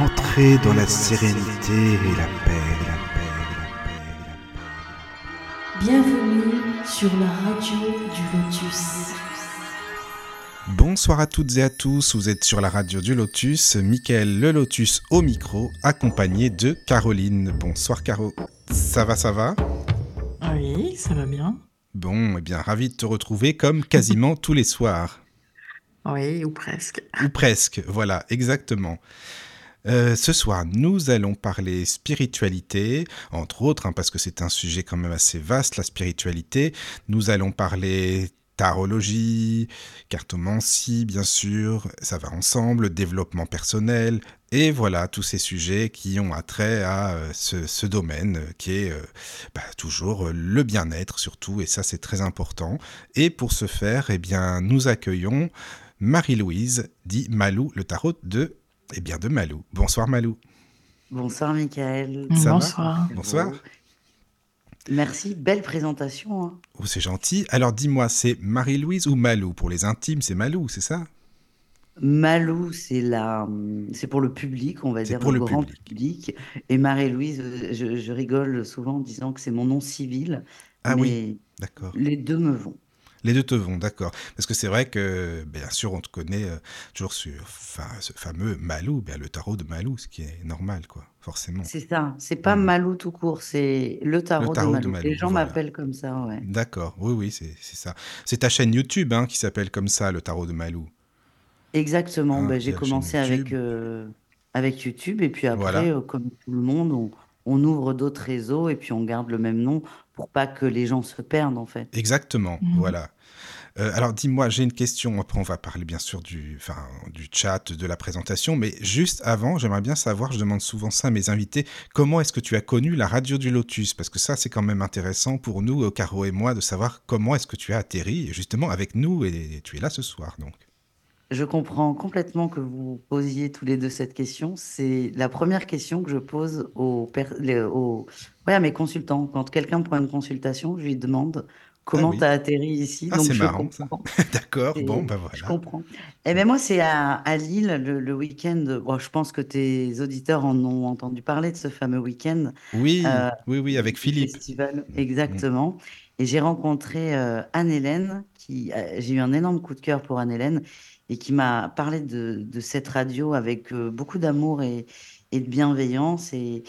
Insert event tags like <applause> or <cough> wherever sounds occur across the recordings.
entrez dans la sérénité et la paix, la paix, la paix, la paix. Bienvenue sur la radio du Lotus. Bonsoir à toutes et à tous, vous êtes sur la radio du Lotus, Michael le Lotus au micro, accompagné de Caroline. Bonsoir Caro, ça va, ça va? Oui, ça va bien. Bon, eh bien, ravi de te retrouver comme quasiment <laughs> tous les soirs. Oui, ou presque. Ou presque, voilà, exactement. Euh, ce soir, nous allons parler spiritualité, entre autres, hein, parce que c'est un sujet quand même assez vaste, la spiritualité. Nous allons parler tarologie, cartomancie, bien sûr, ça va ensemble, développement personnel, et voilà, tous ces sujets qui ont attrait à euh, ce, domaine euh, qui est bah, toujours le bien-être surtout, et ça c'est très important. Et pour ce faire, eh bien, nous accueillons Marie-Louise, dit Malou, le tarot de, eh bien, de Malou. Bonsoir Malou. Bonsoir Michael. Ça Bonsoir. va Bonsoir. Merci, belle présentation. Hein. Oh, c'est gentil. Alors dis-moi, c'est Marie-Louise ou Malou? Pour les intimes, c'est Malou, c'est ça? Malou, c'est la, c'est pour le public, on va C'est dire pour le grand public. public. Et Marie-Louise, euh, je, je rigole souvent en disant que c'est mon nom civil, Ah oui, d'accord. les deux me vont. Les deux te vont, d'accord. Parce que c'est vrai que, bien sûr, on te connaît euh, toujours sur enfin, ce fameux Malou, bien, le tarot de Malou, ce qui est normal, quoi, forcément. C'est ça, c'est pas Mhm. Malou tout court, c'est le tarot de tarot de Malou. Malou, Les gens voilà. m'appellent comme ça, ouais. D'accord, oui, oui, c'est ça. C'est ta chaîne YouTube hein, qui s'appelle comme ça, le tarot de Malou. Exactement, Hein, ben, j'ai commencé avec, YouTube. euh, avec YouTube, et puis Voilà. après, euh, comme tout le monde, on, on ouvre d'autres réseaux, et puis on garde le même nom pour pas que les gens se perdent, en fait. Exactement, Mhm. voilà. Euh, alors dis-moi, j'ai une question. Après, on va parler bien sûr du, enfin, du chat, de la présentation, mais juste avant, j'aimerais bien savoir, je demande souvent ça à mes invités, comment est-ce que tu as connu la radio du Lotus? Parce que ça, c'est quand même intéressant pour nous, euh, Caro et moi, de savoir comment est-ce que tu as atterri justement avec nous et tu es là ce soir, donc. Je comprends complètement que vous posiez tous les deux cette question. C'est la première question que je pose aux, per- les- aux- ouais, à mes consultants. Quand quelqu'un prend une consultation, je lui demande comment oui. tu as atterri ici? Ah, c'est je marrant, ça. <laughs> D'accord, Et bon, ben Je voilà. comprends. Eh bien, moi, c'est à, à Lille le, le week-end. Bon, je pense que tes auditeurs en ont entendu parler de ce fameux week-end Oui, euh, oui, oui, avec Philippe. festival. Mm, mm. Exactement. Et j'ai rencontré euh, Anne-Hélène, qui euh, j'ai eu un énorme coup de cœur pour Anne-Hélène, et qui m'a parlé de, cette radio avec euh, beaucoup d'amour et, de bienveillance, et,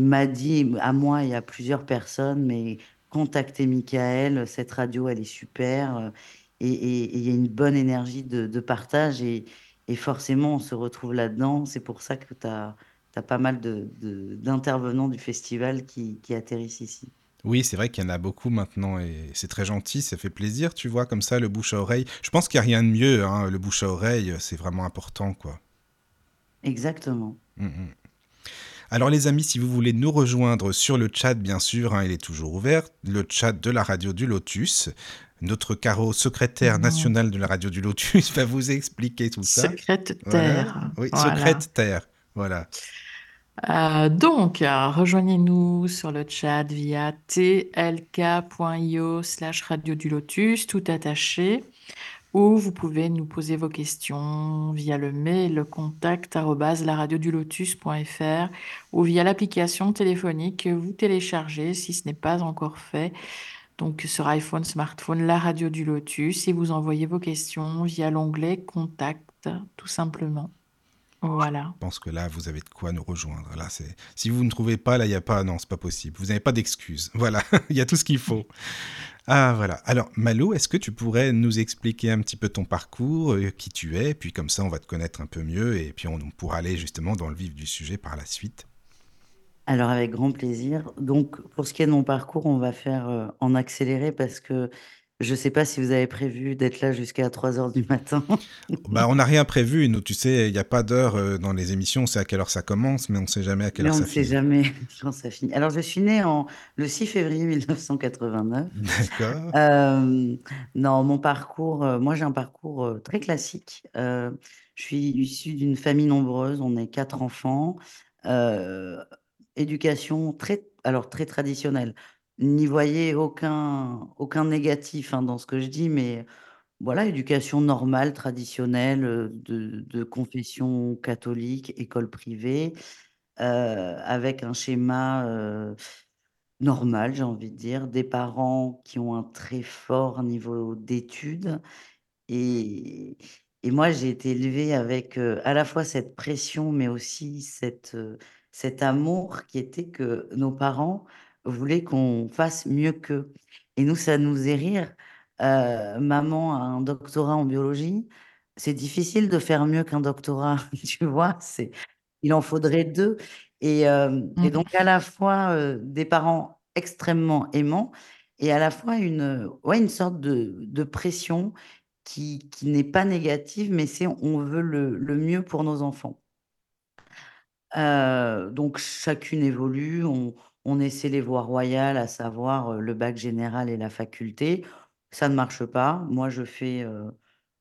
m'a dit à moi et à plusieurs personnes, mais contactez Michael, cette radio, elle est super, euh, et il y a une bonne énergie de, partage, et, forcément, on se retrouve là-dedans. C'est pour ça que tu as, pas mal d'intervenants du festival qui, qui atterrissent ici. Oui, c'est vrai qu'il y en a beaucoup maintenant et c'est très gentil, ça fait plaisir, tu vois, comme ça, le bouche à oreille. Je pense qu'il n'y a rien de mieux, hein, le bouche à oreille, c'est vraiment important, quoi. Exactement. Mm, mm. Alors les amis, si vous voulez nous rejoindre sur le chat, bien sûr, hein, il est toujours ouvert, le chat de la radio du Lotus. Notre Caro, secrétaire Non. national de la radio du Lotus, <laughs> va vous expliquer tout ça. Secrète Voilà. terre. Oui, Voilà. secrète terre. Voilà. Euh, donc, euh, rejoignez-nous sur le chat via tlk.io slash radio du lotus, tout attaché, ou vous pouvez nous poser vos questions via le mail contact laradiodulotus.fr ou via l'application téléphonique que vous téléchargez si ce n'est pas encore fait. Donc sur iPhone, smartphone, la radio du lotus et vous envoyez vos questions via l'onglet contact, tout simplement. Voilà. Je pense que là, vous avez de quoi nous rejoindre. Là, c'est si vous ne trouvez pas, là, il n'y a pas. Non, c'est pas possible. Vous n'avez pas d'excuses. <laughs> Voilà, il y a tout ce qu'il faut. Ah, voilà. Alors, Malou, est-ce que tu pourrais nous expliquer un petit peu ton parcours, euh, qui tu es, puis comme ça, on va te connaître un peu mieux, et puis on, on pourra aller justement dans le vif du sujet par la suite. Alors, avec grand plaisir. Donc, pour ce qui est de mon parcours, on va faire euh, en accéléré parce que je ne sais pas si vous avez prévu d'être là jusqu'à 3 heures du matin. <laughs> Bah, on n'a rien prévu. Nous, tu sais, il n'y a pas d'heure euh, dans les émissions. On sait à quelle heure ça commence, mais on ne sait jamais à quelle Mais heure on ça ne sait finit. jamais <laughs> quand ça finit. Alors, je suis née en, le 6 février 1989. <laughs> D'accord. Euh, non, mon parcours, euh, moi j'ai un parcours euh, très classique. Euh, je suis issue d'une famille nombreuse, on est quatre enfants. Éducation très, alors très traditionnelle. N'y voyez aucun, aucun négatif hein, dans ce que je dis, mais voilà, éducation normale, traditionnelle, de, de confession catholique, école privée, avec un schéma normal, j'ai envie de dire, des parents qui ont un très fort niveau d'études. Et, et moi, j'ai été élevée avec à la fois cette pression, mais aussi cette, cet amour qui était que nos parents voulaient qu'on fasse mieux qu'eux. Et nous, ça nous faisait rire. maman a un doctorat en biologie. C'est difficile de faire mieux qu'un doctorat, <laughs> tu vois. C'est, il en faudrait deux. Et, mmh. donc, à la fois des parents extrêmement aimants et à la fois une, ouais, une sorte de, de pression qui, qui n'est pas négative, mais c'est on veut le, le mieux pour nos enfants. donc, chacune évolue. On, on essaie les voies royales, à savoir le bac général et la faculté. Ça ne marche pas. Moi, je fais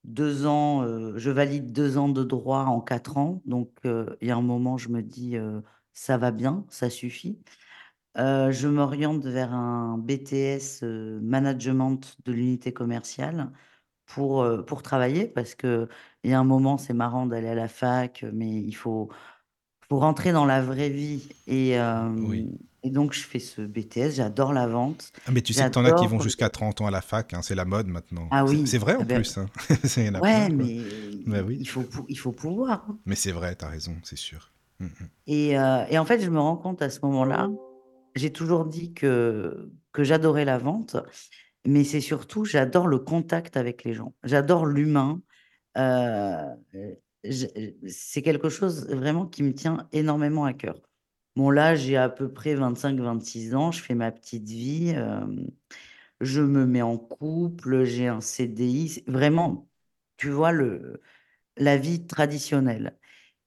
deux ans, je valide deux ans de droit en quatre ans. Donc, il y a un moment, je me dis, ça va bien, ça suffit. je m'oriente vers un BTS management de l'unité commerciale pour, pour travailler parce qu'il y a un moment, c'est marrant d'aller à la fac, mais il faut, faut rentrer dans la vraie vie. Et, et donc, je fais ce BTS, j'adore la vente. Ah, mais tu sais que t'en as qui vont jusqu'à 30 ans à la fac, hein, c'est la mode maintenant. Ah oui. C'est vrai en eh ben, plus. Hein. <laughs> ouais, mais bah oui. il, faut, il faut pouvoir. Hein. Mais c'est vrai, tu as raison, c'est sûr. Mmh, mmh. Et, euh, et, en fait, je me rends compte à ce moment-là, j'ai toujours dit que, que j'adorais la vente, mais c'est surtout, j'adore le contact avec les gens. J'adore l'humain. Euh, c'est quelque chose vraiment qui me tient énormément à cœur. Bon, là, j'ai à peu près 25-26 ans, je fais ma petite vie, je me mets en couple, j'ai un CDI, vraiment, tu vois, le, la vie traditionnelle.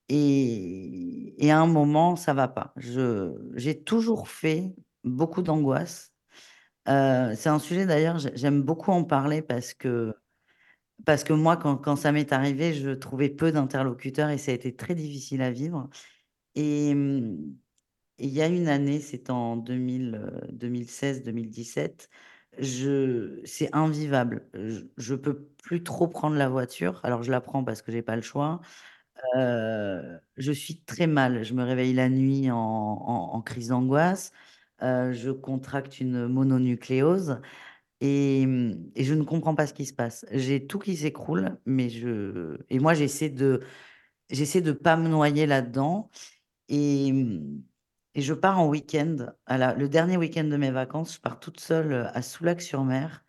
Et, et à un moment, ça va pas. J'ai toujours fait beaucoup d'angoisse. c'est un sujet d'ailleurs, j'aime beaucoup en parler parce que, parce que moi, quand, quand ça m'est arrivé, je trouvais peu d'interlocuteurs et ça a été très difficile à vivre. Et, il y a une année, c'est en 2016-2017, je, c'est invivable. Je, ne peux plus trop prendre la voiture. Alors je la prends parce que j'ai pas le choix. Euh, je suis très mal. Je me réveille la nuit en, crise d'angoisse. Euh, je contracte une mononucléose et, et, je ne comprends pas ce qui se passe. J'ai tout qui s'écroule, je et moi j'essaie de j'essaie de pas me noyer là-dedans et et je pars en week-end. le dernier week-end de mes vacances, je pars toute seule euh, à Soulac-sur-Mer.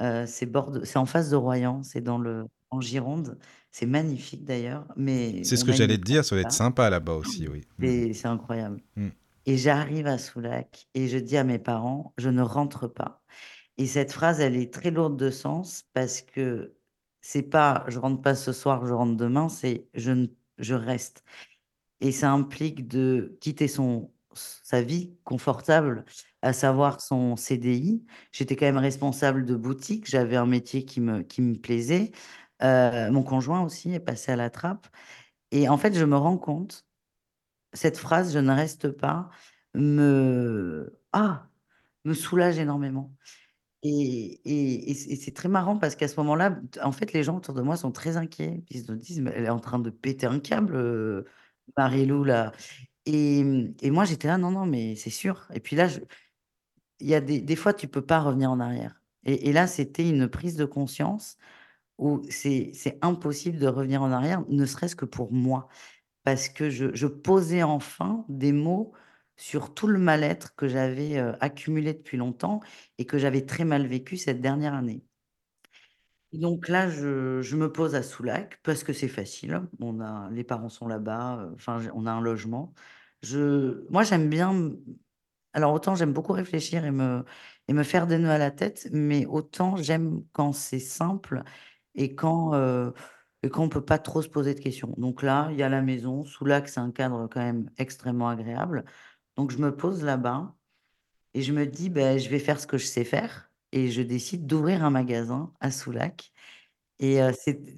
Euh, c'est en face de Royan, c'est dans le, en Gironde. C'est magnifique d'ailleurs. Mais c'est ce que j'allais te dire, ça va être sympa là-bas aussi, oui. Mm. C'est incroyable. Mm. Et j'arrive à Soulac et je dis à mes parents, je ne rentre pas. Et cette phrase, elle est très lourde de sens parce que c'est pas je rentre pas ce soir, je rentre demain, c'est je, je reste. Et ça implique de quitter son, sa vie confortable, à savoir son CDI. J'étais quand même responsable de boutique, j'avais un métier qui me, qui me plaisait. Euh, mon conjoint aussi est passé à la trappe. Et en fait, je me rends compte, cette phrase, je ne reste pas, me, ah, me soulage énormément. Et, et, c'est très marrant parce qu'à ce moment-là, en fait, les gens autour de moi sont très inquiets. Ils se disent, mais elle est en train de péter un câble, euh, Marie-Lou, là. Et, et moi, j'étais là, non, non, mais c'est sûr. Et puis là, il y a des, des fois, tu peux pas revenir en arrière. Et, là, c'était une prise de conscience où c'est impossible de revenir en arrière, ne serait-ce que pour moi. Parce que je, je, posais enfin des mots sur tout le mal-être que j'avais accumulé depuis longtemps et que j'avais très mal vécu cette dernière année. Donc là, je, me pose à Soulac parce que c'est facile. On a, les parents sont là-bas, enfin, on a un logement. Je, moi, j'aime bien. Alors, autant j'aime beaucoup réfléchir et me, et me faire des nœuds à la tête, mais autant j'aime quand c'est simple et quand, euh, et quand on peut pas trop se poser de questions. Donc là, il y a la maison. Soulac, c'est un cadre quand même extrêmement agréable. Donc, je me pose là-bas et je me dis, ben, je vais faire ce que je sais faire et je décide d'ouvrir un magasin à Soulac. Et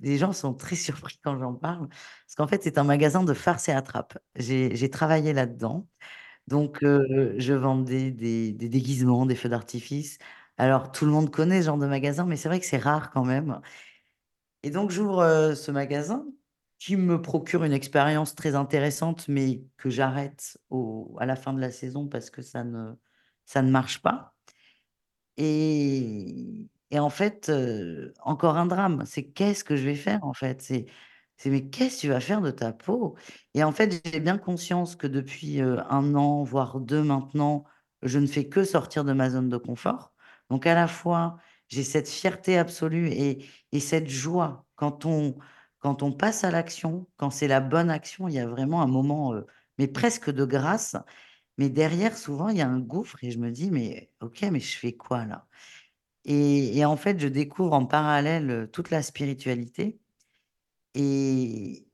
les gens sont très surpris quand j'en parle, parce qu'en fait, c'est un magasin de farce et attrape. J'ai travaillé là-dedans. Donc, je vendais des, déguisements, des feux d'artifice. Alors, tout le monde connaît ce genre de magasin, mais c'est vrai que c'est rare quand même. Et donc, j'ouvre ce magasin qui me procure une expérience très intéressante, mais que j'arrête à la fin de la saison parce que ça ne, ça ne marche pas. Et, en fait, encore un drame. C'est qu'est-ce que je vais faire en fait? C'est mais qu'est-ce que tu vas faire de ta peau? Et en fait, j'ai bien conscience que depuis un an, voire deux maintenant, je ne fais que sortir de ma zone de confort. Donc à la fois, j'ai cette fierté absolue et, et cette joie quand on, quand on passe à l'action, quand c'est la bonne action, il y a vraiment un moment, mais presque de grâce. Mais derrière, souvent, il y a un gouffre et je me dis, mais ok, mais je fais quoi là? Et, en fait, je découvre en parallèle toute la spiritualité. Et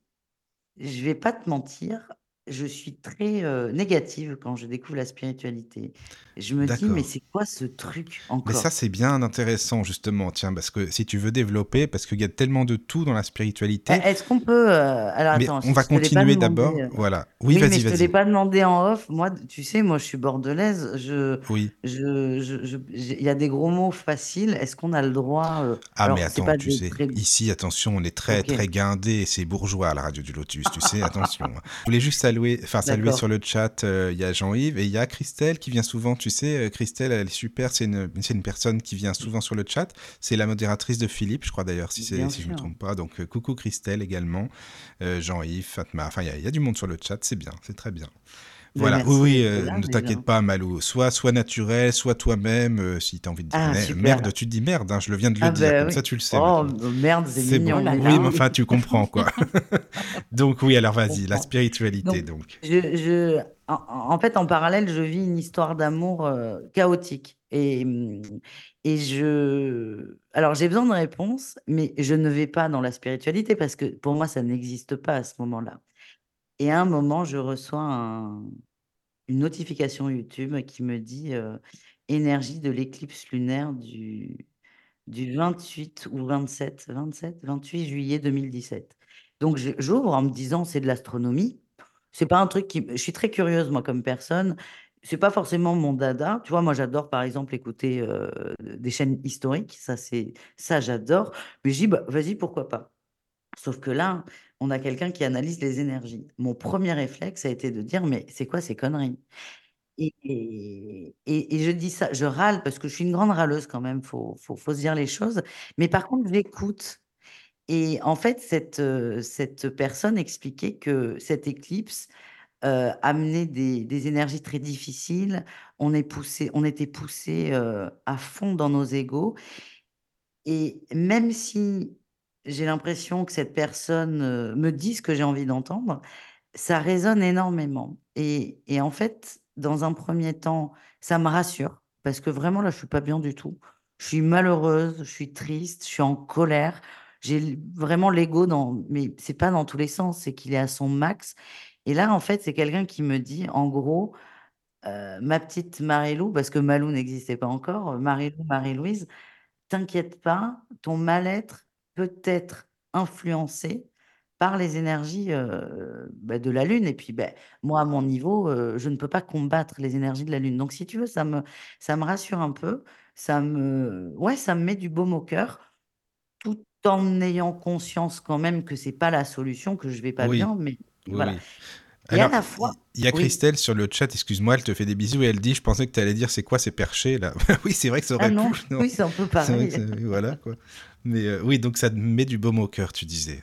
je vais pas te mentir, je suis très, négative quand je découvre la spiritualité. Je me dis: «Mais c'est quoi ce truc Mais ça, encore?» c'est bien intéressant, justement, tiens, parce que si tu veux développer, parce qu'il y a tellement de tout dans la spiritualité. est-ce qu'on peut, heu alors Mais attends, on va continuer d'abord. heu Voilà. Oui, oui, mais vas-y, je te l'ai vas-y. pas demandé en off. Moi, tu sais, moi, je suis bordelaise, je Oui. je je je j'ai il y a des gros mots faciles. Est-ce qu'on a le droit, heu Ah, mais alors c'est attends, pas tu sais, très ici, attention, on est très, très guindé, c'est bourgeois à la radio du Lotus, tu sais, attention. hein. Je voulais juste saluer, enfin, saluer sur le chat, euh, il y a Jean-Yves et il y a Christelle qui vient souvent, tu sais, euh, Christelle, elle est super, c'est une, personne qui vient souvent sur le chat. C'est la modératrice de Philippe, je crois d'ailleurs, si, je ne me trompe pas. Donc, euh, coucou Christelle également, euh, Jean-Yves, Fatma, enfin, il y, a- il y a du monde sur le chat, c'est bien, c'est très bien. Voilà, oui, euh, là ne t'inquiète pas, Malou. Soit, soit naturel, soit toi-même. euh, si tu as envie de dire Ah super. merde, tu te dis merde, hein, je le viens de le Ah dire, bah comme oui. ça tu le sais Oh maintenant. merde, c'est C'est bon. Oh mignon, là là. Oui, mais enfin, tu comprends, quoi. <laughs> Donc, oui, alors vas-y, la spiritualité, Donc, donc. je, je, en, en fait, en parallèle, je vis une histoire d'amour euh, chaotique. Et, hum, et je. Alors, j'ai besoin de réponses, mais je ne vais pas dans la spiritualité parce que pour moi, ça n'existe pas à ce moment-là. Et à un moment, je reçois un- une notification YouTube qui me dit euh, énergie de l'éclipse lunaire du, du 28 ou 27, 27, 28 juillet 2017. Donc j'ouvre en me disant c'est de l'astronomie. C'est pas un truc qui. Je suis très curieuse moi comme personne. C'est pas forcément mon dada. Tu vois, moi j'adore par exemple écouter euh, des chaînes historiques. Ça c'est ça j'adore. Mais je dis bah, vas-y pourquoi pas? Sauf que là on a quelqu'un qui analyse les énergies. Mon premier réflexe a été de dire mais c'est quoi ces conneries? Et, et, je dis ça, je râle parce que je suis une grande râleuse quand même, faut, faut, faut se dire les choses. Mais par contre, j'écoute. Et en fait, cette, euh, cette personne expliquait que cette éclipse euh, amenait des, des énergies très difficiles. On est poussé, on était poussé euh, à fond dans nos égaux. Et même si j'ai l'impression que cette personne euh, me dit ce que j'ai envie d'entendre, ça résonne énormément. Et, en fait, dans un premier temps, ça me rassure parce que vraiment là, je suis pas bien du tout. Je suis malheureuse, je suis triste, je suis en colère. J'ai vraiment l'ego dans, mais c'est pas dans tous les sens, c'est qu'il est à son max. Et là, en fait, c'est quelqu'un qui me dit, en gros, euh, ma petite Marie-Lou, parce que Malou n'existait pas encore, Marie-Lou, Marie-Louise, t'inquiète pas, ton mal-être peut être influencé par les énergies euh, bah, de la Lune. Et puis, bah, moi, à mon niveau, euh, je ne peux pas combattre les énergies de la Lune. Donc, si tu veux, ça me, ça me rassure un peu. Ça me, ouais, ça me met du baume au cœur, tout en ayant conscience quand même que c'est pas la solution, que je vais pas Oui, bien. Mais oui, voilà. oui. Et à Alors, la fois, il y a oui. Christelle sur le chat, excuse-moi, elle te fait des bisous et elle dit Je pensais que tu allais dire c'est quoi ces perchés là? <laughs> Oui, c'est vrai que ça Ah aurait non, pu. Non oui, c'est un peu que pareil. voilà quoi. Mais euh, oui, donc ça te met du baume au cœur, tu disais.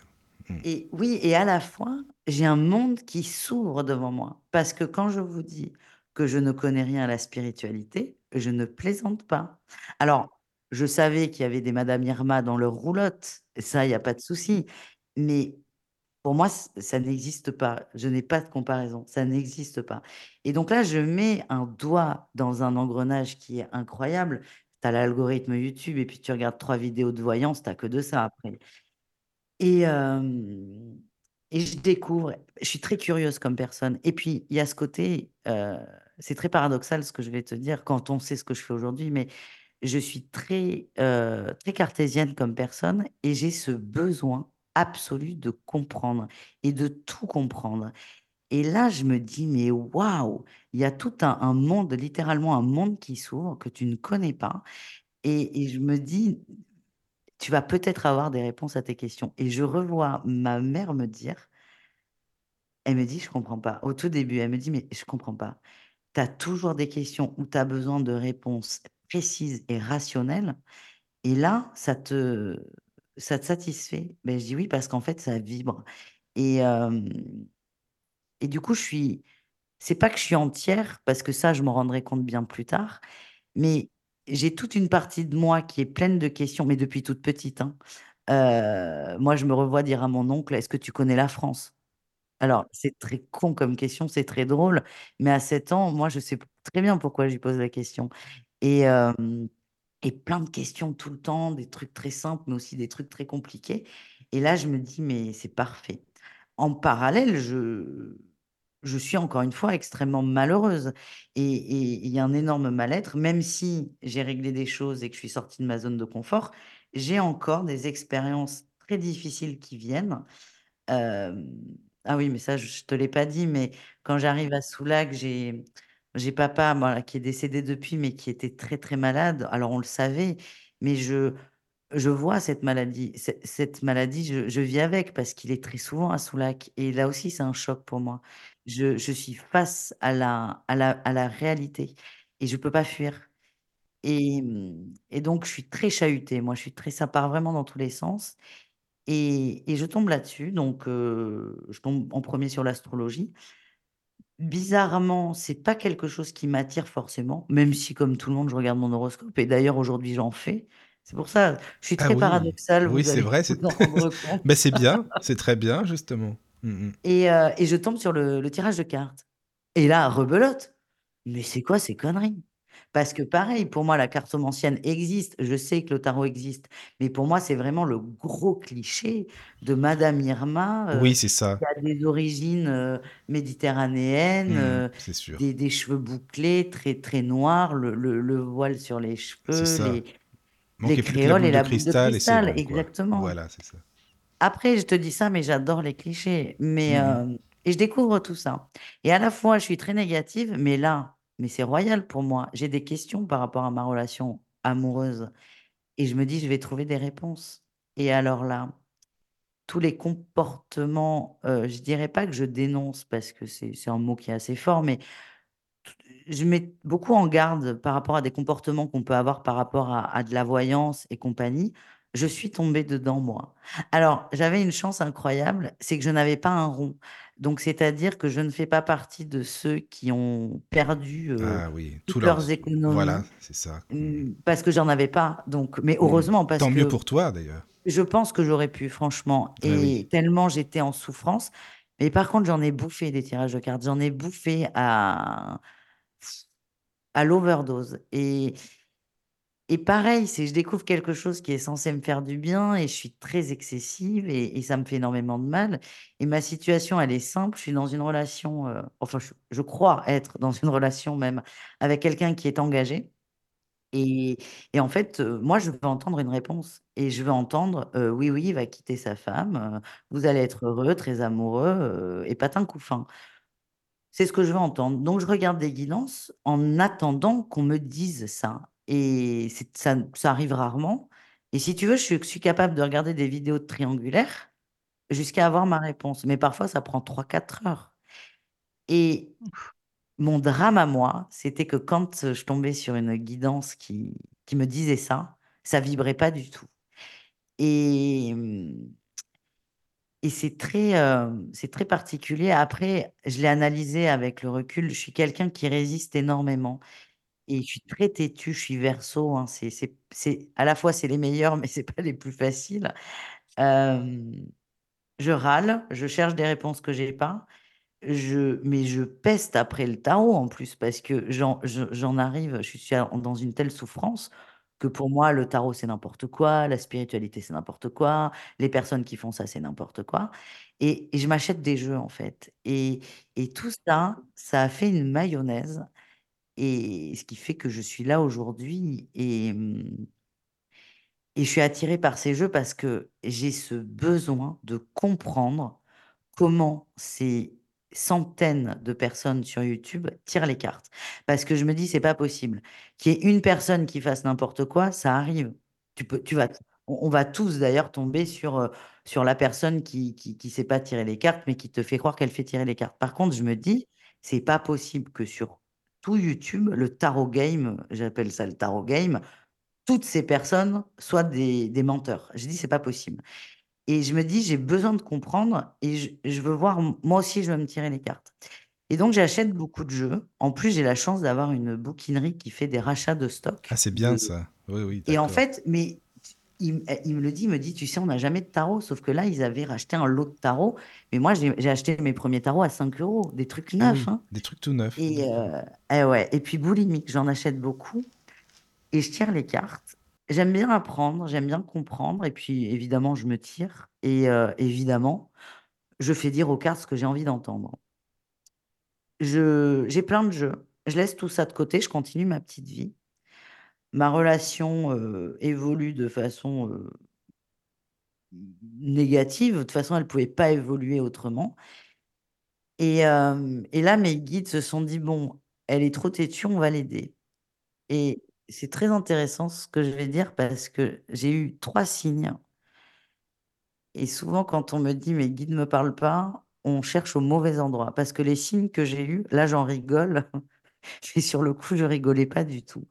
Hmm. Et oui, et à la fois, j'ai un monde qui s'ouvre devant moi. Parce que quand je vous dis que je ne connais rien à la spiritualité, je ne plaisante pas. Alors, je savais qu'il y avait des Madame Irma dans leur roulotte, ça, il n'y a pas de souci. Mais pour moi, ça n'existe pas. Je n'ai pas de comparaison. Ça n'existe pas. Et donc là, je mets un doigt dans un engrenage qui est incroyable. Tu as l'algorithme YouTube et puis tu regardes trois vidéos de voyance, tu n'as que de ça après. Et, et je découvre, je suis très curieuse comme personne. Et puis, il y a ce côté, c'est très paradoxal ce que je vais te dire quand on sait ce que je fais aujourd'hui, mais je suis très, très cartésienne comme personne et j'ai ce besoin absolu de comprendre et de tout comprendre. Et là, je me dis, mais waouh, il y a tout un, monde, littéralement un monde qui s'ouvre que tu ne connais pas. Et, je me dis, tu vas peut-être avoir des réponses à tes questions. Et je revois ma mère me dire, elle me dit, je comprends pas. Au tout début, elle me dit, mais je comprends pas. Tu as toujours des questions où tu as besoin de réponses précises et rationnelles. Et là, ça te, ça te satisfait? Ben, Je dis oui, parce qu'en fait, ça vibre. Et, et du coup, je suis. C'est pas que je suis entière, parce que ça, je m'en rendrai compte bien plus tard. Mais j'ai toute une partie de moi qui est pleine de questions, mais depuis toute petite. Hein. moi, je me revois dire à mon oncle Est-ce que tu connais la France? Alors, c'est très con comme question, c'est très drôle, mais à 7 ans, moi, je sais très bien pourquoi j'y pose la question. Et, et plein de questions tout le temps, des trucs très simples, mais aussi des trucs très compliqués. Et là, je me dis Mais c'est parfait. En parallèle, je je suis encore une fois extrêmement malheureuse et il y a un énorme mal-être, même si j'ai réglé des choses et que je suis sortie de ma zone de confort, j'ai encore des expériences très difficiles qui viennent. ah oui, mais ça, je ne te l'ai pas dit, mais quand j'arrive à Soulac, j'ai papa, qui est décédé depuis, mais qui était très, très malade. Alors on le savait, mais je je vois cette maladie. Cette maladie, je vis avec parce qu'il est très souvent à Soulac et là aussi, c'est un choc pour moi. Je suis face à la à la à la réalité et je ne peux pas fuir et mmh et donc je suis très chahutée. Moi, je suis très ça part vraiment dans tous les sens et et je tombe là-dessus donc heu, je tombe en premier sur l'astrologie. Bizarrement, c'est pas quelque chose qui m'attire forcément, même si comme tout le monde, je regarde mon horoscope et d'ailleurs aujourd'hui, j'en fais. C'est pour ça, je suis Ah très oui, paradoxale, oui, c'est vrai, c'est mais <laughs> c'est bien, c'est très bien justement. Mh. Et heu et je tombe sur le le tirage de cartes et là, rebelote. Mais c'est quoi ces conneries? Parce que pareil, pour moi, la cartomancienne existe, je sais que le tarot existe, mais pour moi, c'est vraiment le gros cliché de madame Irma, heu, Oui, c'est ça. qui a des origines, heu, méditerranéennes, Mmh, sûr. des des cheveux bouclés, très, très noirs, le le le voile sur les C'est cheveux, les Manquait la créoles et la boule de cristal bon, exactement. Voilà, c'est ça. Après, je te dis ça, mais j'adore les clichés, mais Mmh mh. hem et je découvre tout ça et à la fois, je suis très négative, mais là, mais c'est royal pour moi. J'ai des questions par rapport à ma relation amoureuse et je me dis: «Je vais trouver des réponses» et alors là, tous les comportements, heu, je dirais pas que je dénonce parce que c'est c'est un mot qui est assez fort, mais je mets beaucoup en garde par rapport à des comportements qu'on peut avoir par rapport à à de la voyance et compagnie. Je suis tombée dedans, moi. Alors, j'avais une chance incroyable, c'est que je n'avais pas un rond. Donc, c'est-à-dire que je ne fais pas partie de ceux qui ont perdu, heu, Ah oui, toutes leurs leurs voilà, économies, c'est ça. Mmh mh. parce que j'en avais pas. Donc mais Mmh. heureusement parce Tant mieux pour toi d'ailleurs. je pense que j'aurais pu franchement Ah oui. et tellement j'étais en souffrance. Mais par contre, j'en ai bouffé des tirages de cartes, j'en ai bouffé à à l'overdose. Et et pareil, c'est je découvre quelque chose qui est censé me faire du bien et je suis très excessive et ça me fait énormément de mal. Et ma situation, elle est simple, je suis dans une relation, heu, enfin je crois être dans une relation même avec quelqu'un qui est engagé. Et et en fait, heu, moi je veux entendre une réponse et je veux entendre, heu: «Oui, oui, il va quitter sa femme, vous allez être heureux, très amoureux, heu» et patin couffin. C'est ce que je veux entendre. Donc je regarde des guidances en attendant qu'on me dise ça. Et ça arrive rarement. Et si tu veux, je suis capable de regarder des vidéos triangulaires jusqu'à avoir ma réponse, mais parfois ça prend trois quatre heures. Et mon drame à moi, c'était que quand, je tombais sur une guidance qui qui me disait ça, ça vibrait pas du tout. Et et c'est très, hem, c'est très particulier. Après, je l'ai analysé avec le recul, je suis quelqu'un qui résiste énormément et je suis très têtue, je suis Verseau, hein, c'est c'est c'est à la fois c'est les meilleurs, <laughs> mais c'est pas les plus faciles. Hem, je râle, je cherche des réponses que j'ai pas, je mais je peste après le tarot en plus parce que j'en je j'en arrive, je suis dans une telle souffrance que pour moi le tarot c'est n'importe quoi, la spiritualité c'est n'importe quoi, les personnes qui font ça c'est n'importe quoi. Et je m'achète des jeux en fait. Et tout ça, ça a fait une mayonnaise et ce qui fait que je suis là aujourd'hui et mmh je suis attirée par ces jeux parce que j'ai ce besoin de comprendre comment ces centaines de personnes sur YouTube tirent les cartes. Parce que je me dis: «C'est pas possible. Qu'il y ait une personne qui fasse n'importe quoi, ça arrive. Tu peux tu vas on, va tous d'ailleurs tomber sur, euh, sur la personne qui qui, sait pas tirer les cartes, mais qui te fait croire qu'elle fait tirer les cartes. Par contre, je me dis, c'est pas possible que sur tout YouTube, le tarot game, j'appelle ça le tarot game, toutes ces personnes soient des, des menteurs. Je dis, c'est pas possible. Et je me dis, j'ai besoin de comprendre et je, veux voir, moi aussi, je veux me tirer les cartes. Et donc, j'achète beaucoup de jeux. En plus, j'ai la chance d'avoir une bouquinerie qui fait des rachats de stock. Ah, c'est bien ça. Oui, oui. Et en fait, mais il, il, me le dit, il me dit, tu sais, on n'a jamais de tarot. Sauf que là, ils avaient racheté un lot de tarot. Mais moi, j'ai acheté mes premiers tarots à 5 euros. Des trucs ah neufs. hein. Des trucs tout neufs. Et, euh, eh ouais. et puis, boulimique, j'en achète beaucoup. Et je tire les cartes. J'aime bien apprendre, j'aime bien comprendre et puis évidemment, je me tire et évidemment, je fais dire aux cartes ce que j'ai envie d'entendre. J'ai plein de jeux. Je laisse tout ça de côté, je continue ma petite vie. Ma relation, évolue de façon, négative. De toute façon, elle ne pouvait pas évoluer autrement et et là, mes guides se sont dit: «Bon, elle est trop têtue, on va l'aider» et c'est très intéressant ce que je vais dire parce que j'ai eu trois signes. Et souvent, quand on me dit mes guides ne me parlent pas, on cherche au mauvais endroit. Parce que les signes que j'ai eus, là, j'en rigole. <laughs> Sur le coup, je rigolais pas du tout.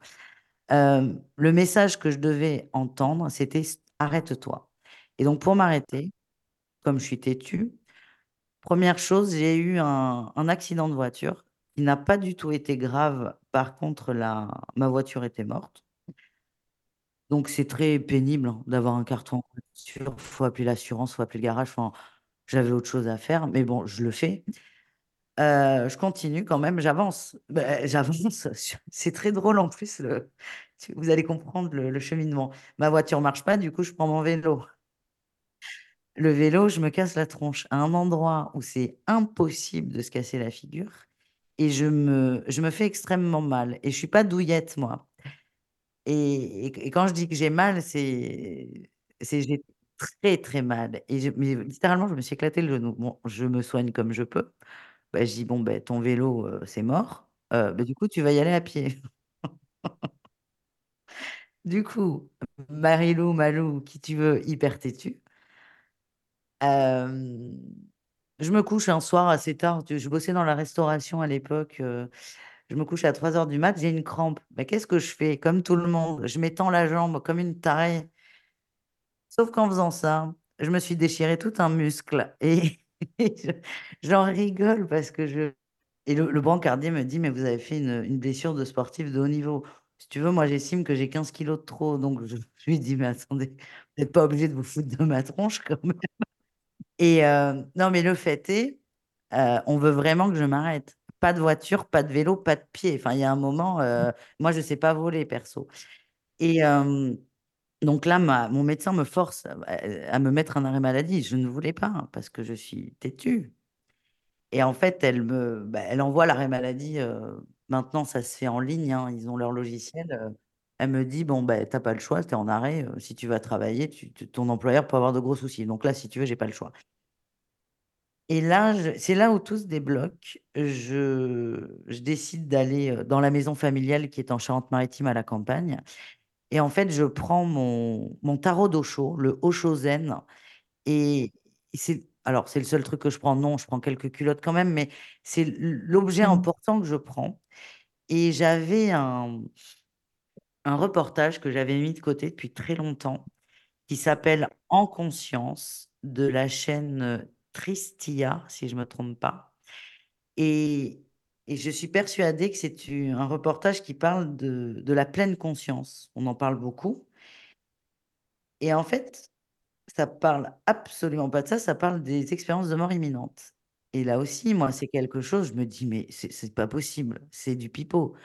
Euh, le message que je devais entendre, c'était arrête-toi. Et donc, pour m'arrêter, comme je suis têtue, première chose, j'ai eu un accident de voiture qui n'a pas du tout été grave. Par contre, la... ma voiture était morte. Donc, c'est très pénible hein, d'avoir un carton voiture. Il faut appeler l'assurance, il faut le garage. Enfin, j'avais autre chose à faire, mais bon, je le fais. Euh, je continue quand même, j'avance. Ben, j'avance. <laughs> C'est très drôle en plus. Vous allez comprendre le, le cheminement. Ma voiture marche pas, du coup, je prends mon vélo. Le vélo, je me casse la tronche à un endroit où c'est impossible de se casser la figure et je me, je me fais extrêmement mal. Et je suis pas douillette, moi. Et, et, quand je dis que j'ai mal, c'est j'ai très, très mal. Et mais littéralement, je me suis éclaté le genou. Bon, je me soigne comme je peux. Bah, je dis, bon, ben, ton vélo, euh, c'est mort. Euh, bah, du coup, tu vas y aller à pied. <laughs> du coup, Marilou, Malou, qui tu veux, hyper têtu. Euh, je me couche un soir assez tard. Je bossais dans la restauration à l'époque. Euh, je me couche à 3 heures du mat, j'ai une crampe. Mais qu'est-ce que je fais? Comme tout le monde, je m'étends la jambe comme une tarée. Sauf qu'en faisant ça, je me suis déchiré tout un muscle. Et, <laughs> j'en rigole parce que je. Et le, le brancardier me dit, mais vous avez fait une, blessure de sportif de haut niveau. Si tu veux, moi, j'estime que j'ai 15 kilos de trop. Donc, je, je lui dis, mais attendez, vous n'êtes pas obligé de vous foutre de ma tronche quand même. Et euh, non, mais le fait est, euh, on veut vraiment que je m'arrête. Pas de voiture, pas de vélo, pas de pied. Enfin, il y a un moment, euh, moi, je ne sais pas voler, perso. Et donc là, mon médecin me force à, me mettre un arrêt maladie. Je ne voulais pas, hein, parce que je suis têtue. Et en fait, elle me, bah, elle envoie l'arrêt maladie. maintenant, ça se fait en ligne. Hein, ils ont leur logiciel. Elle me dit, bon, ben, t'as pas le choix, tu es en arrêt. Euh, si tu vas travailler, ton employeur peut avoir de gros soucis. Donc là, si tu veux, j'ai pas le choix. Et là, c'est là où tout se débloque. Je, je décide d'aller euh, dans la maison familiale qui est en Charente-Maritime à la campagne. Et en fait, je prends mon, mon tarot d'Osho, le Osho Zen. Et c'est, alors, c'est le seul truc que je prends. Non, je prends quelques culottes quand même, mais c'est l'objet mmh. important que je prends. Et j'avais un, un reportage que j'avais mis de côté depuis très longtemps, qui s'appelle En conscience, de la chaîne Tristia, si je ne me trompe pas. Et, je suis persuadée que c'est un reportage qui parle de, de la pleine conscience. On en parle beaucoup. Et en fait, ça parle absolument pas de ça, ça parle des expériences de mort imminente. Et là aussi, moi, c'est quelque chose, je me dis, mais c'est pas possible, c'est du pipeau.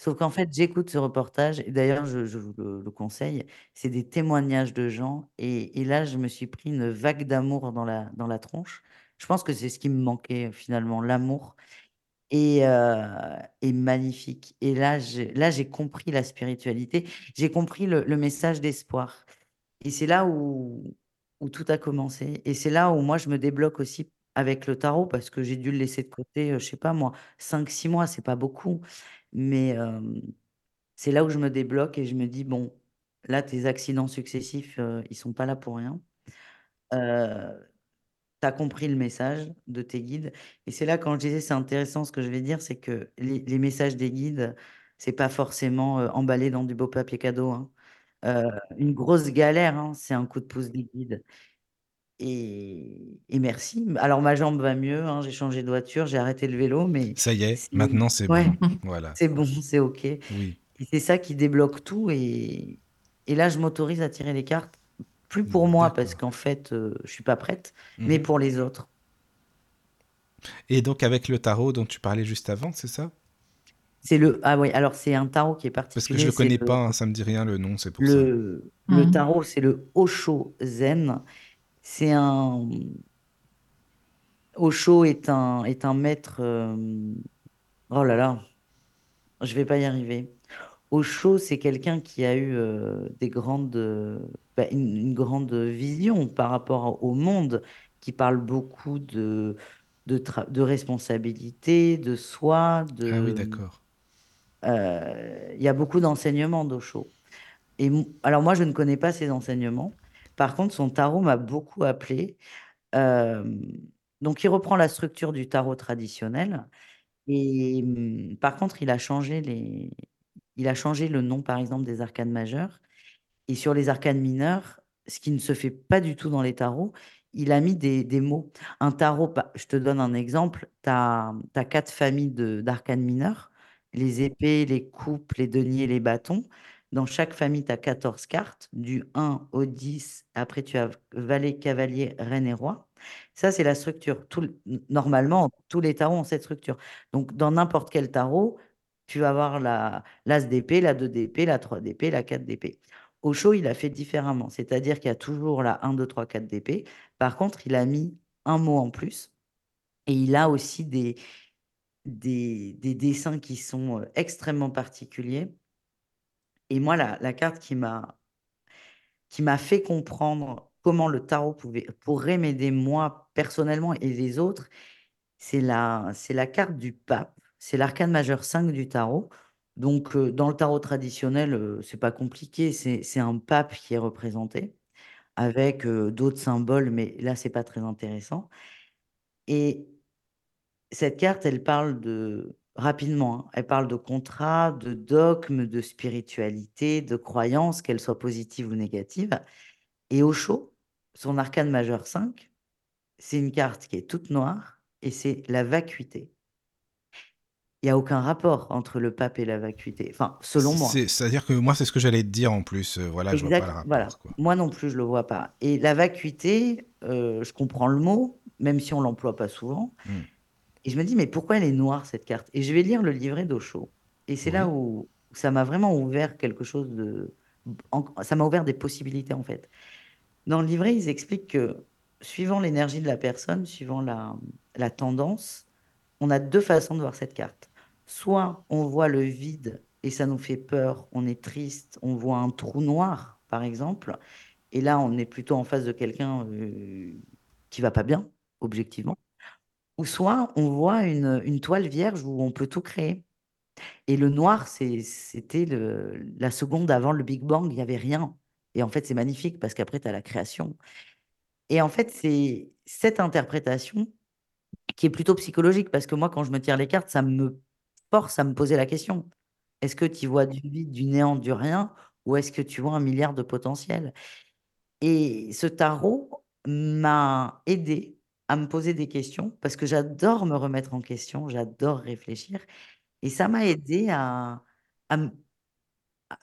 Sauf qu'en fait, j'écoute ce reportage et d'ailleurs, je, vous le, conseille. C'est des témoignages de gens et, là, je me suis pris une vague d'amour dans la, dans la tronche. Je pense que c'est ce qui me manquait finalement, l'amour. Et, euh, magnifique. Et là, j'ai compris la spiritualité. J'ai compris le, message d'espoir. Et c'est là où, où tout a commencé. Et c'est là où moi, je me débloque aussi avec le tarot parce que j'ai dû le laisser de côté, euh, je sais pas moi, 5-6 mois, c'est pas beaucoup. Mais c'est là où je me débloque et je me dis, bon, Là, tes accidents successifs, euh, ils sont pas là pour rien. Euh, tu as compris le message de tes guides. Et c'est là, quand je disais, c'est intéressant, ce que je vais dire, c'est que les, messages des guides, c'est pas forcément euh, emballé dans du beau papier cadeau. hein. Euh, une grosse galère, hein, c'est un coup de pouce des guides. Et, et merci. Alors, ma jambe va mieux, hein, j'ai changé de voiture, j'ai arrêté le vélo, mais Ça y est, maintenant c'est ouais, bon. <laughs> Voilà. c'est bon, c'est OK. Oui, Et c'est ça qui débloque tout. Et, et là, je m'autorise à tirer les cartes, plus pour moi, parce qu'en fait, euh, je suis pas prête, mais Mhm. pour les autres. Et donc avec le tarot dont tu parlais juste avant, c'est ça? C'est le, ah oui, alors c'est un tarot qui est Parce que je particulier, le connais le, pas, hein, ça me dit rien le nom, c'est pour ça. le, le Mhm. tarot, c'est le Osho Zen. C'est un, Osho est un, est un maître, euh, oh là là, je vais pas y arriver. Osho, c'est quelqu'un qui a eu euh, des grandes, euh, bah, une, une grande vision par rapport au monde, qui parle beaucoup de, de, de responsabilité, de soi, Ah oui, de, d'accord. euh, il y a beaucoup d'enseignements d'Osho. Et alors moi, je ne connais pas ses enseignements. Par contre, son tarot m'a beaucoup appelé. Euh, donc, il reprend la structure du tarot traditionnel. Et hum, par contre, il a changé les... il a changé le nom, par exemple, des arcanes majeures. Et sur les arcanes mineurs, ce qui ne se fait pas du tout dans les tarots, il a mis des, mots. Un tarot, pa- je te donne un exemple, tu as, quatre familles d'arcanes mineurs, les épées, les coupes, les deniers, les bâtons. Dans chaque famille, tu as 14 cartes, du 1 au 10. Après, tu as valet, cavalier, reine et roi. Ça, c'est la structure. Normalement, tous les tarots ont cette structure. Donc, dans n'importe quel tarot, tu vas avoir la l'as d'épée, la 2 d'épée, la 3 d'épée, la 4 d'épée. Osho, il a fait différemment. C'est-à-dire qu'il y a toujours la 1, 2, 3, 4 d'épée. Par contre, il a mis un mot en plus. Et il a aussi des, des, des dessins qui sont euh, extrêmement particuliers. Et moi, la, carte qui m'a qui m'a fait comprendre comment le tarot pouvait, pourrait m'aider moi personnellement et les autres, c'est la, la carte du pape. C'est l'arcane majeur 5 du tarot. Donc, euh, dans le tarot traditionnel, euh, c'est pas compliqué. C'est, c'est un pape qui est représenté avec euh, d'autres symboles, mais là, c'est pas très intéressant. Et cette carte, elle parle de, rapidement, hein, elle parle de contrat, de dogme, de spiritualité, de croyances, qu'elles soient positives ou négatives. Et Osho, son arcane majeur 5, c'est une carte qui est toute noire et c'est la vacuité. Il n'y a aucun rapport entre le pape et la vacuité. Enfin, selon moi. C'est, c'est-à-dire que moi, c'est ce que j'allais te dire en plus. Euh, voilà, je vois pas le Exact, rapport, voilà. quoi. Moi non plus, je le vois pas. Et la vacuité, euh, je comprends le mot, même si on l'emploie pas souvent. Hmm. Et je me dis, mais pourquoi elle est noire, cette carte? Et je vais lire le livret d'Osho. Et c'est là où ça m'a vraiment ouvert quelque chose de... Ça m'a ouvert des possibilités, en fait. Dans le livret, ils expliquent que suivant l'énergie de la personne, suivant la, la tendance, on a deux façons de voir cette carte. Soit on voit le vide et ça nous fait peur, on est triste, on voit un trou noir, par exemple, et là on est plutôt en face de quelqu'un euh, qui va pas bien, objectivement. Ou soit on voit une, toile vierge où on peut tout créer. Et le noir, c'était la seconde avant le Big Bang, il n'y avait rien. Et en fait, c'est magnifique parce qu'après, tu as la création. Et en fait, c'est cette interprétation qui est plutôt psychologique parce que moi, quand je me tire les cartes, ça me force à me poser la question. Est-ce que tu vois du vide, du néant, du rien ou est-ce que tu vois un milliard de potentiel? Et ce tarot m'a aidé à me poser des questions parce que j'adore me remettre en question, j'adore réfléchir. Et ça m'a aidé à, à, me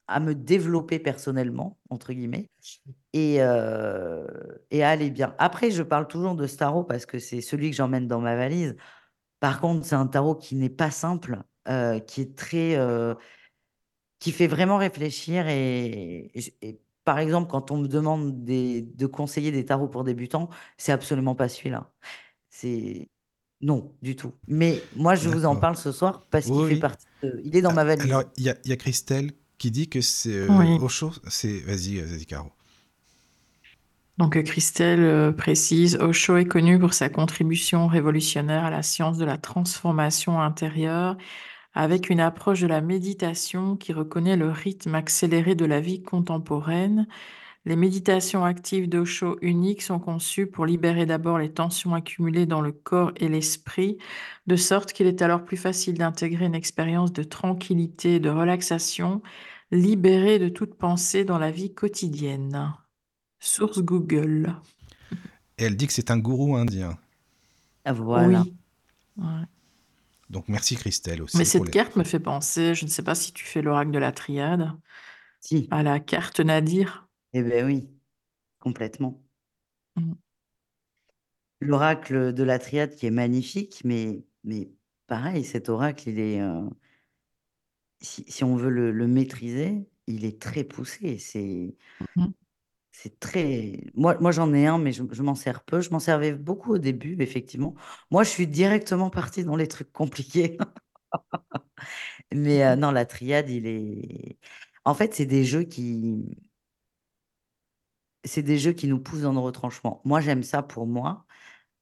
à me développer personnellement, entre guillemets, et, euh, et à aller bien. Après, je parle toujours de ce tarot parce que c'est celui que j'emmène dans ma valise. Par contre, c'est un tarot qui n'est pas simple, euh, qui est très, euh, qui fait vraiment réfléchir. Et par exemple, quand on me demande des- de conseiller des tarots pour débutants, c'est absolument pas celui-là. C'est non, du tout. Mais moi, je vous en parle ce soir parce qu'il Oui, fait partie. de- il est dans ma valise. Alors, il y a, il y a Christelle qui dit que c'est euh, Oui. Osho. C'est... Vas-y, vas-y, Caro. Donc euh, Christelle euh, précise, Osho est connu pour sa contribution révolutionnaire à la science de la transformation intérieure avec une approche de la méditation qui reconnaît le rythme accéléré de la vie contemporaine. Les méditations actives d'Osho uniques sont conçues pour libérer d'abord les tensions accumulées dans le corps et l'esprit, de sorte qu'il est alors plus facile d'intégrer une expérience de tranquillité et de relaxation, libérée de toute pensée dans la vie quotidienne. Source Google. Et elle dit que c'est un gourou indien. Ah, voilà. Oui. Ouais. Donc merci Christelle aussi. Mais cette les- carte me fait penser, je ne sais pas si tu fais l'oracle de la triade, Si. à la carte Nadir. Eh ben oui, complètement. Mm. L'oracle de la triade qui est magnifique, mais, mais pareil, cet oracle, il est, euh, si, si on veut le, le maîtriser, il est très poussé. C'est, Mhm. C'est très. Moi, moi j'en ai un, mais je, je m'en sers peu. Je m'en servais beaucoup au début, effectivement. Moi, je suis directement partie dans les trucs compliqués. <laughs> Mais euh, non, la triade, il est. En fait, c'est des jeux qui. C'est des jeux qui nous poussent dans le retranchement. Moi, j'aime ça pour moi.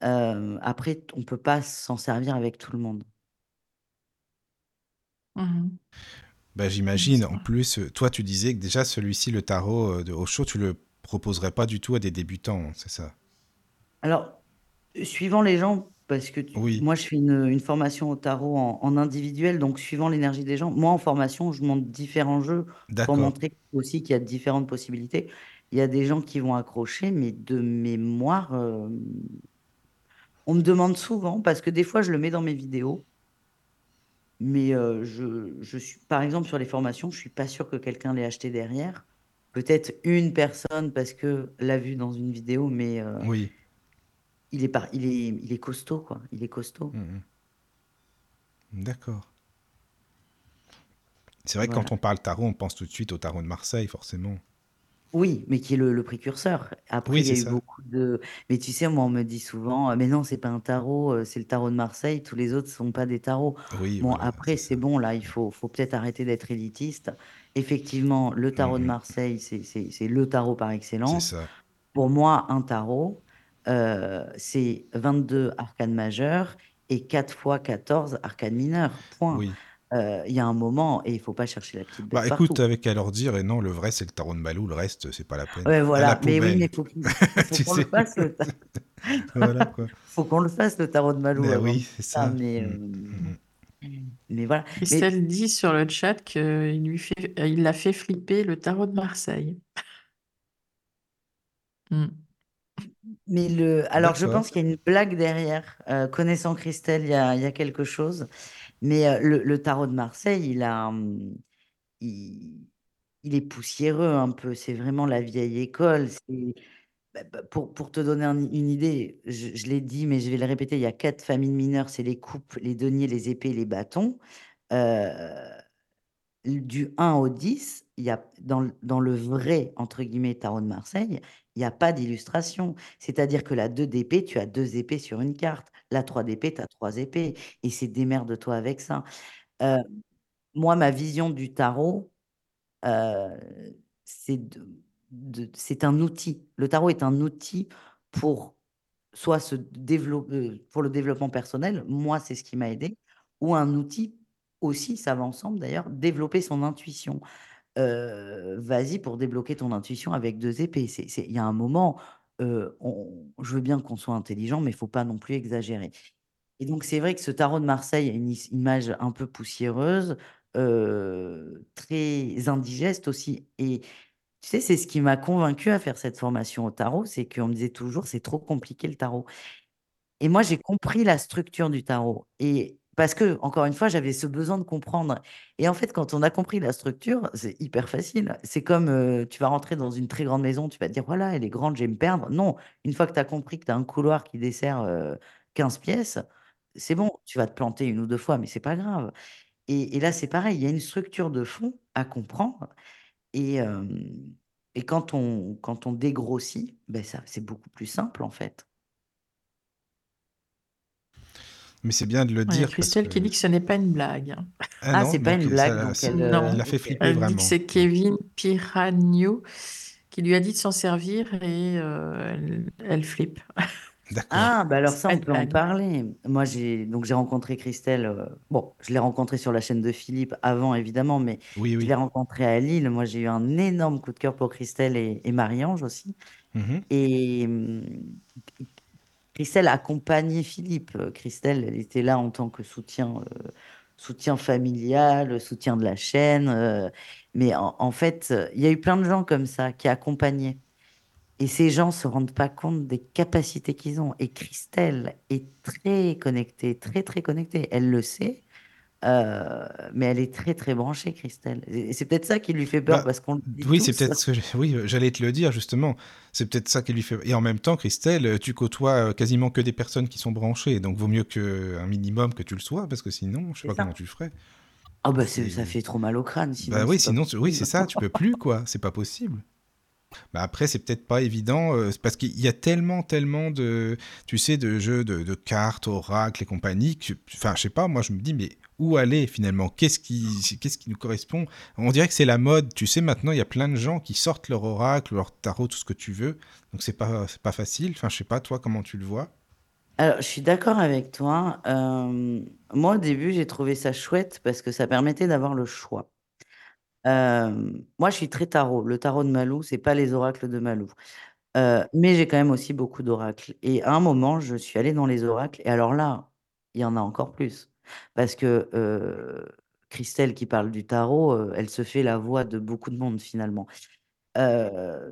Euh, après, on peut pas s'en servir avec tout le monde. Mhm. Bah, J'imagine. En plus, toi, tu disais que déjà celui-ci, le tarot euh, de Osho, tu le proposerais pas du tout à des débutants, c'est ça? Alors, suivant les gens, parce que tu- Oui. moi, je fais une, une formation au tarot en, en individuel, donc suivant l'énergie des gens, moi, en formation, je montre différents jeux pour D'accord. montrer aussi qu'il y a différentes possibilités. Il y a des gens qui vont accrocher, mais de mémoire, euh, on me demande souvent, parce que des fois, je le mets dans mes vidéos, mais euh, je, je suis, par exemple, sur les formations, je suis pas sûre que quelqu'un l'ait acheté derrière. Peut-être une personne parce que l'a vu dans une vidéo, mais euh, Oui. il est, par, il est, il est costaud, quoi. Il est costaud. Mhm. D'accord. C'est vrai que Voilà. quand on parle tarot, on pense tout de suite au tarot de Marseille, forcément. Oui, mais qui est le, le précurseur. Après, Oui, il y a eu ça. beaucoup de. Mais tu sais, moi, on me dit souvent, euh, mais non, c'est pas un tarot, euh, c'est le tarot de Marseille. Tous les autres sont pas des tarots. Oui, Bon, voilà, après, c'est bon, là, il faut, faut peut-être arrêter d'être élitiste. Effectivement, le tarot de Mhm. Marseille, c'est c'est- c'est le tarot par C'est excellence. ça. Pour moi, un tarot, euh, c'est 22 arcanes majeures et 4 fois 14 arcanes mineures. Point. Oui. Euh, Il y a un moment, et il faut pas chercher la petite bête Bah écoute, partout. avec qu'à leur dire, et non, le vrai, c'est le tarot de Malou, le reste, c'est pas la peine. Ouais, À la voilà. Mais oui, poubelle. mais faut qu'il- <laughs> faut Tu qu'on le sais. fasse, le ta- <laughs> Voilà, quoi. <laughs> faut qu'on le fasse, le tarot de Malou Ben avant oui, c'est ça. ça. Mais, Mhm. euh, mais voilà. Mais Christelle dit sur le chat qu'il lui fait, il l'a fait flipper le tarot de Marseille. Mm. Mais le, alors, je D'accord. pense qu'il y a une blague derrière. Euh, connaissant Christelle, il y a, il y a quelque chose. Mais euh, le, tarot de Marseille, il a, hum, il, est poussiéreux un peu. C'est vraiment la vieille école. Bah, bah, pour, pour te donner un- une idée, je, l'ai dit, mais je vais le répéter, il y a quatre familles mineures, c'est les coupes, les deniers, les épées, les bâtons. Euh, du 1 au 10, il y a, dans, le- dans le vrai, entre guillemets, tarot de Marseille, il n'y a pas d'illustration. C'est-à-dire que la 2 d'épée, tu as deux épées sur une carte. La 3 d'épée, tu as trois épées. Et c'est démerde-toi avec ça. Euh, moi, ma vision du tarot, euh, c'est de- de- c'est un outil. Le tarot est un outil pour soit se développer, pour le développement personnel, moi, c'est ce qui m'a aidé, ou un outil aussi, ça va ensemble d'ailleurs, développer son intuition. Euh, vas-y pour débloquer ton intuition avec deux épées. Il y a un moment, je veux bien qu'on soit intelligent, mais il faut pas non plus exagérer. Et donc, c'est vrai que ce tarot de Marseille a une image un peu poussiéreuse, très indigeste aussi. Et tu sais, c'est ce qui m'a convaincu à faire cette formation au tarot, c'est qu'on me disait toujours, c'est trop compliqué le tarot. Et moi, j'ai compris la structure du tarot. Et parce que, encore une fois, j'avais ce besoin de comprendre. Et en fait, quand on a compris la structure, c'est hyper facile. C'est comme euh, tu vas rentrer dans une très grande maison, tu vas te dire, voilà, elle est grande, je vais me perdre. Non, une fois que tu as compris que tu as un couloir qui dessert euh, 15 pièces, c'est bon, tu vas te planter une ou deux fois, mais c'est pas grave. Et, là, c'est pareil, il y a une structure de fond à comprendre. Et, euh, et quand on, quand on dégrossit, ben c'est beaucoup plus simple, en fait. Mais c'est bien de le Ouais, a dire parce Christelle que... qui dit que ce n'est pas une blague. Ah Ah, non, c'est pas une blague, donc ça- elle. Non. euh, il l'a fait flipper Elle dit vraiment. que c'est Kevin Piragno qui lui a dit de s'en servir et euh, elle, elle flippe. Ah, bah alors ça, on peut en parler. Moi, j'ai donc j'ai rencontré Christelle. euh, bon, je l'ai rencontrée sur la chaîne de Philippe avant, évidemment, mais Oui, je oui. l'ai rencontrée à Lille. Moi, j'ai eu un énorme coup de cœur pour Christelle et, et Marie-Ange aussi. Mhm. Et Christelle accompagnait Philippe. Euh, Christelle, elle était là en tant que soutien, euh, familial, soutien de la chaîne. euh, mais en, en fait, euh, il y a eu plein de gens comme ça qui accompagnaient. Et ces gens se rendent pas compte des capacités qu'ils ont. Et Christelle est très connectée, très très connectée. Elle le sait, euh, mais elle est très très branchée, Christelle. Et c'est peut-être ça qui lui fait peur Bah, parce qu'on oui, c'est peut-être ce que oui, j'allais te le dire justement. C'est peut-être ça qui lui fait. Et en même temps, Christelle, tu côtoies euh, quasiment que des personnes qui sont branchées, donc vaut mieux que un minimum que tu le sois, parce que sinon, je sais pas ça. comment tu ferais. Ah bah C'est- ça fait trop mal au crâne sinon. Bah oui, c'est pas sinon, tu- oui, c'est ça, tu peux plus quoi, c'est pas possible. Bah après, c'est peut-être pas évident, euh, parce qu'il y a tellement, tellement de, tu sais, de jeux, de, cartes, oracles et compagnie, enfin, je sais pas, moi je me dis, mais où aller finalement? Qu'est-ce qui, qui nous correspond? On dirait que c'est la mode, tu sais, maintenant il y a plein de gens qui sortent leur oracle, leur tarot, tout ce que tu veux, donc c'est pas, pas facile. Enfin, je sais pas, toi, comment tu le vois? Alors, je suis d'accord avec toi. Euh, moi, au début, j'ai trouvé ça chouette parce que ça permettait d'avoir le choix. Euh, moi, je suis très tarot. Le tarot de Malou, c'est pas les oracles de Malou. Euh, mais j'ai quand même aussi beaucoup d'oracles. Et à un moment, je suis allée dans les oracles. Et alors là, il y en a encore plus. Parce que euh, Christelle, qui parle du tarot, euh, elle se fait la voix de beaucoup de monde finalement. Euh,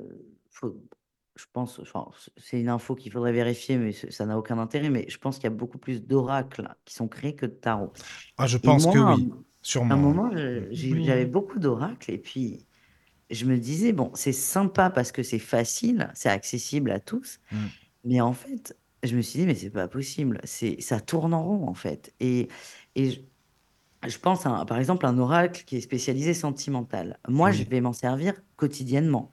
faut- je pense, enfin, c- c'est une info qu'il faudrait vérifier, mais c- ça n'a aucun intérêt. Mais je pense qu'il y a beaucoup plus d'oracles qui sont créés que de tarot. Ah, je Et pense que moi, oui, un sûrement. hein. moment, j'avais beaucoup d'oracles. Et puis, je me disais, bon, c'est sympa parce que c'est facile, c'est accessible à tous. Mm. Mais en fait, je me suis dit, mais c'est pas possible. C'est, ça tourne en rond, en fait. Et, et je, je pense, à, un- par exemple, un oracle qui est spécialisé sentimental. Moi, je vais m'en servir quotidiennement.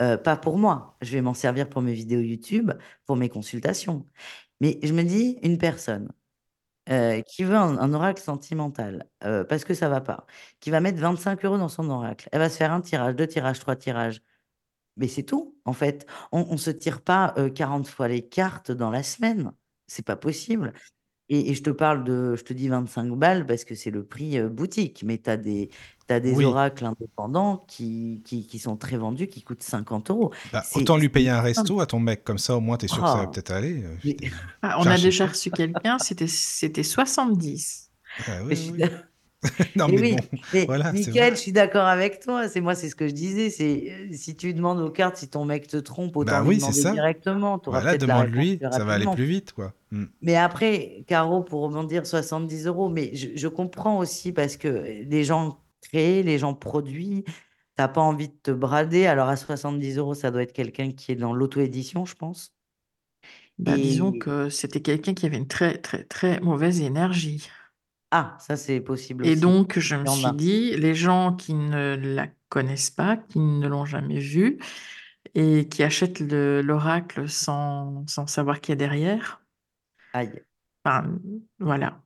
Euh, pas pour moi. Je vais m'en servir pour mes vidéos YouTube, pour mes consultations. Mais je me dis, une personne qui veut un, oracle sentimental, parce que ça va pas, qui va mettre 25 euros dans son oracle, elle va se faire un tirage, deux tirages, trois tirages. Mais c'est tout, en fait. On ne se tire pas euh, 40 fois les cartes dans la semaine. C'est pas possible. Et, et je te parle de, je te dis 25 balles parce que c'est le prix euh, boutique, mais tu as des, t'as des Oui, oracles indépendants qui, qui, qui sont très vendus, qui coûtent 50 euros. bah, autant lui payer un resto à ton mec, comme ça au moins t'es sûr que ça va Ah, peut-être aller. Ah, on a déjà reçu quelqu'un, c'était c'était 70. Ah, mais oui, oui. <laughs> Non, Mais mais oui, bon, mais voilà, je suis d'accord avec toi. C'est moi, c'est ce que je disais. C'est euh, si tu demandes aux cartes si ton mec te trompe, Bah autant lui oui, c'est demander ça. directement. Voilà, demande-lui, ça va aller plus vite, quoi. Hmm. Mais après, Caro, pour rebondir, 70 euros. Mais je, je comprends aussi parce que les gens créent, les gens produisent. T'as pas envie de te brader. Alors à 70 euros, ça doit être quelqu'un qui est dans l'auto-édition, je pense. Bah, disons que c'était quelqu'un qui avait une très très très mauvaise énergie. Ah, ça c'est possible Et aussi. donc, je me suis dit, les gens qui ne la connaissent pas, qui ne l'ont jamais vue et qui achètent le- l'oracle sans, sans savoir qui est derrière, Aïe. enfin, voilà.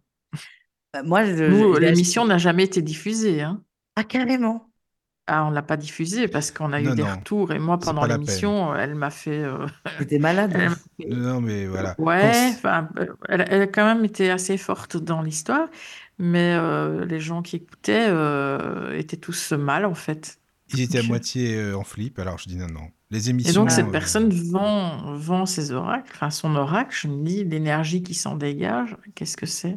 Euh, Moi, je, Nous, l'émission n'a jamais été diffusée, hein. Ah, carrément. Ah, on l'a pas diffusée parce qu'on a eu Non, des non, retours et moi, pendant l'émission, elle m'a fait... euh, T'étais malade. elle fait- Non, mais voilà. Ouais, euh, elle, elle a quand même été assez forte dans l'histoire, mais euh, les gens qui écoutaient euh, étaient tous mal, en fait. ils étaient à Donc, moitié euh, en flip, alors je dis non, non. Les Et donc, émissions, cette euh, personne vend, vend ses oracles, enfin son oracle, je me dis, l'énergie qui s'en dégage, qu'est-ce que c'est?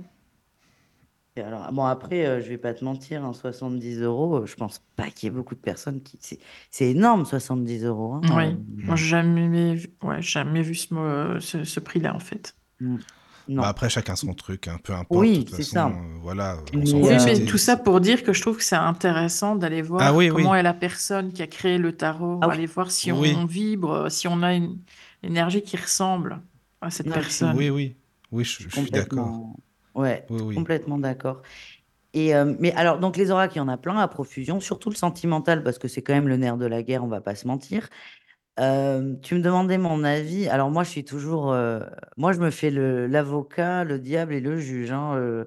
Et alors, bon, après, euh, je vais pas te mentir, hein, 70 euros, euh, je pense pas qu'il y ait beaucoup de personnes qui. C'est c'est énorme, 70 euros. hein, Oui, euh, moi, j'ai jamais vu, ouais, jamais vu ce, mo- ce, ce prix-là, en fait. mm, bah non. après chacun son truc, hein, peu importe. De Oui, toute c'est façon, ça. euh, voilà, on s'en Mais, Oui, fout. mais C'était. tout ça pour dire que je trouve que c'est intéressant d'aller Ah voir oui, comment oui, est la personne qui a créé le tarot, ah oui, aller voir si oui, on vibre, si on a une énergie qui ressemble à cette non, je suis, personne. oui, oui, oui, je, suis je suis d'accord. complètement. Ouais, Oui, oui. complètement d'accord. Et euh, mais alors, donc les oracles, il y en a plein à profusion, surtout le sentimental, parce que c'est quand même le nerf de la guerre, on va pas se mentir. Euh, tu me demandais mon avis. Alors moi, je suis toujours, euh, moi, je me fais le l'avocat, le diable et le juge. hein,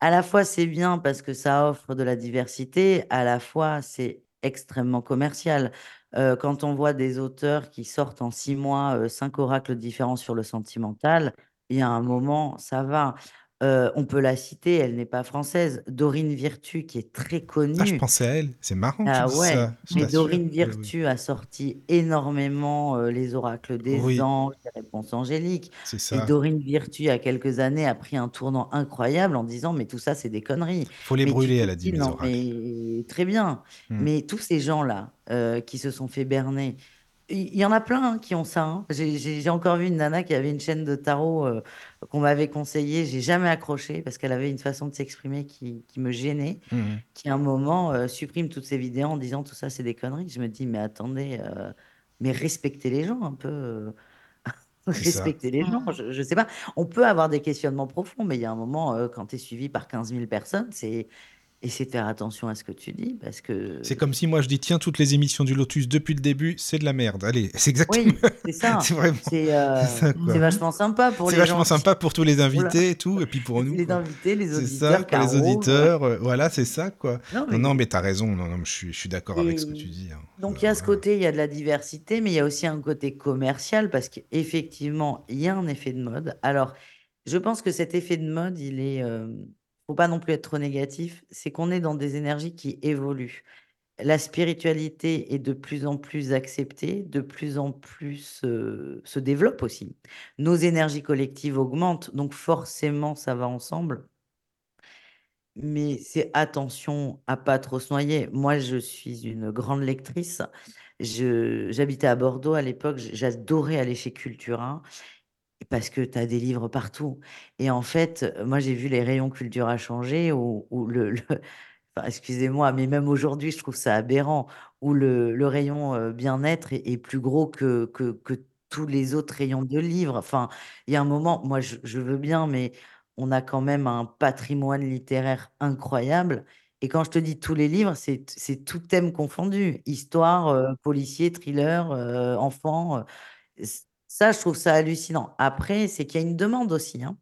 à la fois, c'est bien parce que ça offre de la diversité. À la fois, c'est extrêmement commercial. Quand on voit des auteurs qui sortent en six mois cinq oracles différents sur le sentimental, il y a un moment, ça va. Euh, on peut la citer, elle n'est pas française. Dorine Virtue, qui est très Ah, je connue. pensais à elle. C'est marrant Ah ouais, ça. Mais. Dorine Oui, oui. Virtue a sorti énormément euh, les oracles des Oui, anges, les réponses angéliques. c'est Et ça. Dorine Virtue, il y a quelques années, a pris un tournant incroyable en disant, mais tout ça, c'est des conneries. Faut les Mais brûler, elle a dit, non, oracles. mais très bien. Hmm. Mais tous ces gens-là euh, qui se sont fait berner, il y en a plein hein, qui ont ça. hein. J'ai encore vu une nana qui avait une chaîne de tarot euh, qu'on m'avait conseillée. J'ai jamais accroché parce qu'elle avait une façon de s'exprimer qui, qui me gênait, Mhm. qui à un moment euh, supprime toutes ses vidéos en disant tout ça c'est des conneries. Je me dis mais attendez, euh, mais respectez les gens un peu. <laughs> Respectez les gens, je, je sais pas. On peut avoir des questionnements profonds, mais il y a un moment, quand tu es suivi par 15 000 personnes, c'est essayer de faire attention à ce que tu dis, parce que... C'est comme si moi je dis tiens toutes les émissions du Lotus depuis le début c'est de la merde. Allez, <laughs> c'est exactement. Oui, c'est ça. <laughs> c'est vraiment. C'est euh, C'est c'est vachement sympa pour C'est les vachement gens. sympa pour tous les Voilà. invités et tout, et puis pour nous. Les quoi. invités, les C'est auditeurs, pour les auditeurs. euh, Voilà, c'est ça, quoi. Non, mais- non, mais t'as raison. Non, non, je suis, je suis d'accord avec ce que Et tu dis. hein. Donc il y a ce côté, il y a de la diversité, mais il y a aussi un côté commercial parce qu'effectivement, il y a un effet de mode. Alors, je pense que cet effet de mode, il est, euh, faut pas non plus être trop négatif, c'est qu'on est dans des énergies qui évoluent. La spiritualité est de plus en plus acceptée, de plus en plus euh, se développe aussi. Nos énergies collectives augmentent, donc forcément, ça va ensemble. Mais c'est attention à pas trop se noyer. Moi, je suis une grande lectrice. J'habitais à Bordeaux à l'époque. J'adorais aller chez Cultura parce que tu as des livres partout. Et en fait, moi, j'ai vu les rayons Cultura changer où, où le, le- <laughs> enfin, excusez-moi, mais même aujourd'hui, je trouve ça aberrant, où le, le rayon bien-être est, est plus gros que, que, que tous les autres rayons de livres. Enfin, il y a un moment, moi, je, je veux bien, mais on a quand même un patrimoine littéraire incroyable. Et quand je te dis tous les livres, c'est tout thème confondu. Histoire, euh, policier, thriller, euh, enfant. euh, ça, je trouve ça hallucinant. Après, c'est qu'il y a une demande aussi. hein.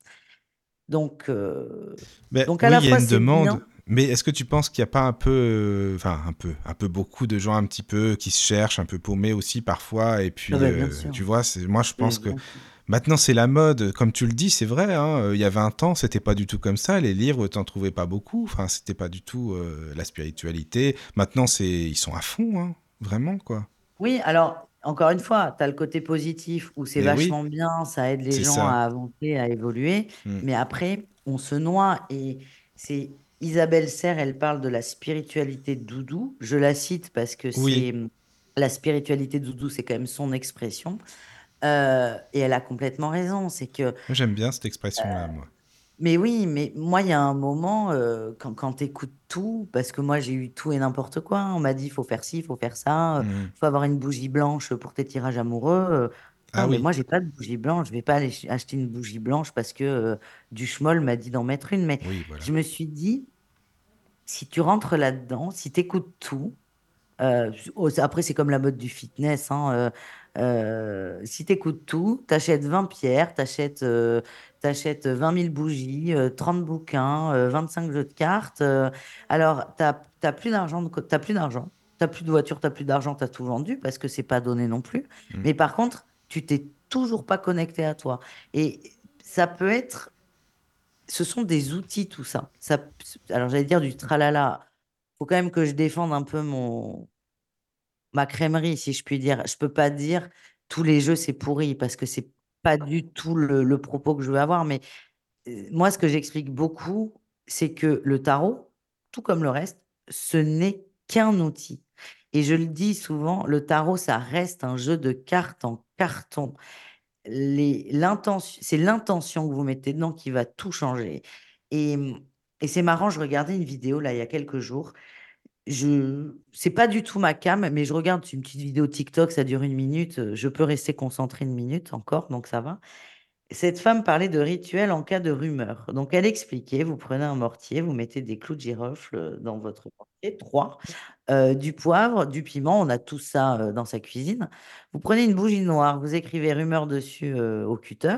Donc, euh, Mais donc à oui, la il y a fois, une c'est demande. bien. Mais est-ce que tu penses qu'il n'y a pas un peu, euh, enfin un peu, un peu beaucoup de gens un petit peu qui se cherchent, un peu paumés aussi parfois, et puis Ah bah, euh, tu vois, c'est, moi je pense que maintenant c'est la mode, comme tu le dis, c'est vrai. hein, euh, il y a 20 ans, c'était pas du tout comme ça. Les livres, t'en trouvais pas beaucoup. Enfin, c'était pas du tout euh, la spiritualité. Maintenant, c'est, ils sont à fond, hein, vraiment quoi. Oui, alors, encore une fois, tu as le côté positif où c'est oui, vachement bien, ça aide les gens ça. à avancer, à évoluer. Mm. Mais après, on se noie et c'est Isabelle Serre, elle parle de la spiritualité doudou. Je la cite parce que Oui, c'est la spiritualité doudou, c'est quand même son expression. Euh, et elle a complètement raison. C'est que j'aime bien cette expression-là, moi. Mais oui, mais moi, il y a un moment, euh, quand, quand tu écoutes tout, parce que moi, j'ai eu tout et n'importe quoi. hein. On m'a dit, il faut faire ci, il faut faire ça, il Mm. faut avoir une bougie blanche pour tes tirages amoureux. euh. Ah Non, mais oui, moi, j'ai pas de bougie blanche. Je vais pas aller ch- acheter une bougie blanche parce que euh, du schmoll m'a dit d'en mettre une. Mais oui, voilà. je me suis dit, si tu rentres là-dedans, si tu écoutes tout, oh, c'est- après, c'est comme la mode du fitness. hein, si tu écoutes tout, tu achètes 20 pierres, tu achètes, 20 000 bougies, euh, 30 bouquins, euh, 25 jeux de cartes. euh, alors, tu n'as plus d'argent, co- t'as plus d'argent, tu plus de voiture, tu plus d'argent, tu as tout vendu parce que c'est pas donné non plus. Mm. Mais par contre, tu t'es toujours pas connecté à toi. Et ça peut être, ce sont des outils tout ça. ça alors, j'allais dire du tralala. faut quand même que je défende un peu mon ma crèmerie, si je puis dire. Je peux pas dire tous les jeux c'est pourri parce que c'est pas du tout le, propos que je veux avoir. Mais euh, moi, ce que j'explique beaucoup, c'est que le tarot, tout comme le reste, ce n'est qu'un outil. Et je le dis souvent, le tarot, ça reste un jeu de cartes en carton. C'est l'intention que vous mettez dedans qui va tout changer. Et, et c'est marrant, je regardais une vidéo là il y a quelques jours je c'est pas du tout ma cam, mais je regarde une petite vidéo TikTok, ça dure une minute. euh, Je peux rester concentrée une minute encore, donc ça va. Cette femme parlait de rituel en cas de rumeur. Donc elle expliquait, vous prenez un mortier, vous mettez des clous de girofle euh, dans votre mortier, trois, euh, du poivre, du piment, on a tout ça dans sa cuisine. Vous prenez une bougie noire, vous écrivez rumeur dessus au cutter.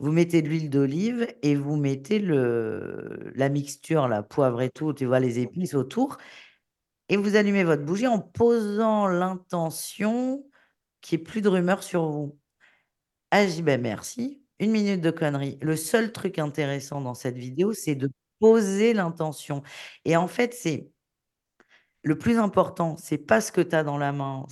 Vous mettez de l'huile d'olive et vous mettez le, la mixture, la poivre et tout, tu vois, les épices autour. Et vous allumez votre bougie en posant l'intention qu'il n'y ait plus de rumeurs sur vous. Ah, je ben merci. Une minute de conneries. Le seul truc intéressant dans cette vidéo, c'est de poser l'intention. Et en fait, c'est le plus important, c'est pas ce que tu as dans la main.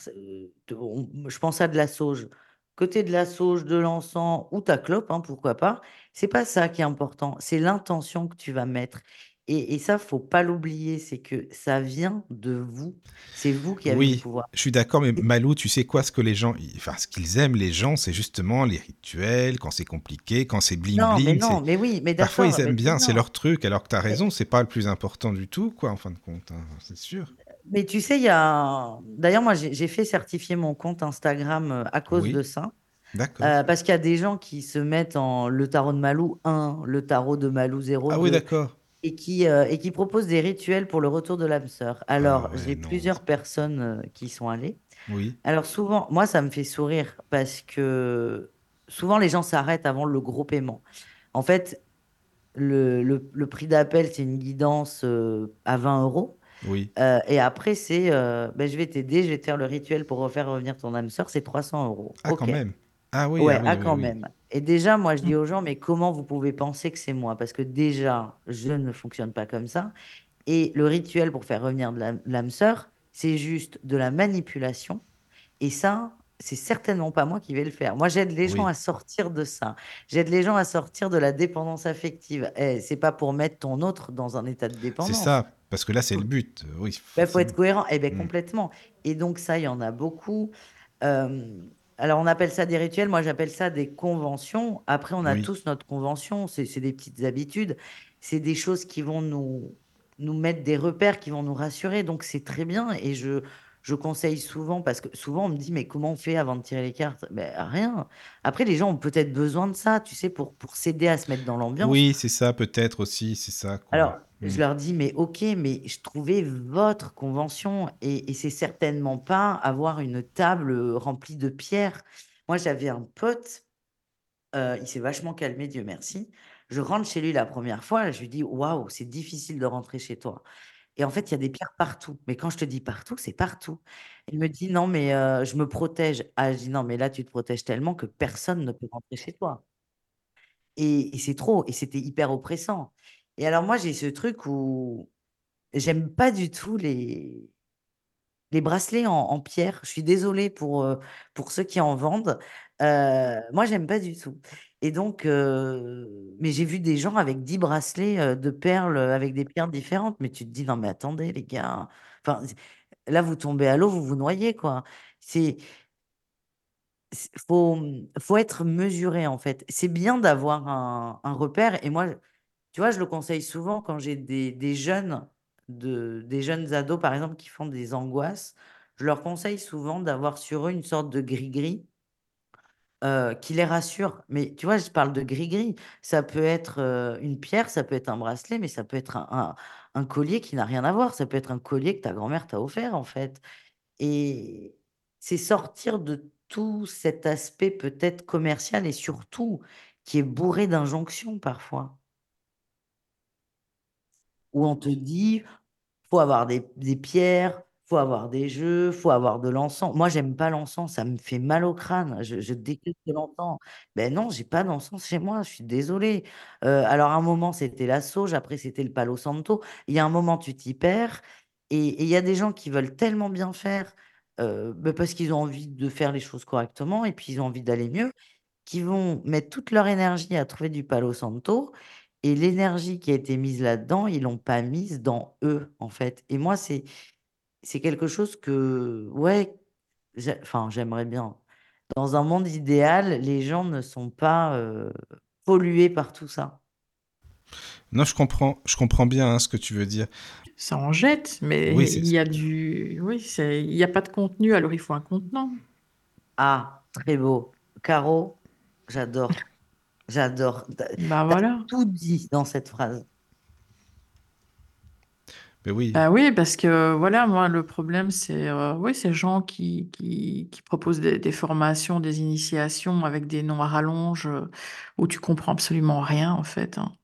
je pense à de la sauge. Côté de la sauge, de l'encens ou ta clope, hein, pourquoi pas. C'est pas ça qui est important. C'est l'intention que tu vas mettre. Et, et ça, faut pas l'oublier, c'est que ça vient de vous. C'est vous qui avez oui, le pouvoir. Je suis d'accord, mais Malou, tu sais quoi, ce que les gens, enfin, ce qu'ils aiment, les gens, c'est justement les rituels, quand c'est compliqué, quand c'est bling non, bling. Mais non, mais oui, mais Parfois, ils aiment bien, c'est leur truc, alors que tu as raison, c'est pas le plus important du tout, quoi, en fin de compte, hein, c'est sûr. Mais tu sais, il y a. D'ailleurs, moi, j'ai fait certifier mon compte Instagram euh, à cause oui. de ça. D'accord. Euh, parce qu'il y a des gens qui se mettent en le tarot de Malou 1, le tarot de Malou 0. Ah oui, d'accord et qui, euh, et qui propose des rituels pour le retour de l'âme sœur. Alors, Ah ouais, j'ai non. plusieurs personnes euh, qui sont allées. Oui, Alors, souvent, moi, ça me fait sourire parce que souvent, les gens s'arrêtent avant le gros paiement. En fait, le, le- le prix d'appel, c'est une guidance euh, à 20 euros. oui. Et après, c'est ben, je vais t'aider, je vais te faire le rituel pour refaire revenir ton âme sœur, c'est 300 euros. Ah, quand même. Ah oui, Ouais, ah oui, ah, oui, quand oui. même. Et déjà, moi, je dis aux gens, mais comment vous pouvez penser que c'est moi? Parce que déjà, je ne fonctionne pas comme ça. Et le rituel pour faire revenir de l'âme sœur, c'est juste de la manipulation. Et ça, c'est certainement pas moi qui vais le faire. Moi, j'aide les gens à sortir de ça. J'aide les gens à sortir de la dépendance affective. Et c'est pas pour mettre ton autre dans un état de C'est dépendance. ça, parce que là, c'est le but. Oui, Il faut être cohérent. Eh bien, Mm. complètement. Et donc, ça, il y en a beaucoup. Euh, alors, on appelle ça des rituels. Moi, j'appelle ça des conventions. Après, on a Oui. tous notre convention. C'est c'est des petites habitudes. C'est des choses qui vont nous, nous mettre des repères, qui vont nous rassurer. Donc, c'est très bien. Et je, je conseille souvent, parce que souvent, on me dit, mais comment on fait avant de tirer les cartes? Ben, rien. Après, les gens ont peut-être besoin de ça, tu sais, pour, pour s'aider à se mettre dans l'ambiance. Oui, c'est ça, peut-être aussi, c'est ça. quoi. Alors, Mm. je leur dis, mais ok, mais je trouvais votre convention et, et c'est certainement pas avoir une table remplie de pierres. Moi, j'avais un pote, euh, il s'est vachement calmé, Dieu merci. Je rentre chez lui la première fois, je lui dis, waouh, c'est difficile de rentrer chez toi. Et en fait, il y a des pierres partout. Mais quand je te dis partout, c'est partout. Il me dit, non, mais je me protège. Ah, je dis, non, mais là, tu te protèges tellement que personne ne peut rentrer chez toi. Et, c'est trop. Et c'était hyper oppressant. Et alors, moi, j'ai ce truc où j'aime pas du tout les, les bracelets en, pierre. Je suis désolée pour, pour ceux qui en vendent. Moi, j'aime pas du tout. Et donc, euh, mais j'ai vu des gens avec 10 bracelets euh, de perles euh, avec des pierres différentes. Mais tu te dis, non, mais attendez, les gars. Enfin, là, vous tombez à l'eau, vous vous noyez, quoi. C'est, faut, faut être mesuré, en fait. C'est bien d'avoir un, un repère. Et moi, tu vois, je le conseille souvent quand j'ai des, des jeunes, de, des jeunes ados, par exemple, qui font des angoisses. Je leur conseille souvent d'avoir sur eux une sorte de gris-gris euh, qui les rassure. Mais tu vois, je parle de gris-gris. Ça peut être euh, une pierre, ça peut être un bracelet, mais ça peut être un, collier qui n'a rien à voir. Ça peut être un collier que ta grand-mère t'a offert, en fait. Et c'est sortir de tout cet aspect peut-être commercial et surtout qui est bourré d'injonctions parfois où on te dit, faut avoir des pierres, faut avoir des jeux, faut avoir de l'encens. Moi, j'aime pas l'encens, ça me fait mal au crâne. Je, je déteste l'encens. Ben non, j'ai pas d'encens chez moi, je suis désolée. Euh, alors, à un moment, c'était la sauge, après, c'était le palo santo. Il y a un moment, tu t'y perds. Et il y a des gens qui veulent tellement bien faire euh, ben parce qu'ils ont envie de faire les choses correctement et puis ils ont envie d'aller mieux qui vont mettre toute leur énergie à trouver du Palo Santo et l'énergie qui a été mise là-dedans, ils l'ont pas mise dans eux, en fait. Et moi, c'est c'est quelque chose que, ouais, j'ai- enfin, j'aimerais bien. Dans un monde idéal, les gens ne sont pas euh, pollués par tout ça. Non, je comprends, je comprends bien hein, ce que tu veux dire. Ça en jette, mais Oui, il y a du... Oui, c'est... il n'y a pas de contenu, alors il faut un contenant. Ah, très beau. Caro, j'adore. J'adore. Bah t'as voilà. tout dit dans cette phrase. Mais oui, Bah oui, parce que voilà, moi, le problème, c'est euh, oui, ces gens qui, qui, qui proposent des, des formations, des initiations avec des noms à rallonge euh, où tu comprends absolument rien, en fait. hein.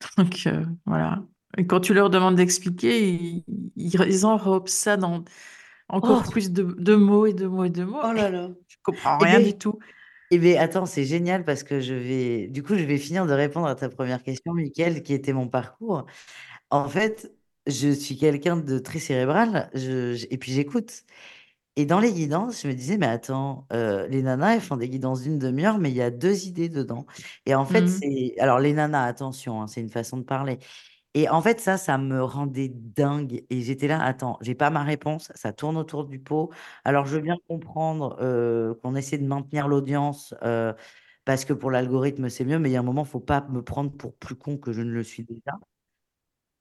<laughs> Donc, euh, voilà. Et quand tu leur demandes d'expliquer, ils, ils enrobent ça dans encore Oh, plus de, de mots et de mots et de mots. oh là là. <laughs> je comprends Eh rien bien, du tout. eh bien, attends, c'est génial parce que je vais, du coup, je vais finir de répondre à ta première question, Mickaël, qui était mon parcours. En fait, je suis quelqu'un de très cérébral, je- je- et puis j'écoute. Et dans les guidances, je me disais, mais attends, euh, les nanas, elles font des guidances d'une demi-heure, mais il y a deux idées dedans. Et en fait, Mhm. c'est... Alors, les nanas, attention, hein, c'est une façon de parler. Et en fait, ça, ça me rendait dingue. Et j'étais là, attends, j'ai pas ma réponse, ça tourne autour du pot. Alors, je veux bien comprendre euh, qu'on essaie de maintenir l'audience euh, parce que pour l'algorithme, c'est mieux, mais il y a un moment, faut pas me prendre pour plus con que je ne le suis déjà.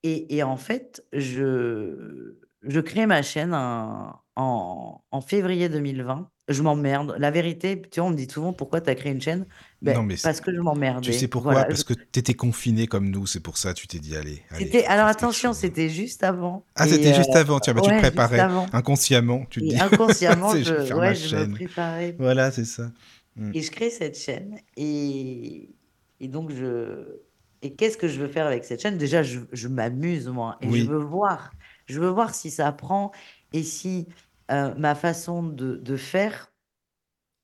Et, et en fait, je, je crée ma chaîne en, en, en février 2020. Je m'emmerde. La vérité, tu vois, on me dit souvent pourquoi tu as créé une chaîne? Ben, Non, mais parce que je tu sais m'emmerdais. pourquoi? Voilà. Parce que t'étais confiné comme nous, c'est pour ça tu t'es dit, allez, allez, C'était, faut que je alors quelque attention, chose. c'était juste avant. Ah, Et c'était euh, juste avant, tiens, bah, tu te ouais, juste préparais avant. inconsciemment, tu te Et dis, <laughs> inconsciemment, c'est, je vais je, faire ouais, ma je me chaîne. préparais. Voilà, c'est ça. Mm. Et je crée cette chaîne. Et, et donc, je. Et qu'est-ce que je veux faire avec cette chaîne? Déjà, je, je m'amuse, moi. Et je veux voir. Je veux voir si ça prend et si euh, ma façon de, de faire,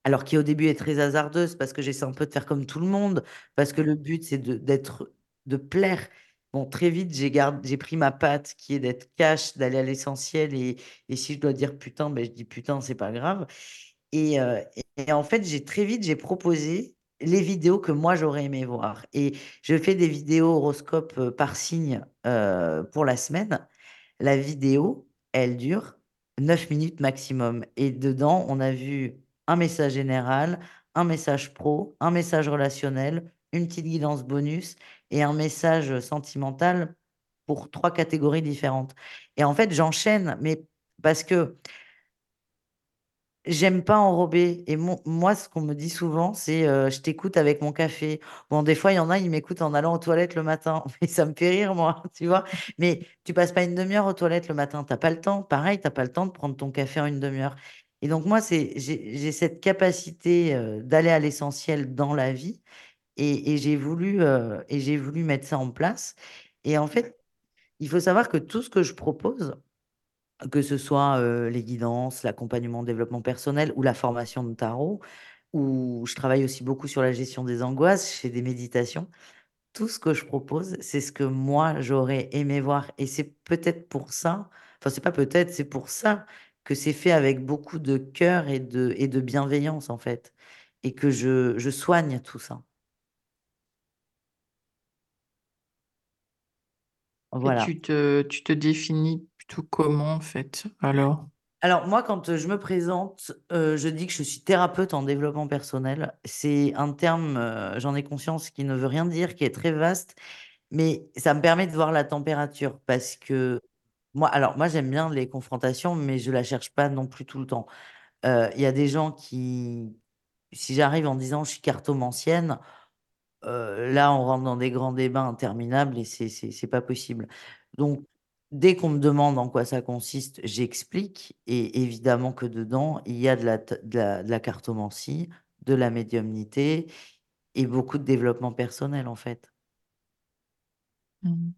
alors qui au début est très hasardeuse, parce que j'essaie un peu de faire comme tout le monde, parce que le but, c'est d'être, de plaire. Bon, très vite, j'ai j'ai pris ma patte qui est d'être cash, d'aller à l'essentiel. Et, et si je dois dire putain, ben, je dis putain, c'est pas grave. Et, euh, et en fait, j'ai très vite, j'ai proposé les vidéos que moi j'aurais aimé voir. Et je fais des vidéos horoscopes euh, par signe euh, pour la semaine. La vidéo, elle dure 9 minutes maximum. Et dedans, on a vu un message général, un message pro, un message relationnel, une petite guidance bonus et un message sentimental pour trois catégories différentes. Et en fait, j'enchaîne, mais parce que J'aime pas enrober. Et moi, ce qu'on me dit souvent, c'est euh, je t'écoute avec mon café. Bon, des fois, il y en a, ils m'écoutent en allant aux toilettes le matin. <laughs> Mais ça me fait rire, moi, tu vois. Mais tu passes pas une demi-heure aux toilettes le matin. T'as pas le temps. Pareil, t'as pas le temps de prendre ton café en une demi-heure. Et donc, moi, c'est, j'ai, j'ai cette capacité euh, d'aller à l'essentiel dans la vie. Et, et j'ai voulu, euh, et j'ai voulu mettre ça en place. Et en fait, il faut savoir que tout ce que je propose, que ce soit euh, les guidances, l'accompagnement au développement personnel ou la formation de tarot, où je travaille aussi beaucoup sur la gestion des angoisses, je fais des méditations. Tout ce que je propose, c'est ce que moi j'aurais aimé voir. Et c'est peut-être pour ça, enfin c'est pas peut-être, c'est pour ça que c'est fait avec beaucoup de cœur et de, et de bienveillance en fait. Et que je, je soigne tout ça. Et Voilà. tu te, tu te définis plutôt comment, en fait, alors? Alors moi, quand euh, je me présente, euh, je dis que je suis thérapeute en développement personnel. C'est un terme, euh, j'en ai conscience, qui ne veut rien dire, qui est très vaste, mais ça me permet de voir la température parce que moi, alors moi j'aime bien les confrontations, mais je la cherche pas non plus tout le temps. Il y a des gens qui, si j'arrive en disant je suis cartomancienne, là, on rentre dans des grands débats interminables et c'est pas possible. Donc, dès qu'on me demande en quoi ça consiste, j'explique. Et évidemment que dedans, il y a de la, t- de la, de la cartomancie, de la médiumnité et beaucoup de développement personnel, en fait. Mhm.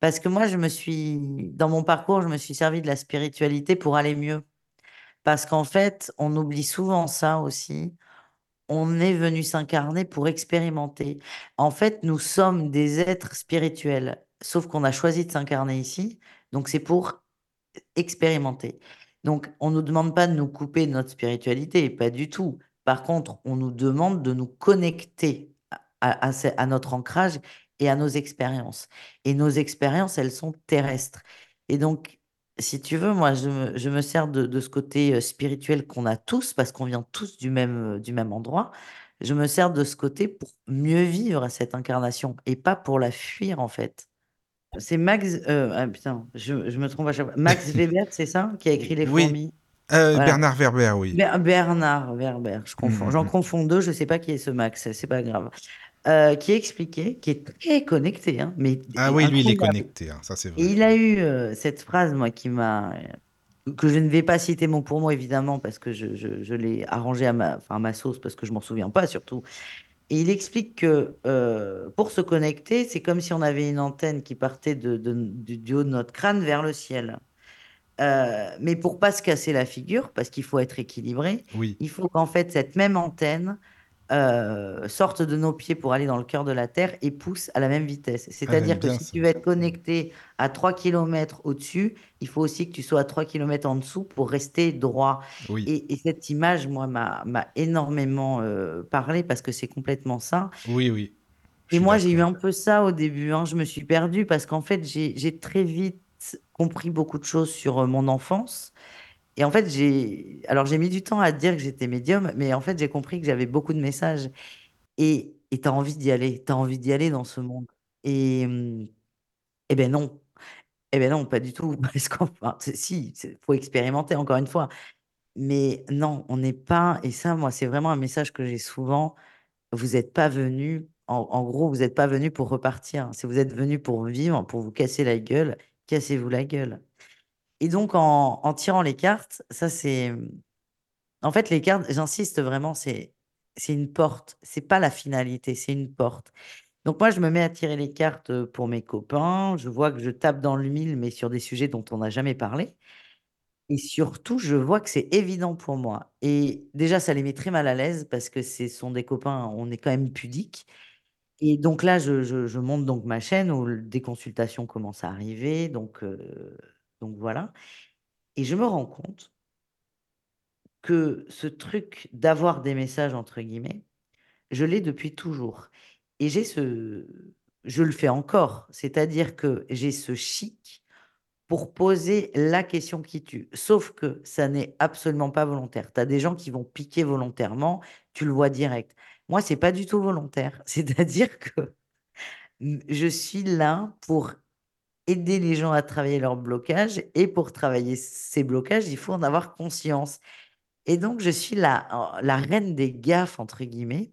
Parce que moi, je me suis, dans mon parcours, je me suis servi de la spiritualité pour aller mieux. Parce qu'en fait, on oublie souvent ça aussi. On est venu s'incarner pour expérimenter. En fait, nous sommes des êtres spirituels, sauf qu'on a choisi de s'incarner ici. Donc, c'est pour expérimenter. Donc, on ne nous demande pas de nous couper de notre spiritualité, pas du tout. Par contre, on nous demande de nous connecter à, notre ancrage et à nos expériences. Et nos expériences, elles sont terrestres. Et donc, si tu veux, moi, je me, sers de, de ce côté euh, spirituel qu'on a tous, parce qu'on vient tous du même, euh, du même endroit. Je me sers de ce côté pour mieux vivre cette incarnation et pas pour la fuir, en fait. C'est Max. euh, ah, putain, je, je me trompe à chaque fois. Max <laughs> Weber, c'est ça, qui a écrit Les oui. fourmis? Euh, Voilà. Bernard Werber, oui. Ber- Bernard Werber, je confonds. Mm, J'en mm. confonds deux, je sais pas qui est ce Max, c'est pas grave. Euh, qui expliquait, qui est très connecté, hein, mais Ah oui, lui, il est incroyable. connecté, hein, ça c'est Et vrai. il a eu euh, cette phrase, moi, qui m'a. que je ne vais pas citer mot pour mot, évidemment, parce que je, je, je l'ai arrangé à ma, enfin, à ma sauce, parce que je m'en souviens pas, surtout. Et il explique que euh, pour se connecter, c'est comme si on avait une antenne qui partait de, de- du du haut de notre crâne vers le ciel. Euh, mais pour pas se casser la figure, parce qu'il faut être équilibré, Oui. il faut qu'en fait cette même antenne euh, sorte de nos pieds pour aller dans le cœur de la Terre et pousse à la même vitesse. Ah, C'est-à-dire que si ça. tu veux être connecté à 3 km au-dessus, il faut aussi que tu sois à 3 km en dessous pour rester droit. Oui, Et, et cette image, moi, m'a énormément euh, parlé parce que c'est complètement ça. oui, oui. Et moi, j'ai eu un peu ça au début, hein. Je me suis perdue parce qu'en fait, j'ai j'ai très vite compris beaucoup de choses sur euh, mon enfance. Et en fait, j'ai alors j'ai mis du temps à dire que j'étais médium, mais en fait, j'ai compris que j'avais beaucoup de messages. Et tu as envie d'y aller, tu as envie d'y aller dans ce monde. Et, hum, eh ben non, eh ben non, pas du tout. <laughs> Parce qu'enfin, c'est- si, il faut expérimenter encore une fois. Mais non, on n'est pas, et ça, moi, c'est vraiment un message que j'ai souvent. Vous n'êtes pas venu, en, en gros, vous n'êtes pas venu pour repartir. Si vous êtes venu pour vivre, pour vous casser la gueule, cassez-vous la gueule. Et donc, en, tirant les cartes, ça, c'est. En fait, les cartes, j'insiste vraiment, c'est une porte. C'est pas la finalité, c'est une porte. Donc, moi, je me mets à tirer les cartes pour mes copains. Je vois que je tape dans le mille, mais sur des sujets dont on n'a jamais parlé. Et surtout, je vois que c'est évident pour moi. Et déjà, ça les met très mal à l'aise parce que ce sont des copains, on est quand même pudiques. Et donc là, je, monte donc ma chaîne où des consultations commencent à arriver. Donc, euh, donc voilà. Et je me rends compte que ce truc d'avoir des messages, entre guillemets, je l'ai depuis toujours. Et j'ai ce... Je le fais encore. C'est-à-dire que j'ai ce chic pour poser la question qui tue. Sauf que ça n'est absolument pas volontaire. Tu as des gens qui vont piquer volontairement, tu le vois direct. Moi, c'est pas du tout volontaire. <laughs> C'est-à-dire que je suis là pour aider les gens à travailler leurs blocages et pour travailler ces blocages, il faut en avoir conscience. Et donc, je suis la, la reine des gaffes, entre guillemets.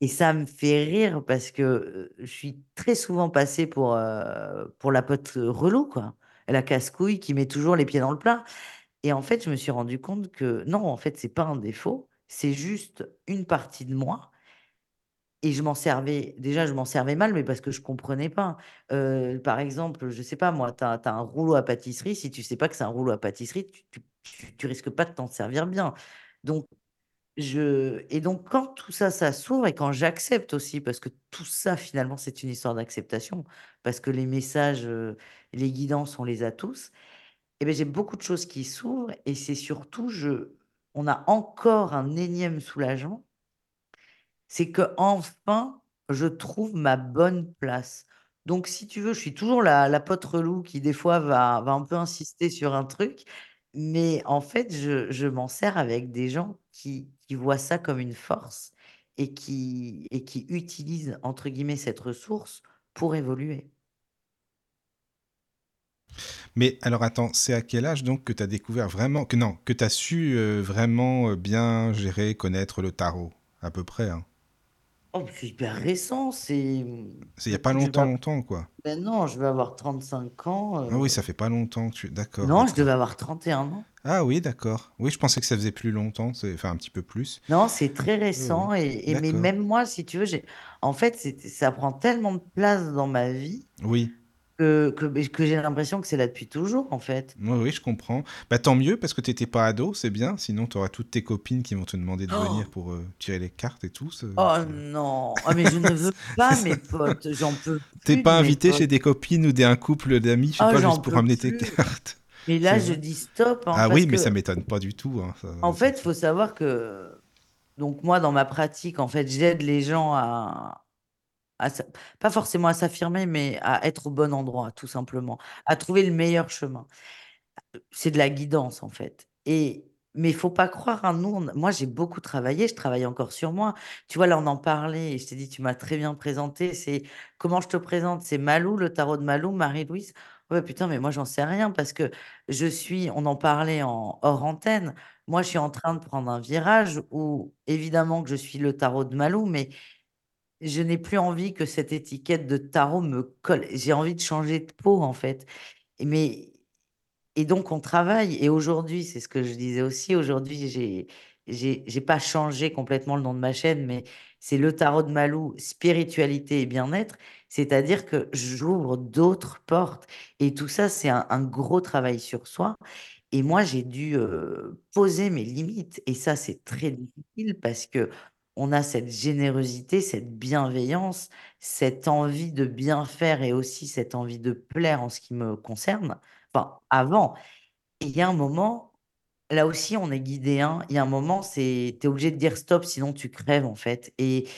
Et ça me fait rire parce que euh, je suis très souvent passée pour, euh, pour la pote relou, quoi. La casse-couille qui met toujours les pieds dans le plat. Et en fait, je me suis rendu compte que non, en fait, c'est pas un défaut, c'est juste une partie de moi. Et je m'en servais, déjà, je m'en servais mal, mais parce que je comprenais pas. Euh, par exemple, je sais pas, moi, tu as, un rouleau à pâtisserie. Si tu sais pas que c'est un rouleau à pâtisserie, tu, tu, risques pas de t'en servir bien. Donc, je... Et donc, quand tout ça, ça s'ouvre et quand j'accepte aussi, parce que tout ça, finalement, c'est une histoire d'acceptation, parce que les messages, euh, les guidances, on les a tous, et ben, j'ai beaucoup de choses qui s'ouvrent et c'est surtout, je... on a encore un énième soulagement, c'est que enfin, je trouve ma bonne place. Donc, si tu veux, je suis toujours la, la pote qui, des fois, va, va un peu insister sur un truc, mais en fait, je, je m'en sers avec des gens qui, qui voient ça comme une force et qui, et qui utilisent, entre guillemets, cette ressource pour évoluer. Mais alors attends, c'est à quel âge donc que tu as découvert vraiment, que non, que su euh, vraiment euh, bien gérer, connaître le tarot, à peu près, hein? Oh, c'est hyper récent, c'est... C'est il n'y a pas longtemps, avoir- longtemps, quoi. Ben non, je vais avoir 35 ans. Ah oui, euh, ça fait pas longtemps que tu... D'accord, Non, je devais avoir 31 ans. Ah oui, d'accord. Oui, je pensais que ça faisait plus longtemps, enfin un petit peu plus. Non, c'est très Oui, oui. récent et, et mais même moi, si tu veux, j'ai en fait, ça prend tellement de place dans ma vie Oui, que, que, que j'ai l'impression que c'est là depuis toujours, en fait. oui, oui, je comprends. Bah tant mieux, parce que t'étais pas ado, c'est bien. Sinon, tu auras toutes tes copines qui vont te demander de Oh, venir pour euh, tirer les cartes et tout. oh non, ah, mais je ne veux pas mes potes, j'en peux <laughs> T'es plus pas de mes invité chez des copines ou des, un couple d'amis, je sais Oh, pas, juste pour amener tes cartes. Mais là, je dis stop, hein, Ah parce oui, mais que, ça m'étonne pas du tout. hein, ça- en fait, il faut savoir que, donc moi, dans ma pratique, en fait, j'aide les gens à, pas forcément à s'affirmer, mais à être au bon endroit, tout simplement, à trouver le meilleur chemin. c'est de la guidance en fait. Et mais il faut pas croire à nous. Moi, j'ai beaucoup travaillé, je travaille encore sur moi. Tu vois, là, on en parlait et je t'ai dit, tu m'as très bien présenté. C'est comment je te présente? C'est Malou, le tarot de Malou, Marie-Louise. Ouais, putain, mais moi, j'en sais rien parce que je suis, on en parlait en hors antenne. Moi, je suis en train de prendre un virage où, évidemment, que je suis le tarot de Malou, mais je n'ai plus envie que cette étiquette de tarot me colle. J'ai envie de changer de peau, en fait. Mais et donc, on travaille. Et aujourd'hui, c'est ce que je disais aussi, aujourd'hui, j'ai, j'ai pas changé complètement le nom de ma chaîne, mais c'est Le Tarot de Malou, spiritualité et bien-être. C'est-à-dire que j'ouvre d'autres portes et tout ça, c'est un gros travail sur soi et moi, j'ai dû, heu, poser mes limites et ça, c'est très difficile parce qu'on a cette générosité, cette bienveillance, cette envie de bien faire et aussi cette envie de plaire en ce qui me concerne. Enfin, avant il y a un moment, là aussi, on est guidé, hein. Il y a un moment, c'est es obligé de dire: «Stop», sinon tu crèves, en fait et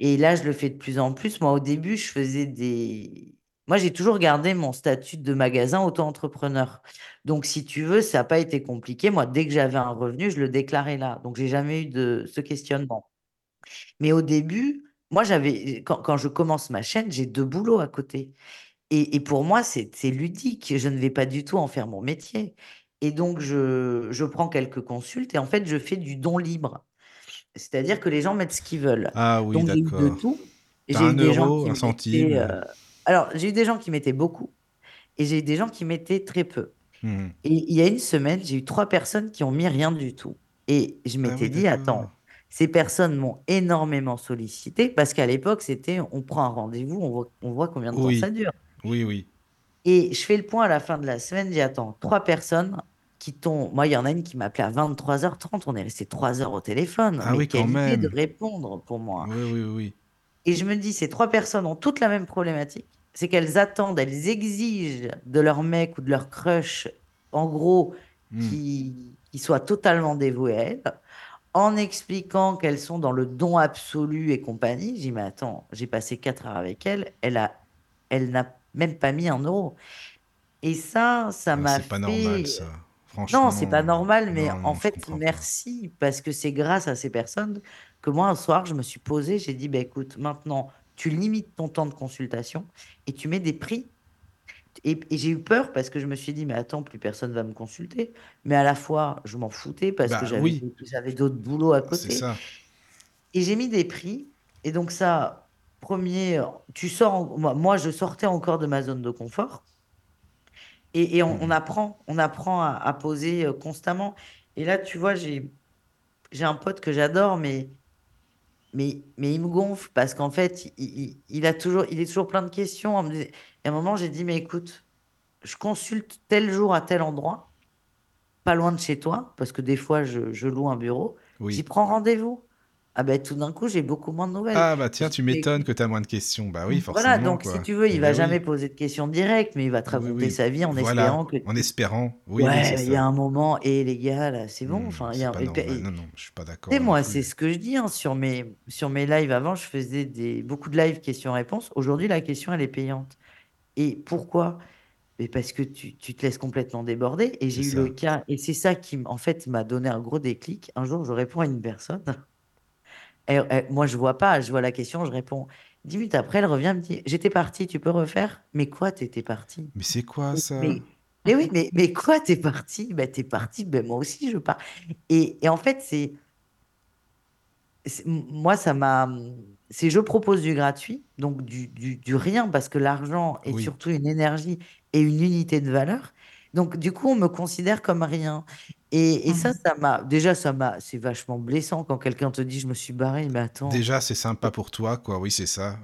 et là, je le fais de plus en plus. Moi, au début, je faisais des moi, j'ai toujours gardé mon statut de magasin auto-entrepreneur. Donc, si tu veux, ça a pas été compliqué. Moi, dès que j'avais un revenu, je le déclarais là. Donc, j'ai jamais eu de ce questionnement. Mais au début, moi, j'avais quand quand je commence ma chaîne, j'ai 2 boulots à côté et et pour moi, c'est ludique. Je ne vais pas du tout en faire mon métier et donc je je prends quelques consultes et en fait, je fais du don libre. C'est-à-dire que les gens mettent ce qu'ils veulent. Ah oui, Donc j'ai eu de tout. J'ai eu 1 des gens euro, qui 1 centime, heu alors j'ai eu des gens qui mettaient beaucoup et j'ai eu des gens qui mettaient très peu Mmh mh. et il y a une semaine, j'ai eu 3 personnes qui ont mis rien du tout et je Ah m'étais oui, dit. «Attends, ces personnes m'ont énormément sollicité» parce qu'à l'époque, c'était on prend un rendez-vous, on voit on voit combien de temps ça dure Oui, oui. et je fais le point à la fin de la semaine, dis: «Attends, 3 personnes qui t'ont» moi, il y en a une qui m'a appelé à 23:30, on est resté 3 heures au téléphone, Ah mais oui, quand idée de même! répondre pour moi Oui, oui, oui. et je me dis: «Ces 3 personnes ont toutes la même problématique, c'est qu'elles attendent, elles exigent de leur mec ou de leur crush, en gros, Mmh. qu'il qu'il soit totalement dévoué à elles, en expliquant qu'elles sont dans le don absolu et compagnie». Je dis: «Mais attends, j'ai passé 4 heures avec elle, elle a elle n'a même pas mis 1 euro» et ça, ça m'a c'est pas normal fait, ça. heu non, c'est pas Franchement, normal, mais non, en non, fait, pas. merci parce que c'est grâce à ces personnes que moi, un soir, je me suis posée, j'ai dit: «Bah, écoute, maintenant, tu limites ton temps de consultation et tu mets des prix» et et j'ai eu peur parce que je me suis dit: «Mais attends, plus personne va me consulter», mais à la fois, je m'en foutais parce que Bah, j'avais oui. d'autres j'avais d'autres boulots à C'est côté ça. et j'ai mis des prix et donc ça, 1er, tu sors en moi je sortais encore de ma zone de confort et et Mmh on on mh. apprend on apprend à à poser, heu, constamment et là, tu vois, j'ai j'ai un pote que j'adore, mais mais mais il me gonfle parce qu'en fait, il il il a toujours il est toujours plein de questions. Et à un moment, j'ai dit: «Mais écoute, je consulte tel jour à tel endroit, pas loin de chez toi», parce que des fois, je je loue un bureau. Oui. dit: «Prends rendez-vous». Ah beh, tout d'un coup, j'ai beaucoup moins de nouvelles. Ah bah, tiens, tu «Mais m'étonnes écoute» que tu as moins de questions. Bah oui, voilà, forcément, donc si tu veux, il Eh va beh, jamais oui. poser de questions directes, mais il va te Oui, raconter oui. sa vie en Voilà, espérant que en espérant. Oui, ouais, il y a un moment: «Eh les gars, là, c'est bon». Mmh, Enfin, il y a pas et normal. et Non, non, je suis pas d'accord non moi, c'est ce que je dis, hein, sur mes sur mes lives. Avant, je faisais des beaucoup de lives questions-réponses. Aujourd'hui, la question, elle est payante et pourquoi? Parce que tu tu te laisses complètement déborder et j'ai eu le cas et c'est ça qui en fait, m'a donné un gros déclic. Un jour, je réponds à une personne et et moi, je vois pas, je vois la question, je réponds. 10 minutes après, elle revient, elle me dit: «J'étais partie, tu peux refaire?» «Mais quoi, tu étais partie?» Mais c'est quoi «Mais ça? mais mais oui, mais mais quoi, tu es partie?» «Bah, tu es partie, beh, moi aussi, je pars» et et en fait, c'est moi, ça m'a, c'est je propose du gratuit, donc du du du rien parce que l'argent est Oui. surtout une énergie et une unité de valeur. Donc du coup, on me considère comme rien et et Mmh ça, mh. ça m'a déjà, ça m'a c'est vachement blessant quand quelqu'un te dit: «Je me suis barré», mais attends Déjà, c'est sympa pour toi, quoi. Oui, c'est ça,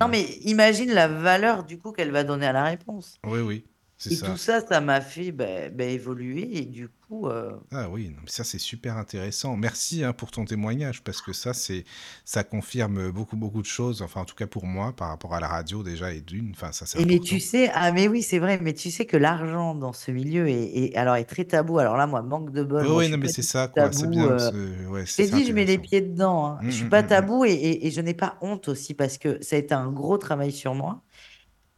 non, exactement. mais imagine la valeur, du coup, qu'elle va donner à la réponse Oui, oui, c'est et tout ça. ça, ça m'a fait, beh beh, évoluer et du coup, heu Ah oui, non, mais ça, c'est super intéressant. Merci, hein, pour ton témoignage parce que ça, c'est ça confirme beaucoup, beaucoup de choses, enfin, en tout cas pour moi, par rapport à la radio déjà et d'1, enfin, ça, c'est et mais tu sais ah mais oui, c'est vrai, mais tu sais que l'argent dans ce milieu est est alors est très tabou. Alors là, moi, manque de bol, je oui, non, mais c'est ça, quoi. C'est bien, c'est ouais, je c'est dit, je mets les pieds dedans, hein. Mmh, Je suis mmh, pas mmh, mmh. tabou et et et je n'ai pas honte aussi parce que ça a été un gros travail sur moi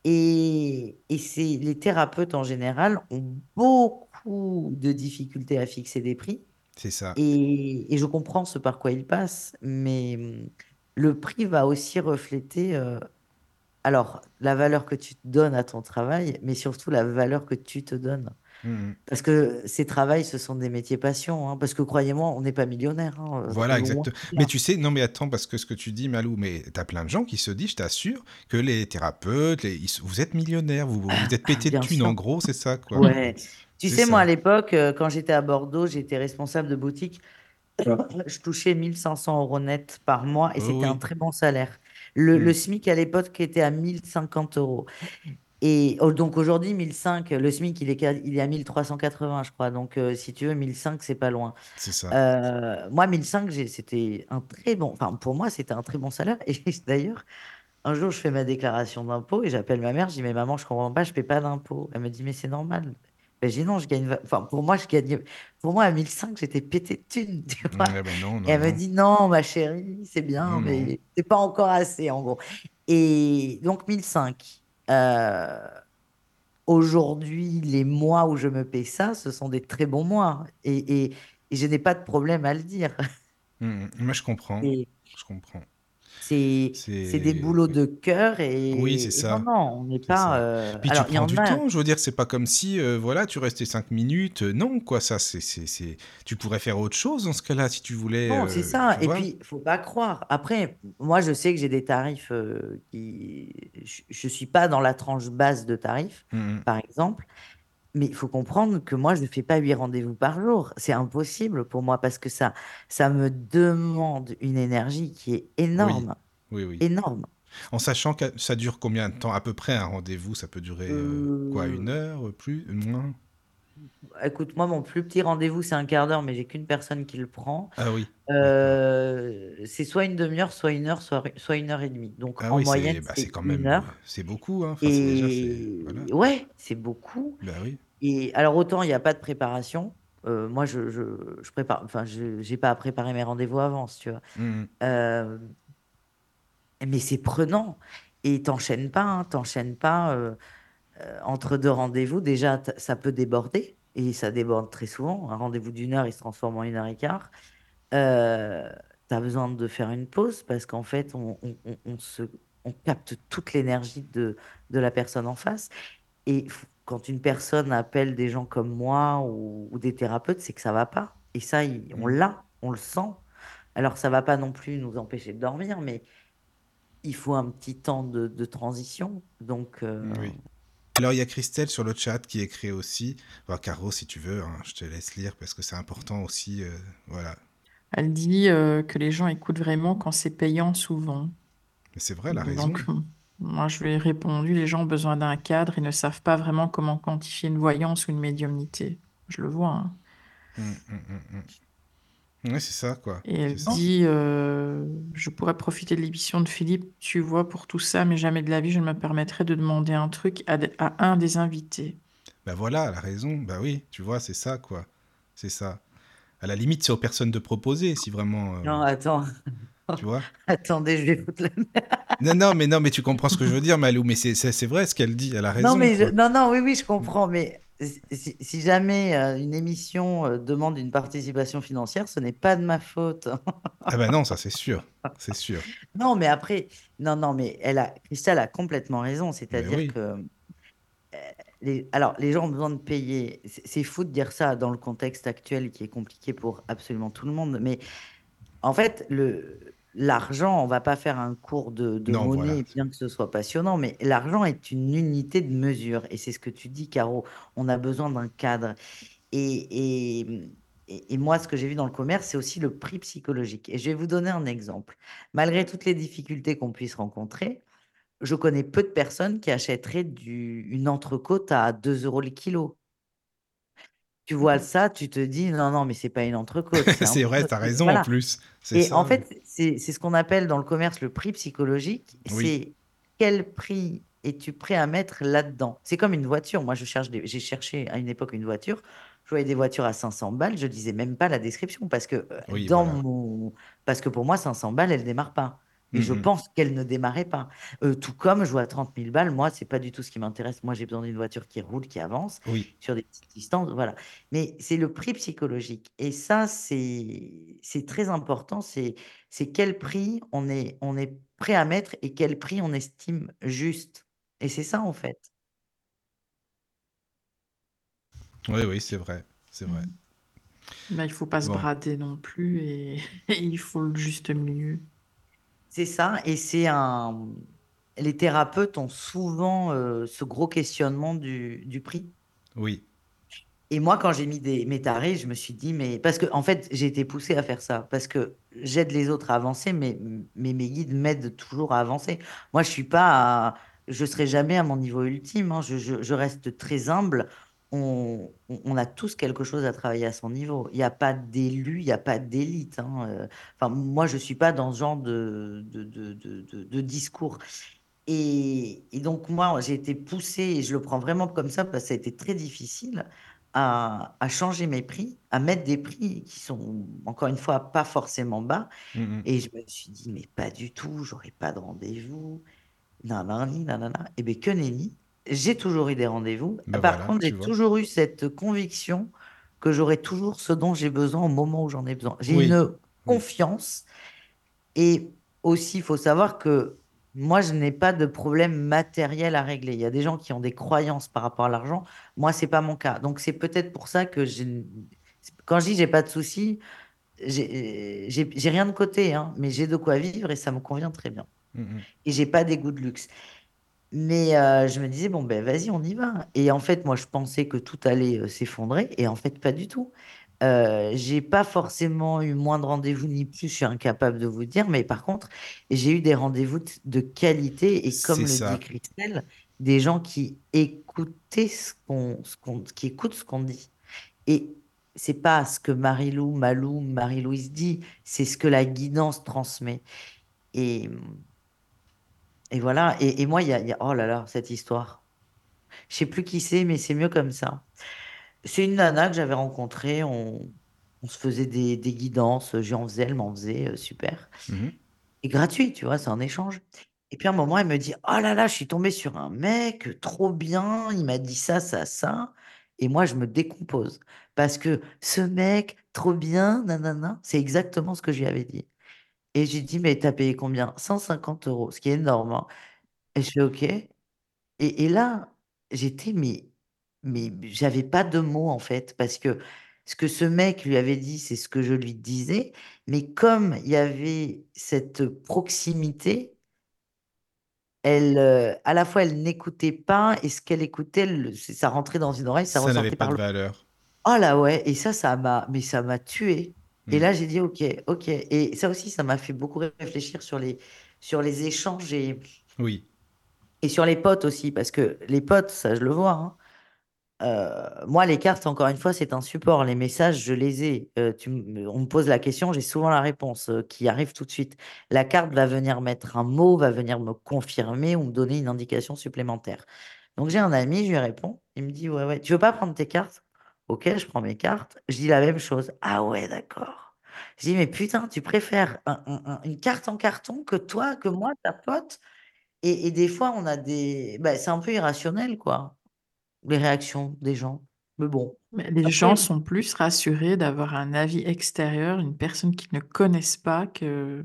et et c'est les thérapeutes, en général, ont beaucoup de difficultés à fixer des prix C'est ça. et et je comprends ce par quoi ils passent, mais mmh, le prix va aussi refléter, heu, alors la valeur que tu donnes à ton travail, mais surtout la valeur que tu te donnes. Mmh mh. Parce que ces travails, ce sont des métiers passion, hein, parce que croyez-moi, on n'est pas millionnaires, hein, heu, Voilà, de mais tu sais non, mais attends, parce que ce que tu dis, Malou, mais tu as plein de gens qui se disent, je t'assure, que les thérapeutes, les vous êtes millionnaires, vous vous vous êtes pétés de thunes, en gros, c'est ça, quoi? Ouais. Tu sais, moi, à l'époque, heu, quand j'étais à Bordeaux, j'étais responsable de boutique. <laughs> je touchais 1500 euros net par mois et Oh c'était un très bon salaire. Le, le Mm. SMIC à l'époque était à 1050 euros. Et oh, donc aujourd'hui, 1005, le SMIC, il est, il est à 1380, je crois. Donc euh, si tu veux, 1005, c'est pas loin. C'est ça. Euh, moi, 1005, j'ai- c'était un très bon, enfin pour moi, c'était un très bon salaire. Et <laughs> d'ailleurs, un jour, je fais ma déclaration d'impôt et j'appelle ma mère, je dis, mais maman, je comprends pas, je paie pas d'impôt. Elle me dit, mais c'est normal. Ben, j'ai dit, non, je gagne, enfin pour moi, je gagne, pour moi, à 1005, j'étais pété de thunes, tu vois. Ouais, ben non, Et non, elle me dit, non, ma chérie, c'est bien, mais c'est pas encore assez, en gros. Et donc, 1005. Euh, aujourd'hui, les mois où je me paie ça, ce sont des très bons mois. Et, et, et je n'ai pas de problème à le dire. Mm, mm. Mais je comprends. Et Je comprends. C'est c'est des C'est. boulots de cœur. Oui, c'est Et, et non, ça. non, on n'est C'est pas. euh, Puis tu Alors, prends en du a. temps, je veux dire, c'est pas comme si, euh, voilà, tu restais cinq minutes. Euh, Non, quoi, ça, c'est, c'est, c'est- Tu pourrais faire autre chose dans ce cas-là, si tu voulais, Non, c'est euh, ça. Et puis, faut pas croire. Après, moi, je sais que j'ai des tarifs qui. Je ne suis pas dans la tranche basse de tarifs, Mm, mm. par exemple. Mais il faut comprendre que moi, je ne fais pas huit rendez-vous par jour. C'est impossible pour moi parce que ça, ça me demande une énergie qui est énorme. oui, oui. Énorme. En sachant que ça dure combien de temps? À peu près un rendez-vous, ça peut durer euh, quoi, une Euh, heure, euh, plus, moins? Écoute, moi, mon plus petit rendez-vous, c'est un quart d'heure, mais j'ai qu'une personne qui le prend. Ah oui. Euh, c'est soit une demi-heure, soit une heure, soit, soit une heure et demie. Donc, Ah en oui, moyenne, c'est bah, c'est c'est quand une même, heure. c'est beaucoup, hein. Enfin, c'est déjà, c'est, voilà. Et ouais, c'est beaucoup. Bah oui. Et alors, autant il n'y a pas de préparation. euh, moi, je, je, je prépare, enfin, je n'ai pas à préparer mes rendez-vous avant, tu vois. Mm, mm. Euh, mais c'est prenant. Et t'enchaînes pas, hein, t'enchaînes pas euh, entre deux rendez-vous. Déjà, ça peut déborder. Et ça déborde très souvent. Un rendez-vous d'une heure, il se transforme en une heure et quart. Euh, tu as besoin de faire une pause parce qu'en fait, on, on- on- on se, on capte toute l'énergie de, de la personne en face. Et quand une personne appelle des gens comme moi ou, ou des thérapeutes, c'est que ça va pas. Et ça, il- on Mm. l'a, on le sent. Alors, ça va pas non plus nous empêcher de dormir, mais il faut un petit temps de, de transition. Donc, euh, Oui. Alors, il y a Christelle sur le chat qui écrit aussi. Enfin, Caro, si tu veux, hein, je te laisse lire parce que c'est important aussi. euh, voilà. Elle dit euh, que les gens écoutent vraiment quand c'est payant souvent. Mais c'est vrai, elle a raison. Donc, moi, je lui ai répondu, les gens ont besoin d'un cadre et ne savent pas vraiment comment quantifier une voyance ou une médiumnité. Je le vois. hein. Mm, mm, mm, mm. Ouais, c'est ça, quoi. Et elle C'est dit, euh, je pourrais profiter de l'émission de Philippe, tu vois, pour tout ça, mais jamais de la vie, je ne me permettrais de demander un truc à, de- à un des invités. Bah voilà, elle a raison. Bah oui, tu vois, c'est ça, quoi. C'est ça. À la limite, c'est aux personnes de proposer, si vraiment. euh, non, attends, <laughs> tu vois. attendez, je vais foutre la Non, non, mais non, mais tu comprends ce que je veux dire, Malou. Mais c'est c'est- c'est vrai ce qu'elle dit. Elle a Non, raison. mais je- quoi. non, non, oui, oui, je comprends. Mais si, si jamais euh, une émission euh, demande une participation financière, ce n'est pas de ma faute. <laughs> Ah bah non, ça c'est sûr. C'est sûr. Non, mais après, non, non, mais elle a, Christelle a complètement raison. C'est-à-dire oui. que, euh, les, alors, les gens ont besoin de payer. C'est fou de dire ça dans le contexte actuel qui est compliqué pour absolument tout le monde. Mais en fait, le, l'argent, on va pas faire un cours de, de Non, monnaie, voilà. bien que ce soit passionnant, mais l'argent est une unité de mesure. Et c'est ce que tu dis, Caro. On a besoin d'un cadre. Et, et, et- et moi, ce que j'ai vu dans le commerce, c'est aussi le prix psychologique. Et je vais vous donner un exemple. Malgré toutes les difficultés qu'on puisse rencontrer, je connais peu de personnes qui achèteraient du, une entrecôte à 2 euros le kilo. Tu vois ça, tu te dis, non, non, mais c'est pas une entrecôte, c'est <laughs> vrai, t'as raison en plus. Et ça. en fait, c'est ce qu'on appelle dans le commerce le prix psychologique. Oui. C'est quel prix es-tu prêt à mettre là-dedans? C'est comme une voiture. Moi, je cherche des- j'ai cherché à une époque une voiture. Je voyais des voitures à 500 balles. Je lisais même pas la description parce que euh, Oui, dans voilà. mon, parce que pour moi, 500 balles, elle démarre pas. Et je Mhm. pense qu'elle ne démarrait pas. Euh, tout comme je vois à 30 000 balles, moi, c'est pas du tout ce qui m'intéresse. Moi, j'ai besoin d'une voiture qui roule, qui avance Oui. sur des petites distances, voilà. Mais c'est le prix psychologique. Et ça, c'est très important. C'est quel prix on est, on est prêt à mettre et quel prix on estime juste. Et c'est ça, en fait. Oui, oui, c'est vrai. C'est vrai. Ben, il faut pas se brader non plus et, et <laughs> il faut le juste milieu. C'est ça. Et c'est un. Les thérapeutes ont souvent euh, ce gros questionnement du, du prix. Oui. Et moi, quand j'ai mis des, mes tarés, je me suis dit, mais parce que en fait, j'ai été poussée à faire ça, parce que j'aide les autres à avancer, mais, mais mes guides m'aident toujours à avancer. Moi, je suis pas, à- je serai jamais à mon niveau ultime. hein. Je, je- je reste très humble. On, a tous quelque chose à travailler à son niveau. Il n'y a pas d'élu, il n'y a pas d'élite. hein. Euh, Enfin, moi, je suis pas dans ce genre de, de, de, de, discours. Et, et donc, moi, j'ai été poussée, et je le prends vraiment comme ça, parce que ça a été très difficile, à, à changer mes prix, à mettre des prix qui sont, encore une fois, pas forcément bas. Mhm. Et je me suis dit, mais pas du tout, j'aurai pas de rendez-vous, nanani, nanana. Et bien, que nenni, j'ai toujours eu des rendez-vous. Ben Par voilà, contre, j'ai toujours eu cette conviction que j'aurai toujours ce dont j'ai besoin au moment où j'en ai besoin. J'ai Oui, une oui. confiance et aussi, il faut savoir que moi, je n'ai pas de problème matériel à régler. Il y a des gens qui ont des croyances par rapport à l'argent. Moi, c'est pas mon cas. Donc, c'est peut-être pour ça que j'ai... quand je dis j'ai pas de soucis, j'ai j'ai- j'ai rien de côté, hein, mais j'ai de quoi vivre et ça me convient très bien. Mhm. Et j'ai pas des goûts de luxe. Mais euh, je me disais, bon, ben vas-y, on y va. Et en fait, moi, je pensais que tout allait euh, s'effondrer. Et en fait, pas du tout. Euh, j'ai pas forcément eu moins de rendez-vous ni plus, je suis incapable de vous dire. Mais par contre, j'ai eu des rendez-vous de qualité. Et comme le dit. Christelle, des gens qui écoutaient ce qu'on, ce qu'on- qui écoutent ce qu'on dit. Et c'est pas ce que Marie-Lou, Malou, Marie-Louise dit, c'est ce que la guidance transmet. Et, et voilà. Et, et moi, il y a, il y a- oh là là, cette histoire. Je sais plus qui c'est, mais c'est mieux comme ça. C'est une nana que j'avais rencontrée. On, on se faisait des, des guidances. J'en faisais, elle m'en faisait. euh, super. Mhm. Et gratuit, tu vois, c'est un échange. Et puis à un moment, elle me dit, Oh là là, je suis tombée sur un mec, trop bien. Il m'a dit ça, ça, ça. Et moi, je me décompose. Parce que ce mec, trop bien, nanana, c'est exactement ce que je lui avais dit. Et j'ai dit, mais t'as payé combien? 150 euros, ce qui est énorme. hein. Et je fais, OK. Et, et là, j'étais, mais, mais j'avais pas de mots en fait, parce que ce que ce mec lui avait dit, c'est ce que je lui disais, mais comme il y avait cette proximité, elle, euh, à la fois, elle n'écoutait pas, et ce qu'elle écoutait, elle- c'est- ça rentrait dans une oreille, ça Ça n'avait ressortait pas par de valeur. Oh là ouais, et ça, ça m'a, mais ça m'a Et Mm. là, j'ai dit, ok, ok. Et ça aussi, ça m'a fait beaucoup réfléchir sur les, sur les échanges et, Oui. et sur les potes aussi, parce que les potes, ça, je le vois, hein, Euh, moi, les cartes, encore une fois, c'est un support. Les messages, je les ai. Euh, tu on me pose la question, j'ai souvent la réponse euh, qui arrive tout de suite. La carte va venir mettre un mot, va venir me confirmer ou me donner une indication supplémentaire. Donc, j'ai un ami, je lui réponds. Il me dit, ouais, ouais, tu veux pas prendre tes cartes? Ok, je prends mes cartes. Je dis la même chose. Ah ouais, d'accord. Je dis, mais putain, tu préfères un- un- un- une carte en carton que toi, que moi, ta pote? Et, et des fois, on a des... bah, c'est un peu irrationnel, quoi les réactions des gens. Mais bon, Mais les gens sont plus rassurés d'avoir un avis extérieur, une personne qu'ils ne connaissent pas, que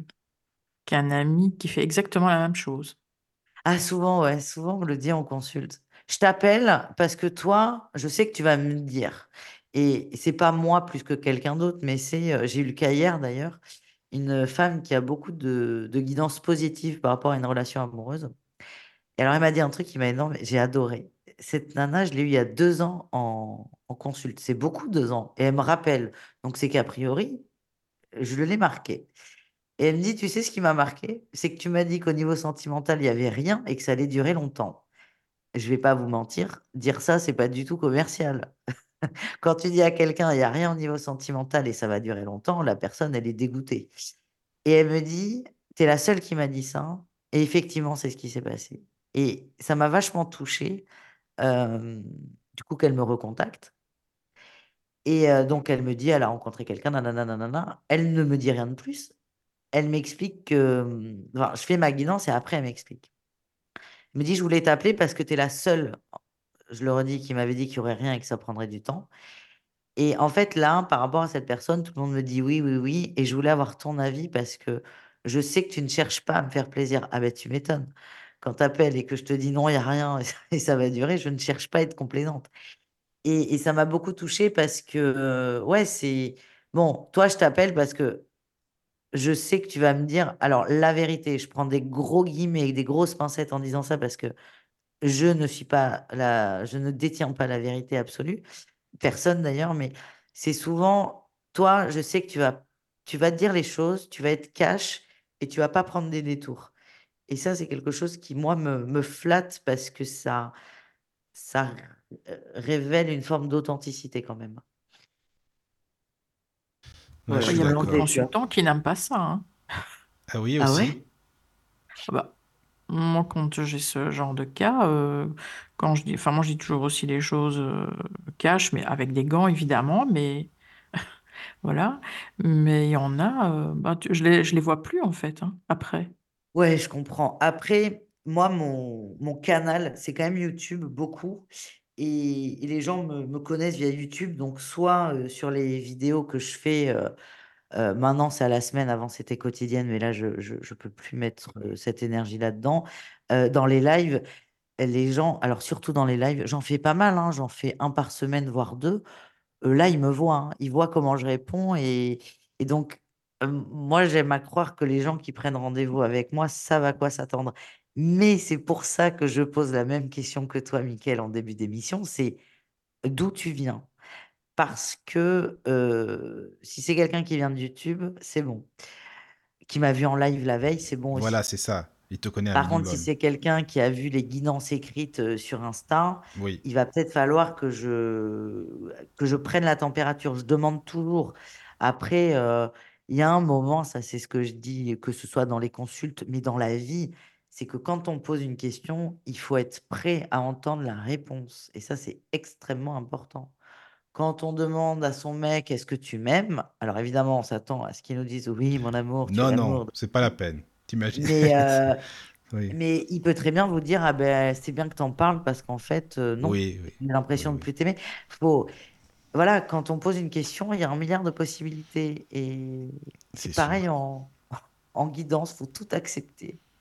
qu'un ami qui fait exactement la même chose. ah, souvent, ouais, souvent, on le dit en consulte. Je t'appelle parce que toi, je sais que tu vas me dire. Et c'est pas moi plus que quelqu'un d'autre, mais c'est, euh, j'ai eu le cas hier d'ailleurs, une femme qui a beaucoup de, guidance positive par rapport à une relation amoureuse. Et alors, elle m'a dit un truc qui m'a énorme, j'ai adoré. Cette nana, je l'ai eu il y a deux ans en, en consulte. C'est beaucoup, deux ans. Et elle me rappelle. Donc, c'est qu'a priori, je l'ai marqué. Et elle me dit, tu sais ce qui m'a marqué? C'est que tu m'as dit qu'au niveau sentimental, il n'y avait rien et que ça allait durer longtemps. Je vais pas vous mentir, dire ça, c'est pas du tout commercial. <laughs> Quand tu dis à quelqu'un, il n'y a rien au niveau sentimental et ça va durer longtemps, la personne, elle est dégoûtée. Et elle me dit, tu es la seule qui m'a dit ça. Et effectivement, c'est ce qui s'est passé. Et ça m'a vachement touchée. euh, du coup, qu'elle me recontacte. Et euh, donc, elle me dit, elle a rencontré quelqu'un, nanana, nanana. Elle ne me dit rien de plus. Elle m'explique que... je fais ma guidance et après, elle m'explique. Elle me dit, je voulais t'appeler parce que tu es la seule, je le redis, qui m'avait dit qu'il n'y aurait rien et que ça prendrait du temps. Et en fait, là, par rapport à cette personne, tout le monde me dit oui, oui, oui. Et je voulais avoir ton avis parce que je sais que tu ne cherches pas à me faire plaisir. Ah ben, tu m'étonnes. Quand tu appelles et que je te dis non, il n'y a rien <laughs> et ça va durer, je ne cherche pas à être complaisante. Et, et ça m'a beaucoup touchée parce que, euh, ouais, c'est... Bon, toi, je t'appelle parce que je sais que tu vas me dire, alors la vérité, je prends des gros guillemets et des grosses pincettes en disant ça parce que je ne suis pas la, je ne détiens pas la vérité absolue. personne d'ailleurs, mais c'est souvent, toi, je sais que tu vas, tu vas dire les choses, tu vas être cash et tu vas pas prendre des détours. Et ça, c'est quelque chose qui, moi, me, me flatte parce que ça, ça euh, révèle une forme d'authenticité quand même. Ouais, je Il y a plein de consultants qui n'aiment pas ça. hein. Ah oui, Ah aussi. ouais? Ah bah, moi, quand j'ai ce genre de cas, euh, quand je dis, enfin, moi, je dis toujours aussi les choses euh, cash, mais avec des gants, évidemment, mais <laughs> voilà. Mais il y en a, euh, bah, tu- je les, je les vois plus, en fait, hein, après. Ouais, je comprends. Après, moi, mon, mon canal, c'est quand même YouTube, beaucoup. Et, et les gens me, me connaissent via YouTube. Donc, soit euh, sur les vidéos que je fais, euh, euh, maintenant c'est à la semaine, avant c'était quotidienne, mais là, je ne peux plus mettre cette énergie là-dedans. Dans les lives, les gens, alors surtout dans les lives, j'en fais pas mal, hein, j'en fais un par semaine, voire deux. Là, ils me voient, hein, ils voient comment je réponds. Et, et donc, moi, j'aime à croire que les gens qui prennent rendez-vous avec moi savent à quoi s'attendre. Mais c'est pour ça que je pose la même question que toi, Mickaël, en début d'émission, c'est d'où tu viens? Parce que euh, si c'est quelqu'un qui vient de YouTube, c'est bon. Qui m'a vu en live la veille, c'est bon Voilà, aussi. c'est ça. Il te connaît Par contre, si c'est quelqu'un qui a vu les guidances écrites euh, sur Insta, Oui. il va peut-être falloir que je, que je prenne la température. Je demande toujours. Après, euh, il y a un moment, ça c'est ce que je dis, que ce soit dans les consultes, mais dans la vie, c'est que quand on pose une question, il faut être prêt à entendre la réponse. Et ça, c'est extrêmement important. Quand on demande à son mec, est-ce que tu m'aimes? Alors évidemment, on s'attend à ce qu'il nous dise, oui, mon amour, tu Non, non, c'est pas la peine. T'imagines? Mais, euh, <laughs> Oui. mais il peut très bien vous dire, ah ben, c'est bien que tu en parles parce qu'en fait, euh, non, Oui, oui. j'ai l'impression de plus t'aimer. Faut, voilà, quand on pose une question, il y a un milliard de possibilités. Et C'est c'est pareil sûr. en, <laughs> en guidance, faut tout accepter.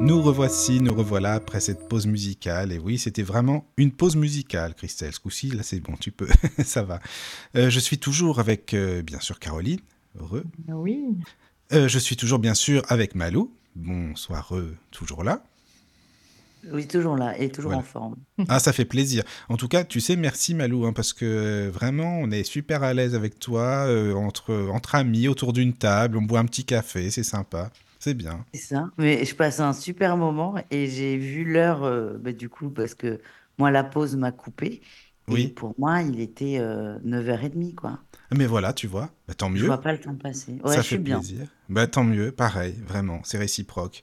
Nous revoici, nous revoilà après cette pause musicale. Et oui, c'était vraiment une pause musicale, Christelle. Ce coup-ci, là, c'est bon, tu peux. <laughs> Ça va. Euh, je suis toujours avec, euh, bien sûr, Caroline. Heureux. Oui. Euh, je suis toujours, bien sûr, avec Malou. Bonsoir, heureux, toujours là. Oui, toujours là et toujours Voilà. en forme. Ah, ça fait plaisir. En tout cas, tu sais, merci Malou, hein, parce que euh, vraiment, on est super à l'aise avec toi, euh, entre, entre amis, autour d'une table, on boit un petit café, c'est sympa, c'est bien. C'est ça. Mais je passe un super moment et j'ai vu l'heure, euh, bah, du coup, parce que moi, la pause m'a coupé. Et Oui. pour moi, il était euh, 9h30, quoi. Mais voilà, tu vois, bah, tant Je mieux. vois pas le temps passer. Ouais, ça je suis fait bien. plaisir. Bah, tant mieux, pareil, vraiment, c'est réciproque.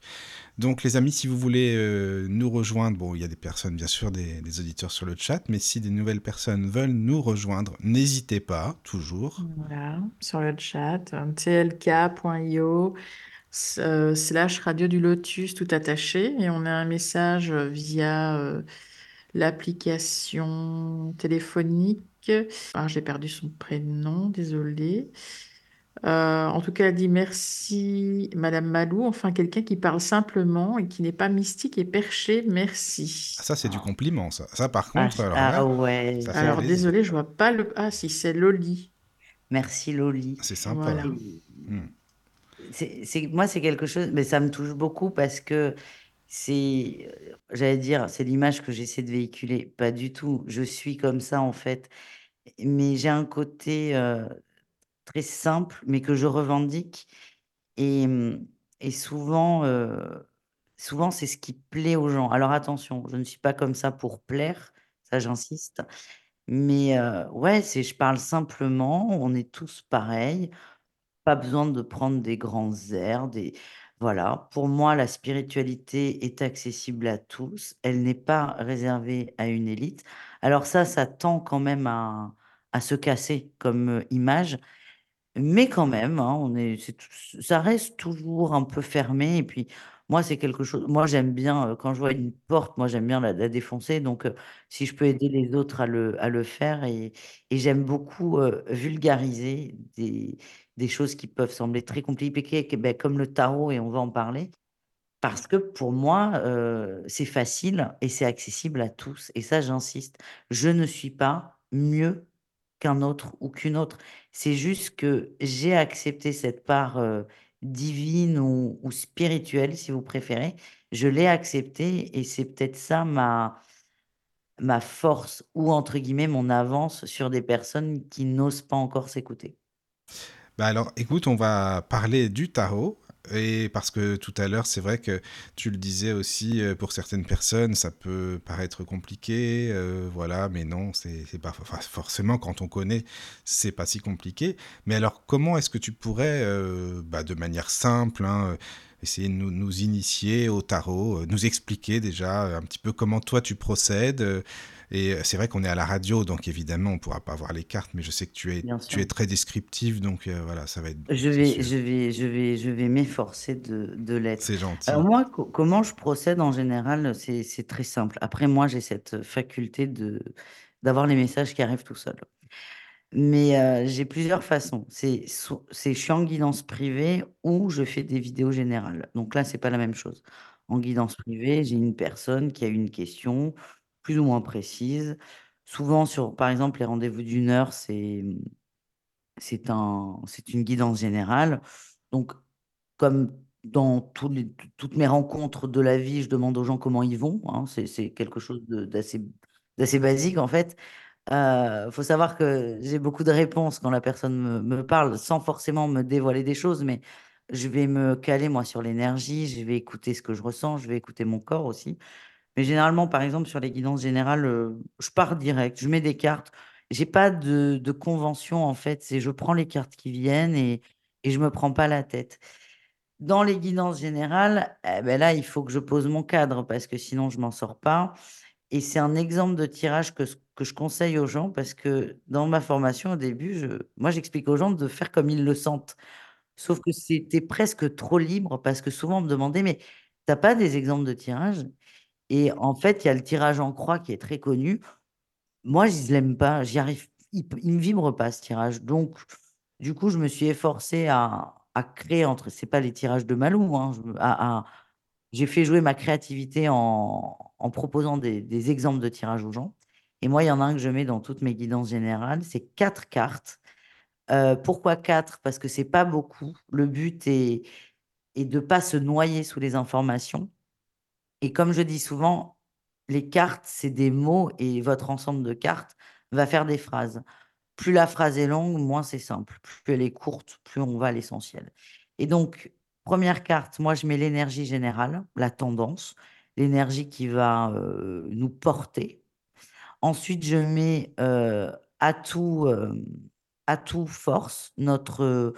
Donc, les amis, si vous voulez euh, nous rejoindre, bon, il y a des personnes, bien sûr, des, des auditeurs sur le chat, mais si des nouvelles personnes veulent nous rejoindre, n'hésitez pas, toujours. Voilà, sur le chat, tlk.io euh, slash radio du lotus tout attaché et on a un message via euh, l'application téléphonique. Ah, j'ai perdu son prénom, désolé. Euh, en tout cas, elle dit merci Madame Malou, enfin quelqu'un qui parle simplement et qui n'est pas mystique et perché, merci. Ah, Ça, c'est du compliment, ça. Ça, par Ah, contre, alors ah là, ouais. ça fait Alors désolé, je vois pas le... Ah si, c'est Loli. Merci Loli. c'est sympa. Voilà. Hmm. Moi, c'est quelque chose, mais ça me touche beaucoup parce que c'est, j'allais dire, c'est l'image que j'essaie de véhiculer. Pas du tout. Je suis comme ça, en fait. Mais j'ai un côté euh, très simple, mais que je revendique. Et, hum, et souvent, euh, souvent, c'est ce qui plaît aux gens. Alors attention, je ne suis pas comme ça pour plaire, ça j'insiste. Mais euh, ouais, c'est, je parle simplement, on est tous pareils. Pas besoin de prendre des grands airs, des voilà. Pour moi, la spiritualité est accessible à tous. Elle n'est pas réservée à une élite. Alors ça, ça tend quand même à, à se casser comme euh, image, mais quand même, hein, on est, ça reste toujours un peu fermé. Et puis, moi, c'est quelque chose. Moi, j'aime bien euh, quand je vois une porte, moi, j'aime bien la, défoncer. Donc, euh, si je peux aider les autres à le, à le faire, et, j'aime beaucoup vulgariser des, des choses qui peuvent sembler très compliquées, ben, comme le tarot, et on va en parler. Parce que pour moi, euh, c'est facile et c'est accessible à tous. Et ça, j'insiste. Je ne suis pas mieux qu'un autre ou qu'une autre. C'est juste que j'ai accepté cette part euh, divine ou, ou spirituelle, si vous préférez. Je l'ai acceptée et c'est peut-être ça ma, ma force ou entre guillemets mon avance sur des personnes qui n'osent pas encore s'écouter. Bah alors, écoute, on va parler du tarot. Et parce que tout à l'heure, c'est vrai que tu le disais aussi, euh, pour certaines personnes, ça peut paraître compliqué, euh, voilà, mais non, c'est pas forcément quand on connaît, c'est pas si compliqué. Mais alors, comment est-ce que tu pourrais, euh, bah, de manière simple, hein, essayer de nous, nous initier au tarot, nous expliquer déjà un petit peu comment toi tu procèdes et c'est vrai qu'on est à la radio, donc évidemment, on ne pourra pas voir les cartes, mais je sais que tu es, Bien sûr. tu es très descriptif, donc euh, voilà, ça va être... Je vais, je vais, je vais, je vais m'efforcer de, de l'être. C'est gentil. Alors moi, co- comment je procède en général, c'est, très simple. Après, moi, j'ai cette faculté de, d'avoir les messages qui arrivent tout seuls. Mais euh, j'ai plusieurs façons. C'est, so- c'est je suis en guidance privée ou je fais des vidéos générales. Donc là, c'est pas la même chose. En guidance privée, j'ai une personne qui a une question plus ou moins précise. Souvent sur, par exemple, les rendez-vous d'une heure, c'est c'est un, c'est une guidance générale. Donc, comme dans tous les- toutes mes rencontres de la vie, je demande aux gens comment ils vont. hein. c'est, quelque chose d'assez, d'assez basique, en fait. Il faut savoir que j'ai beaucoup de réponses quand la personne me, me parle, sans forcément me dévoiler des choses, mais je vais me caler, moi, sur l'énergie, je vais écouter ce que je ressens, je vais écouter mon corps aussi. Mais généralement, par exemple, sur les guidances générales, euh, je pars direct, je mets des cartes. J'ai pas de, convention, en fait. C'est je prends les cartes qui viennent et, et je me prends pas la tête. Dans les guidances générales, eh ben là, il faut que je pose mon cadre parce que sinon, je m'en sors pas. Et c'est un exemple de tirage que, que je conseille aux gens parce que dans ma formation, au début, je, moi, j'explique aux gens de faire comme ils le sentent. Sauf que c'était presque trop libre parce que souvent, on me demandait, mais t'as pas des exemples de tirage? Et en fait, il y a le tirage en croix qui est très connu. Moi, je l'aime pas, j'y arrive, il, me vibre pas ce tirage. Donc, du coup, je me suis efforcée à, créer entre, c'est pas les tirages de Malou, hein, j'ai fait jouer ma créativité en, proposant des, exemples de tirage aux gens. Et moi, il y en a un que je mets dans toutes mes guidances générales, c'est quatre cartes. Euh, pourquoi quatre? Parce que c'est pas beaucoup. Le but est, est de pas se noyer sous les informations. Et comme je dis souvent, les cartes, c'est des mots et votre ensemble de cartes va faire des phrases. Plus la phrase est longue, moins c'est simple. Plus elle est courte, plus on va à l'essentiel. Et donc, première carte, moi, je mets l'énergie générale, la tendance, l'énergie qui va euh, nous porter. Ensuite, je mets euh, atout, euh, atout force. Notre, euh,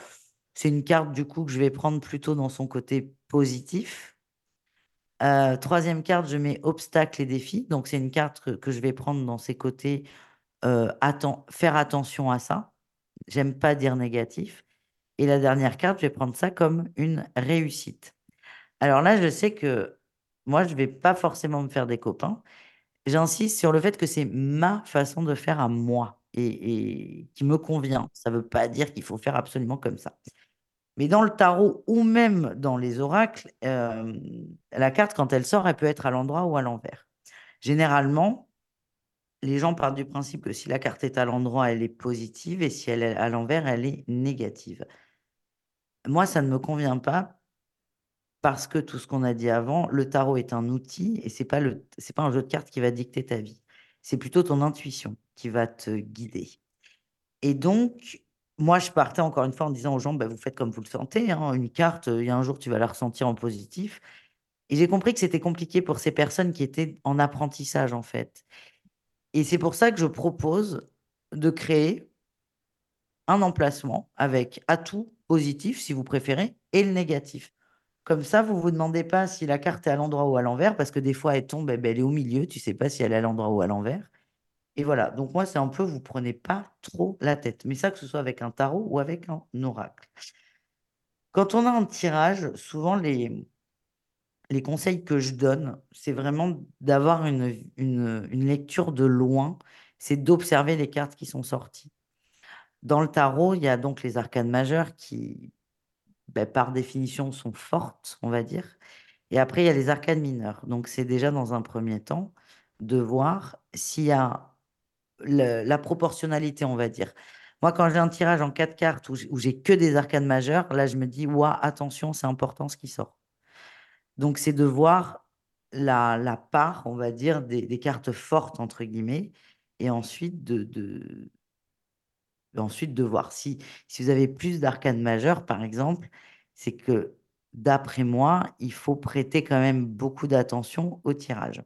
c'est une carte du coup que je vais prendre plutôt dans son côté positif. Euh, troisième carte, je mets obstacle et défi. Donc, c'est une carte que, je vais prendre dans ses côtés. euh, faire attention à ça. J'aime pas dire négatif. Et la dernière carte, je vais prendre ça comme une réussite. Alors là, je sais que moi, je vais pas forcément me faire des copains. J'insiste sur le fait que c'est ma façon de faire à moi et, et qui me convient. Ça ne veut pas dire qu'il faut faire absolument comme ça. Mais dans le tarot ou même dans les oracles, euh, la carte, quand elle sort, elle peut être à l'endroit ou à l'envers. Généralement, les gens partent du principe que si la carte est à l'endroit, elle est positive et si elle est à l'envers, elle est négative. Moi, ça ne me convient pas parce que tout ce qu'on a dit avant, le tarot est un outil et c'est pas le, pas un jeu de cartes qui va dicter ta vie. C'est plutôt ton intuition qui va te guider. Et donc, moi, je partais encore une fois en disant aux gens, bah, vous faites comme vous le sentez. hein, Une carte, il y a un jour, tu vas la ressentir en positif. Et j'ai compris que c'était compliqué pour ces personnes qui étaient en apprentissage, en fait. Et c'est pour ça que je propose de créer un emplacement avec atout positif, si vous préférez, et le négatif. Comme ça, vous ne vous demandez pas si la carte est à l'endroit ou à l'envers, parce que des fois, elle tombe, eh ben, elle est au milieu, tu ne sais pas si elle est à l'endroit ou à l'envers. Et voilà, donc moi, c'est un peu, vous prenez pas trop la tête. Mais ça, que ce soit avec un tarot ou avec un oracle. Quand on a un tirage, souvent, les, les conseils que je donne, c'est vraiment d'avoir une, une, lecture de loin, c'est d'observer les cartes qui sont sorties. Dans le tarot, il y a donc les arcanes majeures qui, ben, par définition, sont fortes, on va dire. Et après, il y a les arcades mineures. Donc, c'est déjà dans un premier temps de voir s'il y a la proportionnalité, on va dire. Moi, quand j'ai un tirage en quatre cartes où j'ai que des arcades majeures, là, je me dis, ouah, attention, c'est important ce qui sort. Donc, c'est de voir la, la, part, on va dire, des, cartes fortes, entre guillemets, et ensuite de, ensuite de voir si, si vous avez plus d'arcades majeures, par exemple, c'est que d'après moi, il faut prêter quand même beaucoup d'attention au tirage.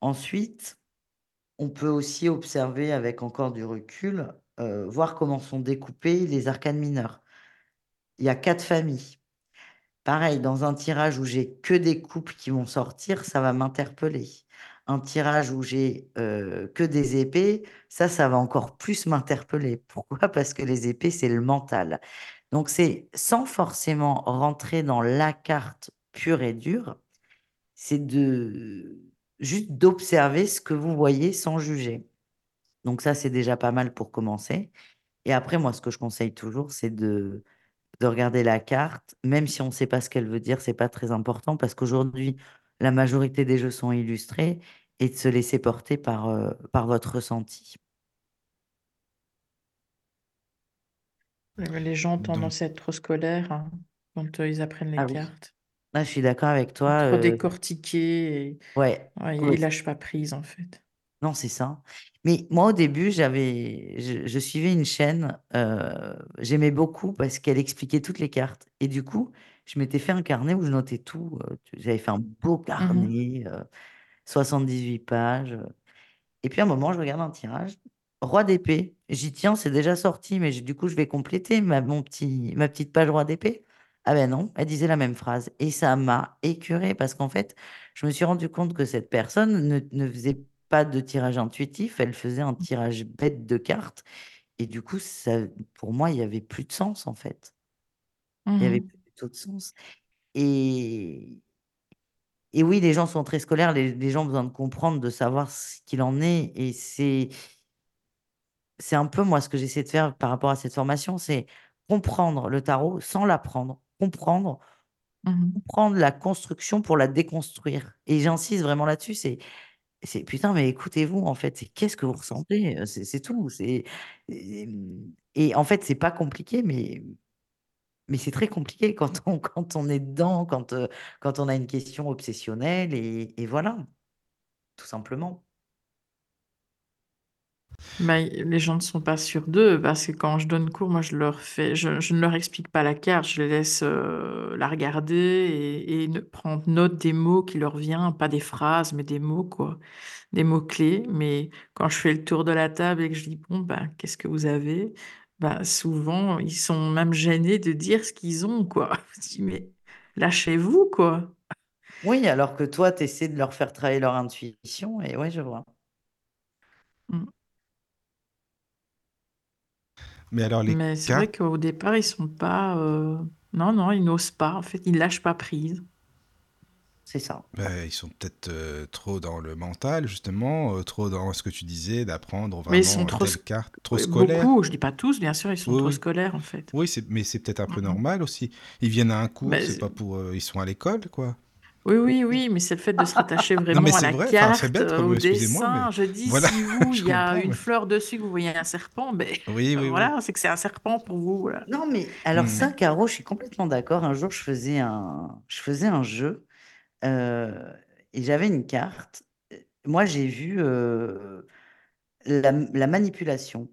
Ensuite, on peut aussi observer avec encore du recul, euh, voir comment sont découpés les arcades mineurs. Il y a quatre familles. Pareil, dans un tirage où j'ai que des coupes qui vont sortir, ça va m'interpeller. Un tirage où j'ai euh, que des épées, ça, ça va encore plus m'interpeller. Pourquoi? Parce que les épées, c'est le mental. Donc, c'est sans forcément rentrer dans la carte pure et dure, c'est de juste d'observer ce que vous voyez sans juger. Donc ça, c'est déjà pas mal pour commencer. Et après, moi, ce que je conseille toujours, c'est de, de regarder la carte, même si on ne sait pas ce qu'elle veut dire, c'est pas très important parce qu'aujourd'hui, la majorité des jeux sont illustrés et de se laisser porter par, euh, par votre ressenti. Les gens ont tendance à être trop scolaires hein, quand euh, ils apprennent les Ah cartes. Ah, je suis d'accord avec toi. Trop euh, décortiquer et ouais, ils lâchent pas prise en fait. non, c'est ça. Mais moi, au début, j'avais, je, je suivais une chaîne, euh, j'aimais beaucoup parce qu'elle expliquait toutes les cartes. Et du coup, je m'étais fait un carnet où je notais tout. J'avais fait un beau Mhm. carnet, euh, 78 pages. Et puis à un moment, je regarde un tirage. Roi d'épée. J'y tiens, c'est déjà sorti, mais du coup, je vais compléter ma, mon petit, ma petite page roi d'épée. Ah ben non, elle disait la même phrase. Et ça m'a écœuré parce qu'en fait, je me suis rendu compte que cette personne ne, ne faisait pas de tirage intuitif, elle faisait un tirage bête de cartes. Et du coup, ça, pour moi, il n'y avait plus de sens en fait. Il n'y avait Mhm. plus du tout de sens. Et, et oui, les gens sont très scolaires, les, les gens ont besoin de comprendre, de savoir ce qu'il en est. Et c'est c'est un peu moi ce que j'essaie de faire par rapport à cette formation, c'est comprendre le tarot sans l'apprendre, comprendre, Mhm. comprendre la construction pour la déconstruire. Et j'insiste vraiment là-dessus, c'est c'est putain, mais écoutez-vous, en fait, c'est qu'est-ce que vous ressentez? Euh, C'est tout. C'est et, et en fait, c'est pas compliqué, mais mais c'est très compliqué <laughs> quand on quand on est dedans, quand euh, quand on a une question obsessionnelle et, et voilà, tout simplement. Bah, les gens ne sont pas sûrs d'eux parce que quand je donne cours, moi je leur fais, je, je ne leur explique pas la carte, je les laisse euh, la regarder et, et ne- prendre note des mots qui leur viennent, pas des phrases, mais des mots quoi, des mots clés. Mais quand je fais le tour de la table et que je dis bon bah qu'est-ce que vous avez, bah souvent ils sont même gênés de dire ce qu'ils ont quoi. <laughs> Je dis mais lâchez-vous quoi. Oui, alors que toi, tu essaies de leur faire travailler leur intuition, et ouais, je vois. Mm. Mais alors, les Mais c'est vrai qu'au départ ils sont pas, euh, non non ils n'osent pas en fait, ils lâchent pas prise. C'est ça. ben, ils sont peut-être euh, trop dans le mental, justement, euh, trop dans ce que tu disais, d'apprendre Mais ils sont trop, telle sc- carte, trop scolaire. beaucoup, je dis pas tous, bien sûr, ils sont Oui, trop oui. scolaires en fait. Oui, c'est- mais c'est peut-être un peu Mhm. normal aussi. Ils viennent à un cours, Mais c'est c'est- pas pour... euh, ils sont à l'école, quoi. Oui, oui, oui, mais c'est le fait de se rattacher mais vraiment à la vrai, enfin, c'est carte, bête euh, comme... au mais... dessin. Je dis, Voilà, si <laughs> vous, il y a une mais... fleur dessus, que vous voyez un serpent, ben Oui, oui, oui. voilà, c'est que c'est un serpent pour vous. Voilà. Non, mais alors Hmm. ça, Caro, je suis complètement d'accord. Un jour, je faisais un, je faisais un jeu euh, et j'avais une carte. Moi, j'ai vu euh, la, la manipulation.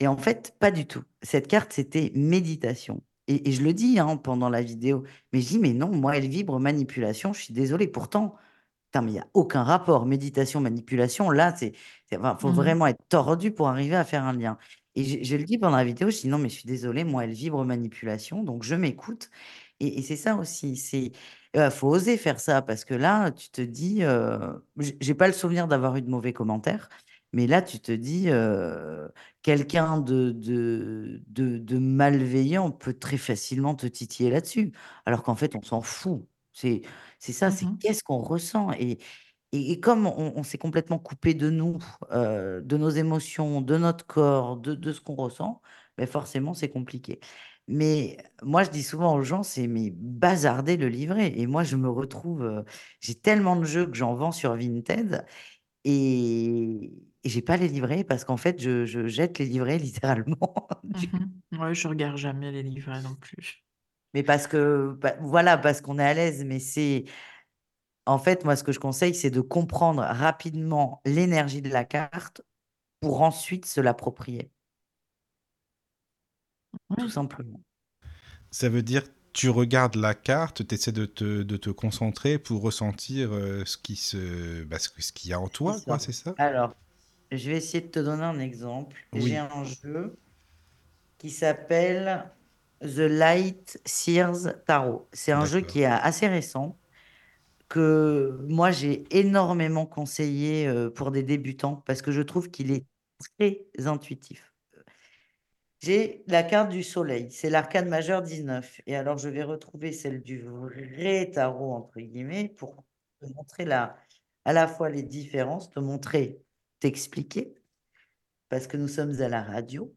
Et en fait, pas du tout. Cette carte, c'était méditation. Et, et je le dis hein, pendant la vidéo, mais je dis, mais non, moi, elle vibre manipulation. Je suis désolée. Pourtant, putain, mais il n'y a aucun rapport. Méditation, manipulation, là, c'est, il faut Mhm. vraiment être tordu pour arriver à faire un lien. Et je, je le dis pendant la vidéo, je dis, non, mais je suis désolée, moi, elle vibre manipulation, donc je m'écoute. Et, et c'est ça aussi, c'est, il faut oser faire ça, parce que là, tu te dis, euh, j'ai pas le souvenir d'avoir eu de mauvais commentaires, mais là, tu te dis, euh, quelqu'un de, de, de, de malveillant peut très facilement te titiller là-dessus, alors qu'en fait, on s'en fout. C'est, c'est ça, c'est Mhm. qu'est-ce qu'on ressent? Et, et, et comme on, on s'est complètement coupé de nous, euh, de nos émotions, de notre corps, de, de ce qu'on ressent, ben forcément, c'est compliqué. Mais moi, je dis souvent aux gens, c'est mais bazarder le livret. Et moi, je me retrouve, euh, j'ai tellement de jeux que j'en vends sur Vinted et, et j'ai pas les livrets parce qu'en fait, je, je jette les livrets <laughs> littéralement. <laughs> Mhm. Ouais, je regarde jamais les livrets non plus. Mais parce que, bah, voilà, parce qu'on est à l'aise. Mais c'est, en fait, moi, ce que je conseille, c'est de comprendre rapidement l'énergie de la carte pour ensuite se l'approprier, tout simplement. Ça veut dire tu regardes la carte, tu essaies de te, de te concentrer pour ressentir euh, ce qui se, bah, ce, ce qu'il y a en toi, C'est quoi, ça. c'est ça? Alors, je vais essayer de te donner un exemple. J'ai un jeu qui s'appelle The Light Sears Tarot. C'est un jeu qui est assez récent, que moi j'ai énormément conseillé euh, pour des débutants parce que je trouve qu'il est très intuitif. J'ai la carte du soleil, c'est l'arcane majeur 19. Et alors je vais retrouver celle du vrai tarot, entre guillemets, pour te montrer la, à la fois les différences, te montrer, t'expliquer, parce que nous sommes à la radio.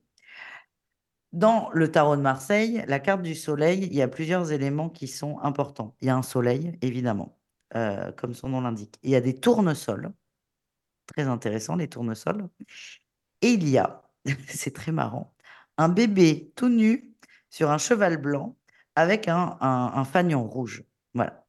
Dans le tarot de Marseille, la carte du soleil, il y a plusieurs éléments qui sont importants. Il y a un soleil, évidemment, euh, comme son nom l'indique. Il y a des tournesols, très intéressant, les tournesols. Et il y a, <laughs> c'est très marrant, un bébé tout nu sur un cheval blanc avec un, un- un fanion rouge. Voilà.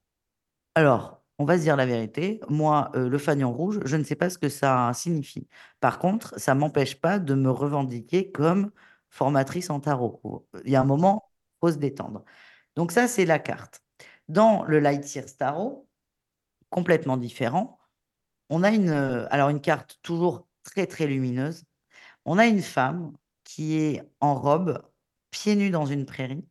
Alors, on va se dire la vérité. Moi, euh, le fanion rouge, je ne sais pas ce que ça signifie. Par contre, ça m'empêche pas de me revendiquer comme formatrice en tarot. Il y a un moment, faut se détendre. Donc ça, c'est la carte. Dans le Light Years Tarot, complètement différent, on a une, euh, alors une carte toujours très, très lumineuse. On a une femme qui est en robe, pieds nus dans une prairie.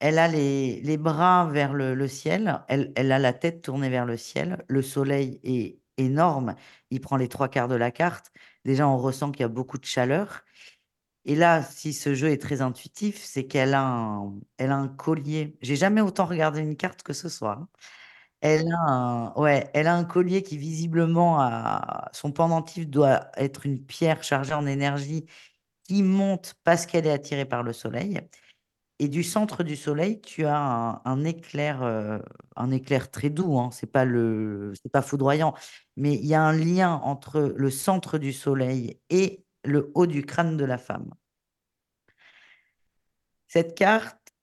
Elle a les, les bras vers le, ciel, elle, elle a la tête tournée vers le ciel. Le soleil est énorme, il prend les trois quarts de la carte. Déjà, on ressent qu'il y a beaucoup de chaleur. Et là, si ce jeu est très intuitif, c'est qu'elle a un, elle a un collier. J'ai jamais autant regardé une carte que ce soir. hein. Elle a un, ouais, elle a un collier qui visiblement a, son pendentif doit être une pierre chargée en énergie qui monte parce qu'elle est attirée par le soleil. Et du centre du soleil, tu as un, éclair, euh, un éclair très doux. Hein, c'est pas le, c'est pas foudroyant, mais il y a un lien entre le centre du soleil et le haut du crâne de la femme. Cette carte,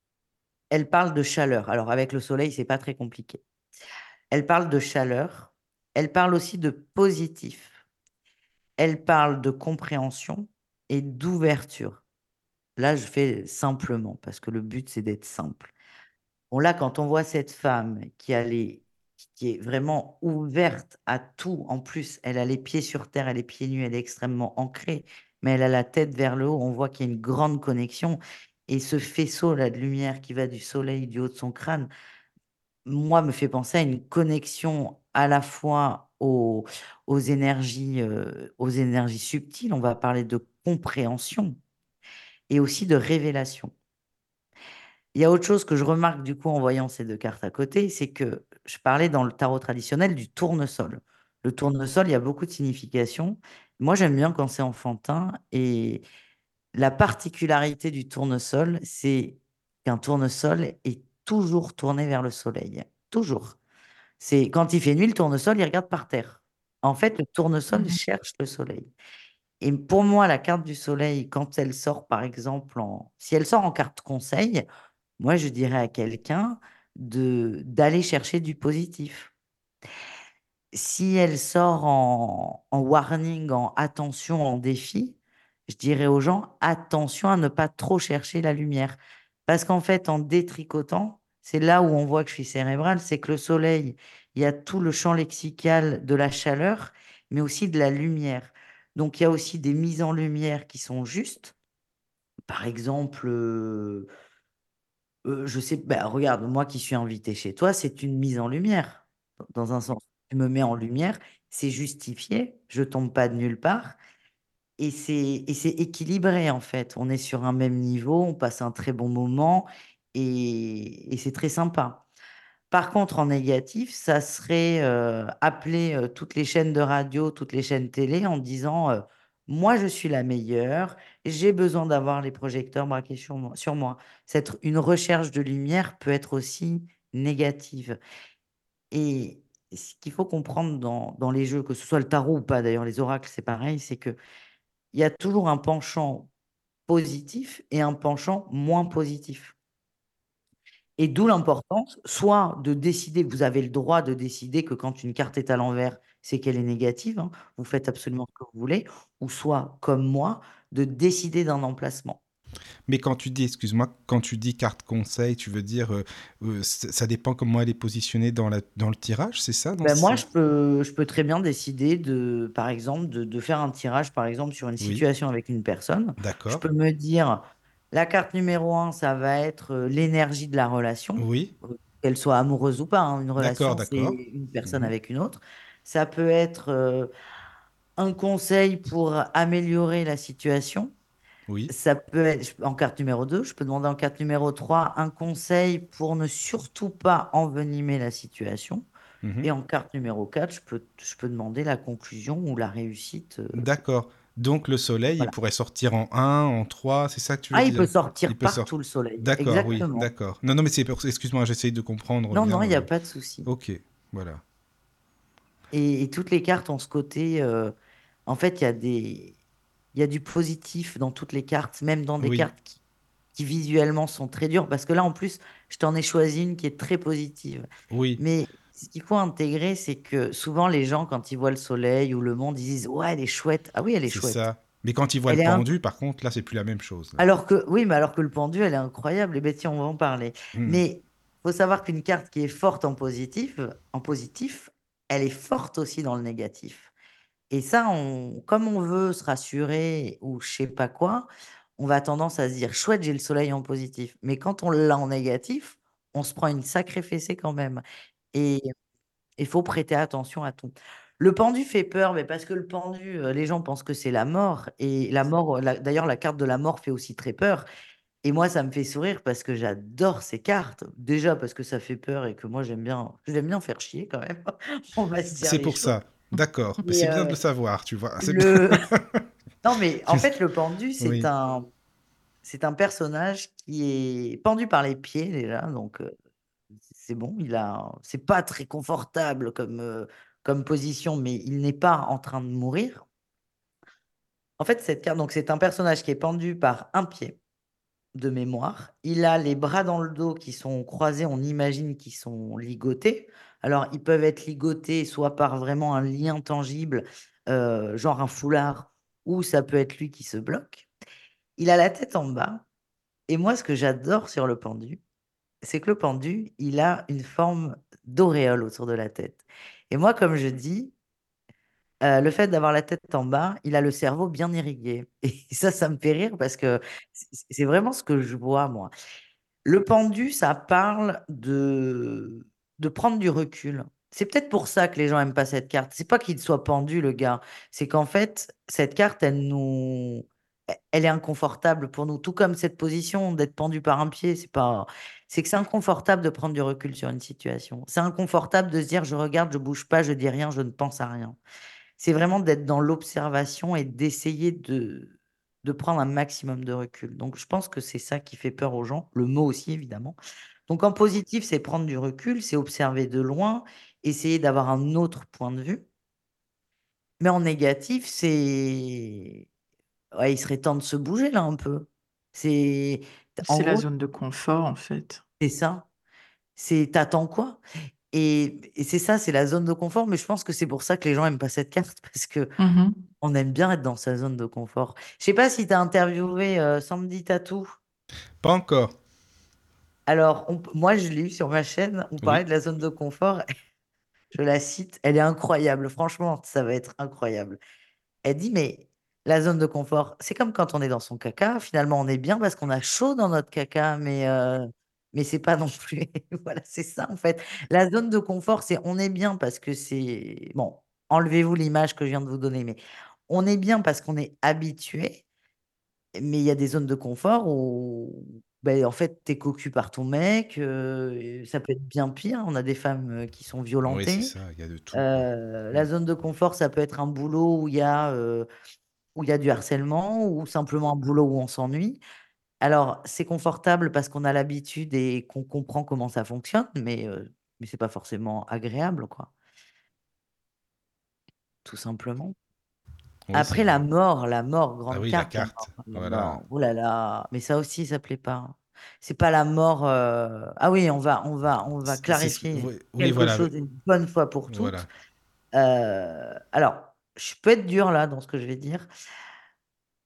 elle parle de chaleur. Alors avec le soleil, c'est pas très compliqué. Elle parle de chaleur. Elle parle aussi de positif. Elle parle de compréhension et d'ouverture. Là, je fais simplement parce que le but, c'est d'être simple. Bon, là, quand on voit cette femme qui, est vraiment ouverte à tout, en plus, elle a les pieds sur terre, elle est pieds nus, elle est extrêmement ancrée, mais elle a la tête vers le haut, on voit qu'il y a une grande connexion. Et ce faisceau là de lumière qui va du soleil du haut de son crâne, moi, me fait penser à une connexion à la fois aux, aux énergies, euh, aux énergies subtiles, on va parler de compréhension, et aussi de révélation. Il y a autre chose que je remarque du coup en voyant ces deux cartes à côté, c'est que je parlais dans le tarot traditionnel du tournesol. Le tournesol, il y a beaucoup de significations. Moi, j'aime bien quand c'est enfantin et la particularité du tournesol, c'est qu'un tournesol est toujours tourné vers le soleil. Toujours. C'est quand il fait nuit, le tournesol, il regarde par terre. En fait, le tournesol Mhm. cherche le soleil. Et pour moi, la carte du soleil, quand elle sort, par exemple, en... si elle sort en carte conseil, moi, je dirais à quelqu'un de d'aller chercher du positif. Si elle sort en, en warning, en attention, en défi, je dirais aux gens, attention à ne pas trop chercher la lumière. Parce qu'en fait, en détricotant, c'est là où on voit que je suis cérébrale, c'est que le soleil, il y a tout le champ lexical de la chaleur, mais aussi de la lumière. Donc, il y a aussi des mises en lumière qui sont justes. Par exemple, euh, euh, je sais, ben, regarde, moi qui suis invité chez toi, c'est une mise en lumière, dans dans un sens. Tu me mets en lumière, c'est justifié, je tombe pas de nulle part, et c'est et c'est équilibré en fait. On est sur un même niveau, on passe un très bon moment, et, et c'est très sympa. Par contre, en négatif, ça serait euh, appeler euh, toutes les chaînes de radio, toutes les chaînes télé en disant euh, moi je suis la meilleure, j'ai besoin d'avoir les projecteurs braqués sur moi. Une recherche de lumière peut être aussi négative. Et ce qu'il faut comprendre dans, dans, les jeux, que ce soit le tarot ou pas, d'ailleurs les oracles c'est pareil, c'est que il y a toujours un penchant positif et un penchant moins positif. Et d'où l'importance, soit de décider, vous avez le droit de décider que quand une carte est à l'envers, c'est qu'elle est négative, hein, vous faites absolument ce que vous voulez, ou soit, comme moi, de décider d'un emplacement. Mais quand tu dis, excuse-moi, quand tu dis carte conseil, tu veux dire, euh, euh, ça dépend comment elle est positionnée dans, la, dans le tirage, c'est ça ben Moi, je peux, je peux très bien décider, de, par exemple, de, de faire un tirage, par exemple, sur une situation avec une personne. D'accord. Je peux me dire, la carte numéro un, ça va être euh, l'énergie de la relation. Oui. Qu'elle soit amoureuse ou pas, hein, une relation, c'est une personne mmh avec une autre. Ça peut être un conseil pour améliorer la situation. Oui. Ça peut être en carte numéro 2, je peux demander en carte numéro 3 un conseil pour ne surtout pas envenimer la situation. Mmh Et en carte numéro 4, je peux, je peux demander la conclusion ou la réussite. Euh. D'accord. Donc le soleil, il pourrait sortir en 1, en 3, c'est ça que tu veux ah, dire il peut sortir partout le soleil. D'accord, oui, d'accord. Non, non, mais c'est excuse-moi, j'essaye de comprendre. Non, non, il n'y a euh. pas de souci. Ok, voilà. Et, toutes les cartes ont ce côté. Euh, en fait, il y a des il y a du positif dans toutes les cartes, même dans des cartes qui, visuellement sont très dures. Parce que là, en plus, je t'en ai choisi une qui est très positive. Oui. Mais ce qu'il faut intégrer, c'est que souvent, les gens, quand ils voient le soleil ou le monde, ils disent Ouais, elle est chouette. Ah oui, elle est, chouette. C'est ça. Mais quand ils voient le pendu, par contre, là, c'est plus la même chose. Alors que, oui, mais alors que le pendu, elle est incroyable. Et bien, tiens, on va en parler. Hmm. Mais faut savoir qu'une carte qui est forte en positif, en positif, elle est forte aussi dans le négatif. Et ça, on, comme on veut se rassurer ou je sais pas quoi, on va tendance à se dire chouette, j'ai le soleil en positif. Mais quand on l'a en négatif, on se prend une sacrée fessée quand même. Et il faut prêter attention à tout. Le pendu fait peur, mais parce que le pendu, euh, les gens pensent que c'est la mort. Et la mort, d'ailleurs, la carte de la mort fait aussi très peur. Et moi, ça me fait sourire parce que j'adore ces cartes. Déjà parce que ça fait peur et que moi, j'aime bien, j'aime bien faire chier quand même. <laughs> C'est pour ça. D'accord, mais c'est bien de le euh, savoir, tu vois. <laughs> <laughs> non, mais en fait, le pendu, c'est un, c'est un personnage qui est pendu par les pieds déjà, donc euh, c'est bon. Il a, c'est pas très confortable comme, euh, comme position, mais il n'est pas en train de mourir. En fait, cette carte, donc c'est un personnage qui est pendu par un pied de mémoire. Il a les bras dans le dos qui sont croisés, on imagine qu'ils sont ligotés. Alors, ils peuvent être ligotés soit par vraiment un lien tangible, euh, genre un foulard, ou ça peut être lui qui se bloque. Il a la tête en bas. Et moi, ce que j'adore sur le pendu, c'est que le pendu, il a une forme d'auréole autour de la tête. Et moi, comme je dis, euh, le fait d'avoir la tête en bas, il a le cerveau bien irrigué. <laughs> Et ça, ça me fait rire parce que c'est vraiment ce que je vois, moi. Le pendu, ça parle de, de prendre du recul. C'est peut-être pour ça que les gens aiment pas cette carte. C'est pas qu'il soit pendu, le gars. C'est qu'en fait, cette carte, elle nous, elle est inconfortable pour nous. Tout comme cette position d'être pendu par un pied, c'est pas, c'est que c'est inconfortable de prendre du recul sur une situation. C'est inconfortable de se dire, je regarde, je bouge pas, je dis rien, je ne pense à rien. C'est vraiment d'être dans l'observation et d'essayer de, de prendre un maximum de recul. Donc, je pense que c'est ça qui fait peur aux gens. Le mot aussi, évidemment. Donc, en positif, c'est prendre du recul, c'est observer de loin, essayer d'avoir un autre point de vue. Mais en négatif, c'est. Ouais, il serait temps de se bouger là un peu. C'est. C'est la zone de confort, en fait. C'est ça. C'est t'attends quoi? Et, c'est ça, c'est la zone de confort. Mais je pense que c'est pour ça que les gens aiment pas cette carte parce que mmh on aime bien être dans sa zone de confort. Je sais pas si tu as interviewé euh, Sandy Tatou. Pas encore. Alors, moi, je l'ai eu sur ma chaîne. On parlait de la zone de confort. <laughs> Je la cite. Elle est incroyable. Franchement, ça va être incroyable. Elle dit, mais la zone de confort, c'est comme quand on est dans son caca. Finalement, on est bien parce qu'on a chaud dans notre caca, mais, euh, mais c'est pas <laughs> non plus. voilà, c'est ça, en fait. La zone de confort, c'est on est bien parce que c'est. Bon, enlevez-vous l'image que je viens de vous donner, mais on est bien parce qu'on est habitué. Mais il y a des zones de confort où ben, en fait, tu es cocu par ton mec, ça peut être bien pire. On a des femmes, qui sont Oui, c'est ça, il y a de tout, la mmh. zone de confort, ça peut être un boulot où il y a, où il y a du harcèlement ou simplement un boulot où on s'ennuie. Alors, c'est confortable parce qu'on a l'habitude et qu'on comprend comment ça fonctionne, mais, euh, mais c'est pas forcément agréable, quoi. Tout simplement. Oui, Après, la mort, la mort, Ah grande oui, la carte, la carte. mort, la Voilà. mort. Oh là là, mais ça aussi, ça plaît pas. C'est pas la mort. euh, Ah oui, on va, on va, on va clarifier oui, quelque voilà. chose une bonne fois pour Voilà. toutes. Euh, Alors, je peux être dur là dans ce que je vais dire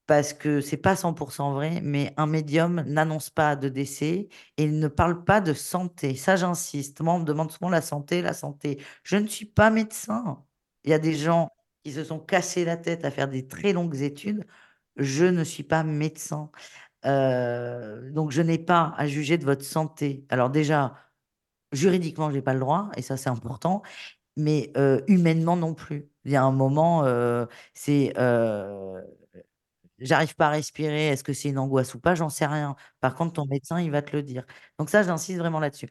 parce que c'est pas 100% vrai, mais un médium n'annonce pas de décès et il ne parle pas de santé. Ça, j'insiste. Moi, on me demande souvent la santé, la santé. Je ne suis pas médecin. Il y a des gens qui se sont cassés la tête à faire des très longues études. Je ne suis pas médecin. Euh, donc, je n'ai pas à juger de votre santé. Alors déjà, juridiquement, je n'ai pas le droit, et ça, c'est important, mais humainement non plus. Il y a un moment, c'est j'arrive pas à respirer, est-ce que c'est une angoisse ou pas? J'en sais rien. Par contre, ton médecin, il va te le dire. Donc ça, j'insiste vraiment là-dessus.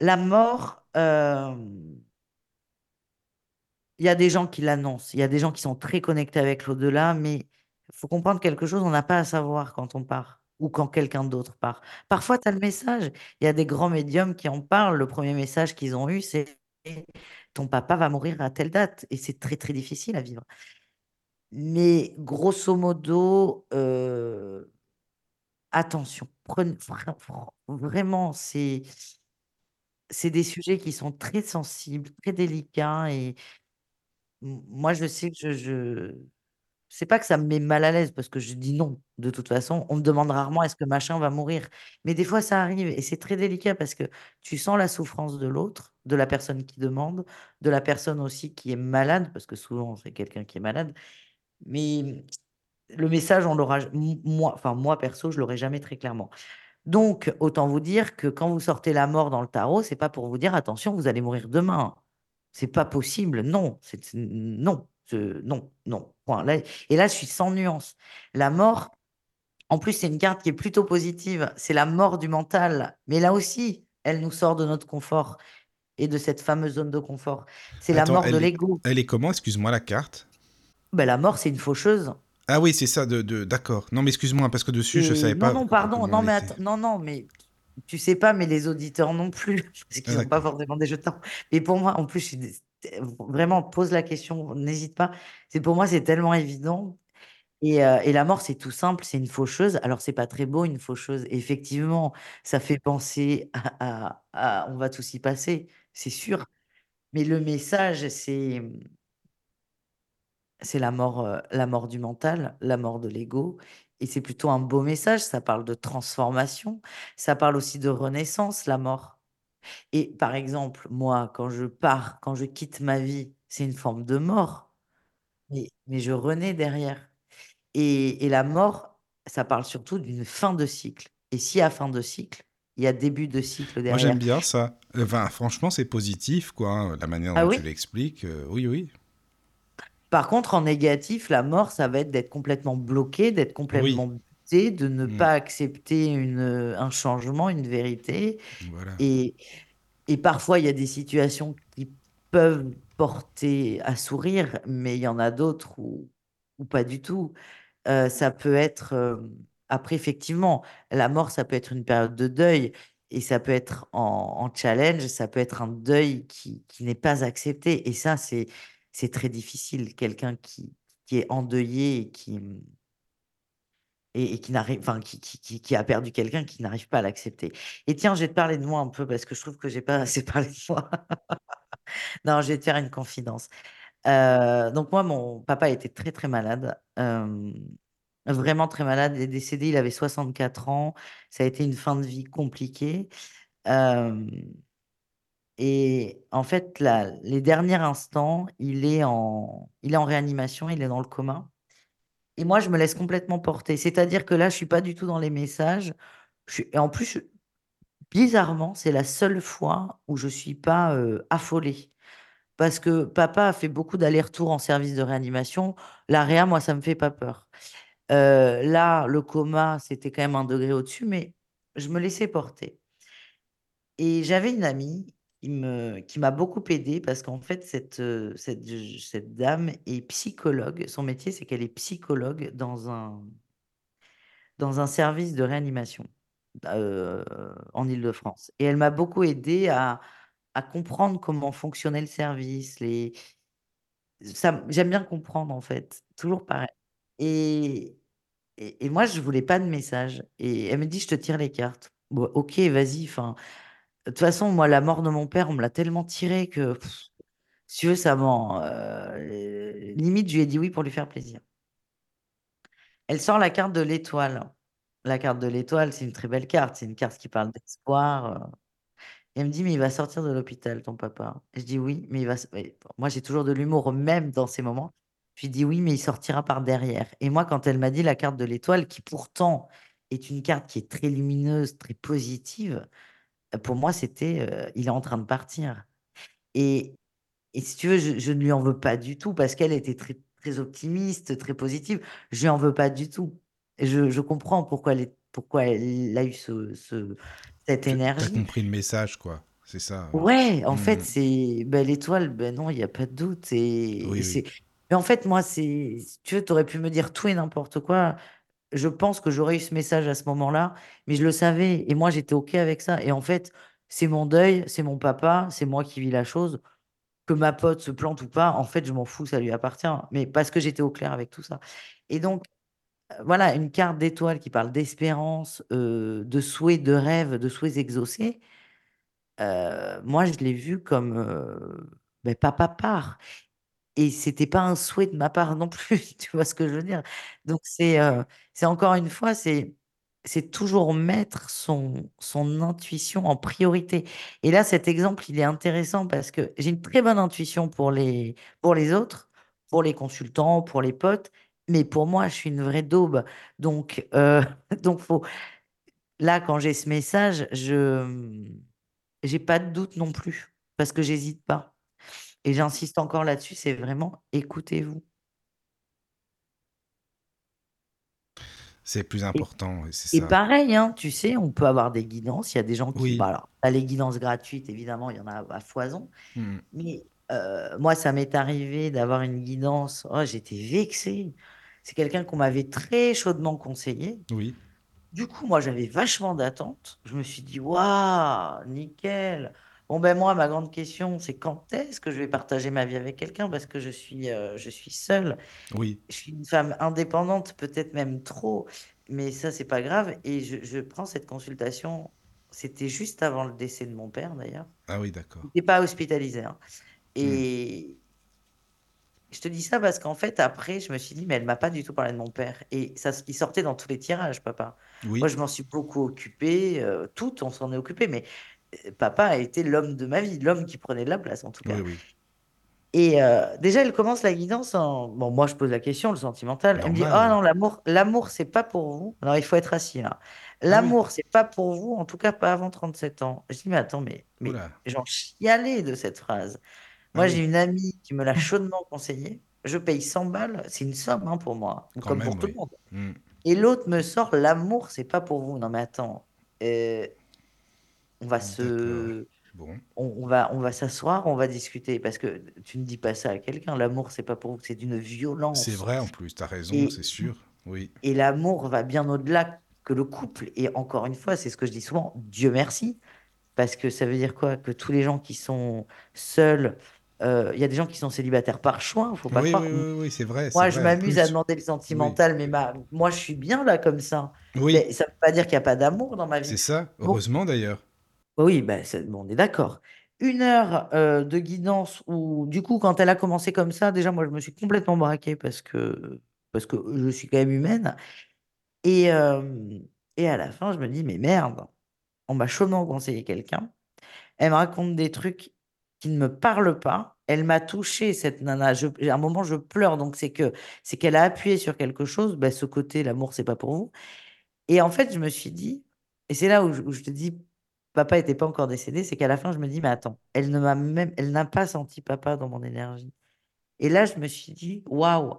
La mort, il y a des gens qui l'annoncent, il y a des gens qui sont très connectés avec l'au-delà, mais il faut comprendre quelque chose, on n'a pas à savoir quand on part ou quand quelqu'un d'autre part. Parfois, tu as le message. Il y a des grands médiums qui en parlent. Le premier message qu'ils ont eu, c'est ton papa va mourir à telle date. Et c'est très, très difficile à vivre. Mais grosso modo, euh, attention, vraiment, c'est, c'est des sujets qui sont très sensibles, très délicats. Et moi, je sais que je, je... C'est pas que ça me met mal à l'aise parce que je dis non, de toute façon. On me demande rarement est-ce que machin va mourir? Mais des fois, ça arrive et c'est très délicat parce que tu sens la souffrance de l'autre, de la personne qui demande, de la personne aussi qui est malade, parce que souvent, c'est quelqu'un qui est malade. Mais le message, on l'aura, moi, enfin, moi perso, je l'aurai jamais très clairement. Donc, autant vous dire que quand vous sortez la mort dans le tarot, c'est pas pour vous dire attention, vous allez mourir demain. C'est pas possible. Non, non, non, non. Point. Là, et là, je suis sans nuance. La mort, en plus, c'est une carte qui est plutôt positive. C'est la mort du mental. Mais là aussi, elle nous sort de notre confort et de cette fameuse zone de confort. C'est la mort de l'ego. elle est comment? Excuse-moi, la carte? Ben, la mort, c'est une faucheuse. Ah oui, c'est ça, de, d'accord. Non, mais excuse-moi, parce que dessus, je Et savais non, pas non, pardon, comment non, mais non, non, mais tu sais pas, mais les auditeurs non plus, <laughs> parce Ah, qu'ils n'ont pas d'accord. forcément des jeux de temps. Mais pour moi, en plus, vraiment, pose la question, n'hésite pas. C'est pour moi, c'est tellement évident. Et, euh, et la mort, c'est tout simple, c'est une faucheuse. Alors, c'est pas très beau, une faucheuse. Et effectivement, ça fait penser à, à- à- on va tous y passer, c'est sûr. Mais le message, c'est c'est la mort, euh, la mort du mental, la mort de l'ego. Et c'est plutôt un beau message. Ça parle de transformation. Ça parle aussi de renaissance, la mort. Et par exemple, moi, quand je pars, quand je quitte ma vie, c'est une forme de mort. Mais, mais je renais derrière. Et, et la mort, ça parle surtout d'une fin de cycle. Et y a fin de cycle, il y a début de cycle Moi, j'aime derrière. bien ça. Enfin, franchement, c'est positif, quoi, hein, la manière Ah dont oui? tu l'expliques. euh, oui, oui. Par contre, en négatif, la mort, ça va être d'être complètement bloqué, d'être Oui. complètement buté, de ne Mm, pas accepter une, un changement, une vérité. voilà. Et, et parfois, il y a des situations qui peuvent porter à sourire, mais il y en a d'autres où, où pas du tout. Euh, ça peut être, euh, après, effectivement, la mort, ça peut être une période de deuil. Et ça peut être en, en challenge, ça peut être un deuil qui, qui n'est pas accepté. Et ça, c'est, c'est très difficile. Quelqu'un qui, qui est endeuillé et qui, et, qui n'arrive, enfin, qui, qui- qui a perdu quelqu'un qui n'arrive pas à l'accepter. Et tiens, je vais te parler de moi un peu parce que je trouve que j'ai pas <laughs> assez parlé de moi. <laughs> Non, je vais te faire une confidence. Euh, donc moi, mon papa était très très malade, euh, vraiment très malade. Est décédé, il avait 64 ans. Ça a été une fin de vie compliquée. Et en fait, les derniers instants, il est en, réanimation, il est dans le coma. Et moi, je me laisse complètement porter. C'est-à-dire que là, je suis pas du tout dans les messages. Et en plus, bizarrement, c'est la seule fois où je suis pas euh, affolée. Parce que papa a fait beaucoup d'allers-retours en service de réanimation. La réa, moi, ça me fait pas peur. Euh, là, le coma, c'était quand même un degré au-dessus, mais je me laissais porter. Et j'avais une amie qui m'a beaucoup aidée parce qu'en fait cette, heu, cette dame est psychologue. Son métier, c'est qu'elle est psychologue dans un service de réanimation, heu, en Île-de-France et elle m'a beaucoup aidée à comprendre comment fonctionnait le service, j'aime bien comprendre en fait, toujours pareil et et et moi je voulais pas de message et elle me dit: «Je te tire les cartes». Bon OK, vas-y, de toute façon, moi, la mort de mon père, on me l'a tellement tiré que si tu veux, ça m'en heu, limite, je lui ai dit oui pour lui faire plaisir. Elle sort la carte de l'étoile. La carte de l'étoile, c'est une très belle carte, c'est une carte qui parle d'espoir, et elle me dit: «Mais il va sortir de l'hôpital ton papa». Je dis: «Oui, mais il va s» mais moi j'ai toujours de l'humour même dans ces moments. Je lui dis: «Oui, mais il sortira par derrière» et moi quand elle m'a dit la carte de l'étoile qui pourtant est une carte qui est très lumineuse, très positive, heu, pour moi c'était, heu, il est en train de partir et et si tu veux, je je ne lui en veux pas du tout parce qu'elle était très très optimiste, très positive. Je lui en veux pas du tout je je comprends pourquoi elle est pourquoi elle a eu ce ce cette Tu as énergie. compris le message, quoi. C'est ça. Ouais, en fait, Mmh. c'est bah, l'étoile, ben non, il y a pas de doute et Oui, et oui. Mais en fait, moi, si tu veux, tu aurais pu me dire tout et n'importe quoi. Je pense que j'aurais eu ce message à ce moment-là, mais je le savais et moi, j'étais OK avec ça et en fait, c'est mon deuil, c'est mon papa, c'est moi qui vis la chose. Que ma pote se plante ou pas, en fait, je m'en fous, ça lui appartient, mais parce que j'étais au clair avec tout ça et donc heu, voilà, une carte d'étoile qui parle d'espérance, heu, de souhaits, de rêves, de souhaits exaucés. Heu, moi, je l'ai vu comme, heu, beh, papa part et c'était pas un souhait de ma part non plus, <laughs> tu vois ce que je veux dire? Donc c'est, c'est encore une fois, c'est toujours mettre son son intuition en priorité. Et là, cet exemple, il est intéressant parce que j'ai une très bonne intuition pour les pour les autres, pour les consultants, pour les potes, mais pour moi, je suis une vraie daube. Donc heu, <laughs> donc faut là, quand j'ai ce message, je, j'ai pas de doute non plus, parce que j'hésite pas et j'insiste encore là-dessus, c'est vraiment écoutez-vous C'est plus important et pareil, hein, tu sais, on peut avoir des guidances. Il y a des gens qui bah, Oui. alors, tu les guidances gratuites, évidemment, il y en a à foison, Mmh. mais heu, moi, ça m'est arrivé d'avoir une guidance, oh, j'étais vexée. C'est quelqu'un qu'on m'avait très chaudement conseillé. Oui. Du coup, moi, j'avais vachement d'attentes. Je me suis dit: «Waouh, nickel! Bon, ben, moi, ma grande question, c'est quand est-ce que je vais partager ma vie avec quelqu'un?» parce que je suis, heu, je suis seule. Oui. Je suis une femme indépendante, peut-être même trop, mais ça, c'est pas grave et je je prends cette consultation, c'était juste avant le décès de mon père, d'ailleurs. Ah oui, d'accord. Il pas hospitalisé, hein Mmh. et je te dis ça parce qu'en fait, après, je me suis dit: «Mais elle m'a pas du tout parlé de mon père» et ça il sortait dans tous les tirages, papa. Moi, je m'en suis beaucoup occupée, heu, toutes, on s'en est occupé, mais papa a été l'homme de ma vie, l'homme qui prenait de la place, en tout cas oui. et heu, déjà, elle commence la guidance en bon, moi, je pose la question, le sentimental. Elle me dit: «Oh Normal. non, l'amour l'amour, c'est pas pour vous». Alors, il faut être assis, là. Ah oui. «L'amour, c'est pas pour vous, en tout cas pas avant 37 ans». Je dis: «Mais attends, mais mais» j'en chialais de cette phrase. Ah Moi, j'ai oui, une amie qui me l'a chaudement conseillé. Je paye 100 balles, c'est une somme, hein, pour moi, quand comme pour tout le monde Mmh. et l'autre me sort: «L'amour, c'est pas pour vous». Non, mais attends, heu, on va se Bon. on on va on va s'asseoir, on va discuter parce que tu ne dis pas ça à quelqu'un. L'amour, c'est pas pour vous, c'est d'une C'est violence vrai en plus, tu as raison, c'est sûr. Oui. et l'amour va bien au-delà que le couple et encore une fois, c'est ce que je dis souvent, Dieu merci, parce que ça veut dire quoi? Que tous les gens qui sont seuls, heu, il y a des gens qui sont célibataires par choix, faut pas Oui, croire. oui, oui, c'est vrai, c'est Moi, je m'amuse à demander le sentimental, mais ma moi, je suis bien là comme ça. Oui, Mais ça veut pas dire qu'il y a pas d'amour dans ma vie. c'est ça, heureusement d'ailleurs. Oui, bah, bon, on est d'accord. 1 heure, heu, de guidance où du coup, quand elle a commencé comme ça, déjà moi, je me suis complètement braquée parce que parce que je suis quand même humaine et hem et à la fin, je me dis: «Mais merde, on m'a chaudement conseillé quelqu'un». Elle me raconte des trucs qui ne me parlent pas. Elle m'a touchée cette nana. À un moment, je pleure donc c'est que c'est qu'elle a appuyé sur quelque chose, bah, ce côté «l'amour, c'est pas pour vous» et en fait, je me suis dit et c'est là où je te dis, papa était pas encore décédé, c'est qu'à la fin, je me dis: «Mais attends, elle ne m'a même elle n'a pas senti papa dans mon énergie» et là, je me suis dit: «Waouh,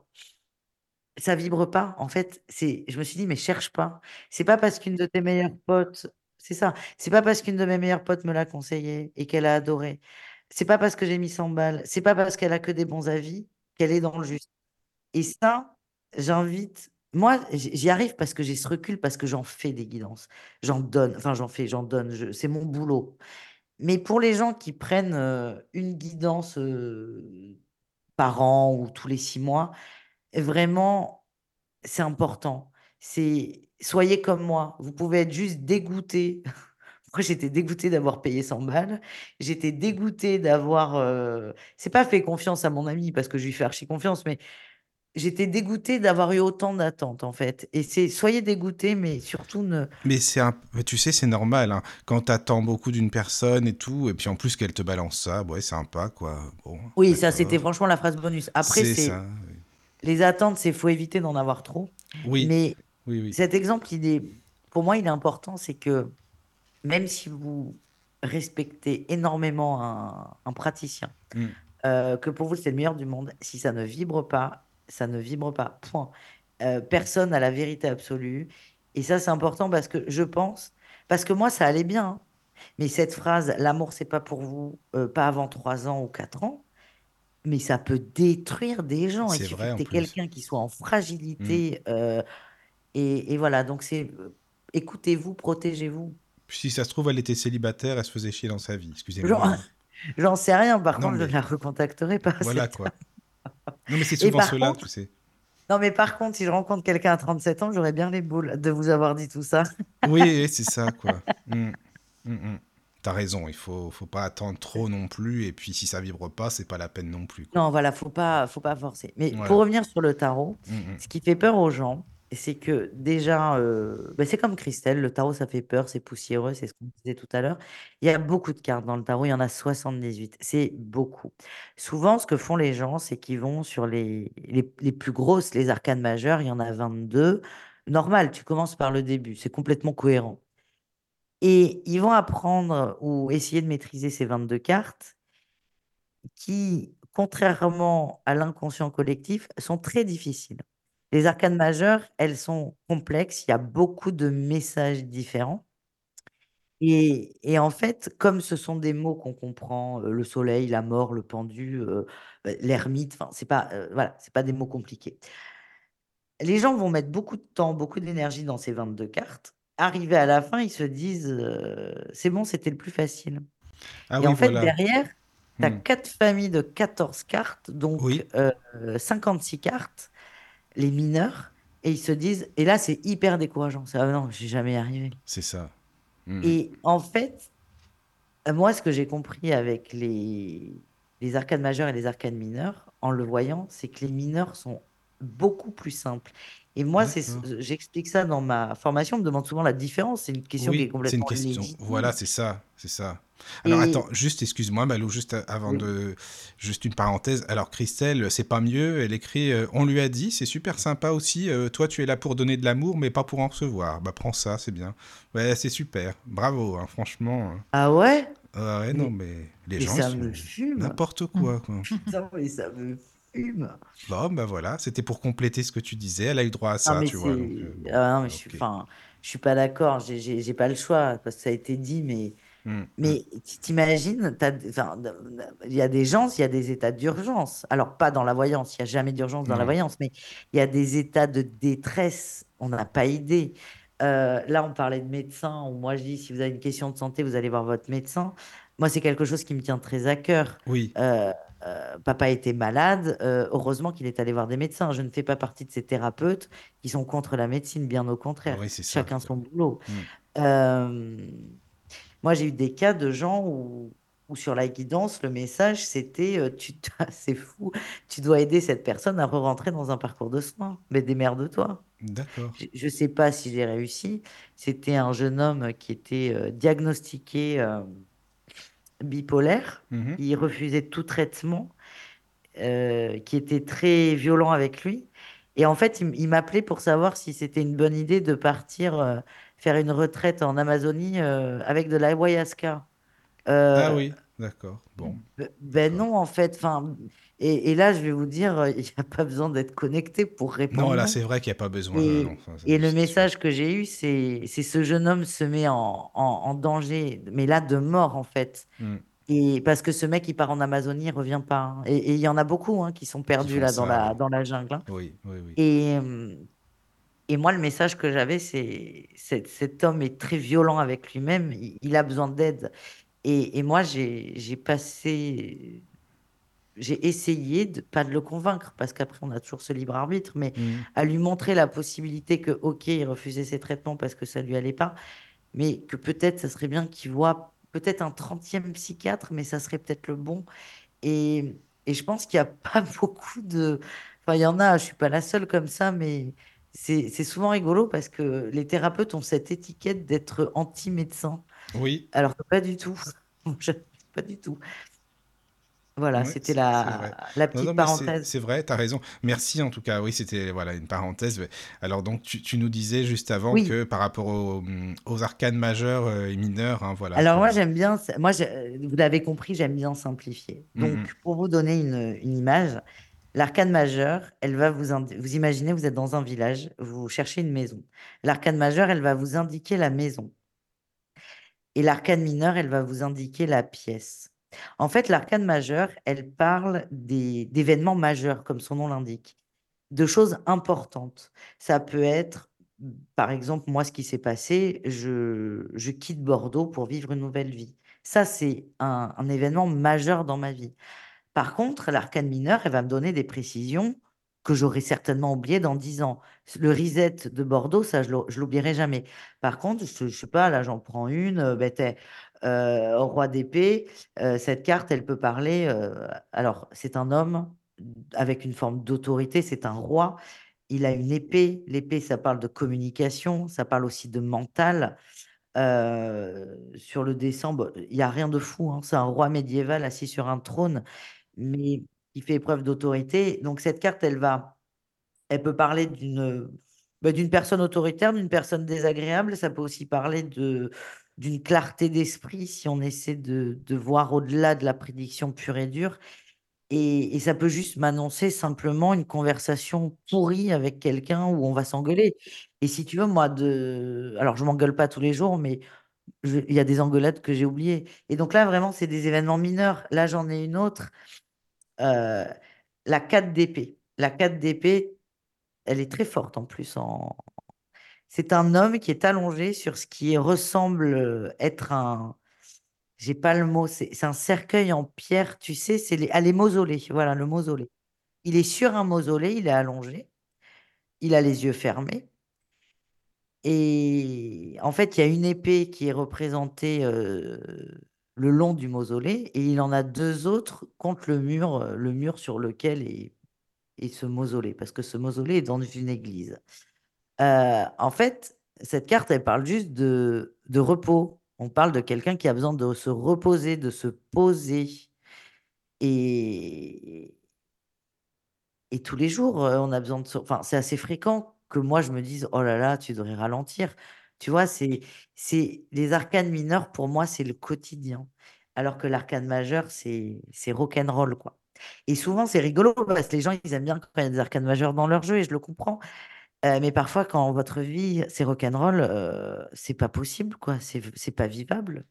ça vibre pas». En fait, c'est je me suis dit: «Mais cherche pas. C'est pas parce qu'une de tes meilleures potes C'est ça. C'est pas parce qu'une de mes meilleures potes me l'a conseillé et qu'elle a adoré. C'est pas parce que j'ai mis 100 balles. C'est pas parce qu'elle a que des bons avis qu'elle est dans le juste. Et ça, j'invite. Moi, j'y arrive parce que j'ai ce recul, parce que j'en fais des guidances. J'en donne. Enfin, j'en fais, j'en donne. C'est mon boulot. Mais pour les gens qui prennent euh, une guidance euh, par an ou tous les six mois, vraiment, c'est important. C'est soyez comme moi. Vous pouvez être juste dégoûté. <laughs> Moi, j'étais dégoûté d'avoir payé 100 balles. J'étais dégoûté d'avoir. Euh, c'est pas fait confiance à mon ami parce que je lui fais archi confiance, mais j'étais dégoûté d'avoir eu autant d'attentes en fait. Et c'est soyez dégoûté, mais surtout ne. Mais c'est un, tu sais, c'est normal hein. quand t'attends beaucoup d'une personne et tout, et puis en plus qu'elle te balance ça, ouais, sympa quoi. Bon, oui, ça c'était franchement la phrase bonus. Après, c'est. Les attentes, c'est faut éviter d'en avoir trop. Oui. Mais oui, oui. cet exemple, il est, pour moi, il est important, c'est que même si vous respectez énormément un, un praticien, Mm. euh, que pour vous c'est le meilleur du monde, si ça ne vibre pas, ça ne vibre pas. Point. Euh, personne n'a la vérité absolue. Et ça, c'est important parce que je pense, parce que moi, ça allait bien. hein. Mais cette phrase, l'amour, c'est pas pour vous, euh, pas avant 3 ans ou 4 ans, mais ça peut détruire des gens. C'est suffit vrai, que quelqu'un qui soit en fragilité. euh, et, et voilà, donc c'est écoutez-vous, protégez-vous. Si ça se trouve, elle était célibataire, elle se faisait chier dans sa vie. Excusez-moi. J'en j'en sais rien, par Non, contre, je ne la recontacterai pas. Voilà quoi. Non, mais c'est souvent cela, contre- tu sais. Non, mais par contre, si je rencontre quelqu'un à 37 ans, j'aurais bien les boules de vous avoir dit tout ça. Oui, c'est ça, quoi. <laughs> Mm. Mm, mm. T'as raison, il faut, faut pas attendre trop non plus, et puis si ça vibre pas, c'est pas la peine non plus. quoi. Non, voilà, faut pas, faut pas forcer. Mais Voilà. pour revenir sur le tarot, ce qui fait peur aux gens, c'est que déjà, euh, ben, c'est comme Christelle, le tarot, ça fait peur, c'est poussiéreux, c'est ce qu'on disait tout à l'heure. Il y a beaucoup de cartes dans le tarot, il y en a 78, c'est beaucoup. Souvent, ce que font les gens, c'est qu'ils vont sur les, les, les plus grosses, les arcanes majeures, il y en a 22. Normal, tu commences par le début, c'est complètement cohérent. Et ils vont apprendre ou essayer de maîtriser ces 22 cartes qui, contrairement à l'inconscient collectif, sont très difficiles. Les arcanes majeures, elles sont complexes, il y a beaucoup de messages différents. Et, et en fait, comme ce sont des mots qu'on comprend, euh, le soleil, la mort, le pendu, euh, euh, l'ermite, enfin, c'est pas, euh, voilà, c'est pas des mots compliqués. Les gens vont mettre beaucoup de temps, beaucoup d'énergie dans ces 22 cartes. Arrivés à la fin, ils se disent, c'est bon, c'était le plus facile. Ah Et oui, en fait, voilà. derrière, tu as Hmm. quatre familles de 14 cartes, donc Oui. euh, 56 cartes, les mineurs, et ils se disent, et là, c'est hyper décourageant. Ça, ah non, j'ai jamais arrivé. C'est ça. Mm. Et en fait, moi, ce que j'ai compris avec les, les arcades majeures et les arcades mineures, en le voyant, c'est que les mineurs sont beaucoup plus simples. Et moi, c'est, j'explique ça dans ma formation. On me demande souvent la différence. C'est une question qui est Oui, c'est une complètement question. Voilà, c'est ça, c'est ça. Alors Et- attends, juste excuse-moi Malou, juste avant Oui. de, juste une parenthèse. Alors Christelle, c'est pas mieux. Elle écrit, euh, on lui a dit, c'est super sympa aussi. euh, toi, tu es là pour donner de l'amour, mais pas pour en recevoir. Bah prends ça, c'est bien. Ouais, c'est super. Bravo, hein, franchement. Ah ouais? Ah ouais, non, mais les Mais gens ça me fume. n'importe quoi, quoi. <laughs> Putain, mais ça me fume. Bon, bah voilà, c'était pour compléter ce que tu disais. Elle a eu droit à ça, tu vois. donc, euh, bon, ah non, mais je suis, je suis pas d'accord. J'ai pas le choix parce que ça a été dit, mais, Mm, mais t'imagines, il y a des gens, il y a des états d'urgence. Alors pas dans la voyance, il y a jamais d'urgence dans la voyance, mais il y a des états de détresse. On n'a pas idée. Euh, là, on parlait de médecin. Moi, je dis, si vous avez une question de santé, vous allez voir votre médecin. Moi, c'est quelque chose qui me tient très à cœur. Oui, Euh, euh, papa était malade, euh, heureusement qu'il est allé voir des médecins. Je ne fais pas partie de ces thérapeutes qui sont contre la médecine, bien au contraire. oui, c'est ça. Chacun son boulot. Mm. Euh, moi, j'ai eu des cas de gens où, où sur la guidance, le message, c'était euh, tu <laughs> c'est fou, tu dois aider cette personne à re-rentrer dans un parcours de soins. Mais démerde-toi. D'accord. Je ne sais pas si j'ai réussi. C'était un jeune homme qui était euh, diagnostiqué euh, bipolaire. Mhm. Il refusait tout traitement, qui était très violent avec lui. Et en fait, il, m'appelait pour savoir si c'était une bonne idée de partir faire une retraite en Amazonie euh, avec de l'ayahuasca. Euh, Ah oui, D'accord. Bon. Ben non, en fait. Enfin, et, et là, je vais vous dire, il n'y a pas besoin d'être connecté pour répondre. Non, là, c'est vrai qu'il n'y a pas besoin. Et, non, enfin, et le message que j'ai eu, c'est ce jeune homme se met en, en, en danger, mais là, de mort, en fait. Hmm. Et parce que ce mec, il part en Amazonie, il revient pas. hein. Et il y en a beaucoup hein, qui sont perdus là dans la, dans la jungle. hein. Oui, oui, oui. Et, euh, et moi, le message que j'avais, c'est cet homme est très violent avec lui-même, il, il a besoin d'aide. Et, et moi, j'ai passé, j'ai essayé de pas de le convaincre, parce qu'après, on a toujours ce libre arbitre, mais Hmm. à lui montrer la possibilité que, ok, il refusait ses traitements parce que ça lui allait pas, mais que peut-être ça serait bien qu'il voit peut-être un 30e psychiatre, mais ça serait peut-être le bon. Et, et je pense qu'il n'y a pas <laughs> beaucoup de... Enfin, il y en a, je suis pas la seule comme ça, mais c'est souvent rigolo parce que les thérapeutes ont cette étiquette d'être anti-médecin, Oui, alors que pas du tout. <laughs> Pas du tout. Voilà, ouais, c'était la, Non, non, petite parenthèse. c'est vrai, tu as raison. Merci en tout cas. Oui, c'était voilà une parenthèse. Alors donc tu, tu nous disais juste avant Oui. que par rapport aux, hum, aux arcanes majeures euh, et mineures, hein, voilà. Alors moi j'aime bien, moi vous l'avez compris, j'aime bien simplifier. Donc Mhm. pour vous donner une, une image, l'arcane majeure, elle va vous vous imaginez vous êtes dans un village, vous cherchez une maison. L'arcane majeure, elle va vous indiquer la maison et l'arcane mineure, elle va vous indiquer la pièce. En fait, l'arcane majeure, elle parle d'événements majeurs comme son nom l'indique, de choses importantes. Ça peut être par exemple, moi, ce qui s'est passé, je, je quitte Bordeaux pour vivre une nouvelle vie. Ça, c'est un événement majeur dans ma vie. Par contre, l'arcane mineure, elle va me donner des précisions que j'aurais certainement oubliées dans 10 ans. Le reset de Bordeaux, ça, je l'ou- je l'oublierai jamais. Par contre, je, je sais pas, là, j'en prends une. ben, roi d'épée, euh, cette carte, elle peut parler. alors, c'est un homme avec une forme d'autorité, c'est un roi. Il a une épée. L'épée, ça parle de communication, ça parle aussi de mental. Sur le bon, il n'y a rien de fou. hein, C'est un roi médiéval assis sur un trône, mais qui fait preuve d'autorité. Donc, cette carte, elle va, elle peut parler d'une bah, d'une personne autoritaire, d'une personne désagréable. Ça peut aussi parler de d'une clarté d'esprit si on essaie de, de voir au-delà de la prédiction pure et dure. Et, ça peut juste m'annoncer simplement une conversation pourrie avec quelqu'un où on va s'engueuler. Et si tu veux, moi, de... alors je m'engueule pas tous les jours, mais il y a des engueulades que j'ai oubliées. Et donc là, vraiment, c'est des événements mineurs. Là, j'en ai une autre. Euh, la 4 d'épée. La 4 d'épée, elle est très forte en plus. En... C'est un homme qui est allongé sur ce qui ressemble euh, être un. J'ai pas le mot, c'est c'est un cercueil en pierre, tu sais, c'est les, ah, les mausolées. Voilà, le mausolée. Il est sur un mausolée, il est allongé, il a les yeux fermés. Et en fait, il y a une épée qui est représentée euh, le long du mausolée, et il en a deux autres contre le mur, euh, le mur sur lequel est, ce mausolée, parce que ce mausolée est dans une église. Euh, en fait, cette carte, elle parle juste de, de repos. On parle de quelqu'un qui a besoin de se reposer, de se poser. Et, et tous les jours, euh, on a besoin de. Enfin, c'est assez fréquent que moi, je me dise, oh là là, tu devrais ralentir. Tu vois, c'est, c'est les arcanes mineurs, pour moi, c'est le quotidien. Alors que l'arcane majeur, c'est, c'est rock'n'roll, quoi. Et souvent, c'est rigolo parce que les gens, ils aiment bien quand il y a des arcanes majeures dans leur jeu, et je le comprends. Euh, mais parfois, quand votre vie, c'est rock'n'roll, euh, c'est pas possible, quoi. C'est, c'est pas vivable.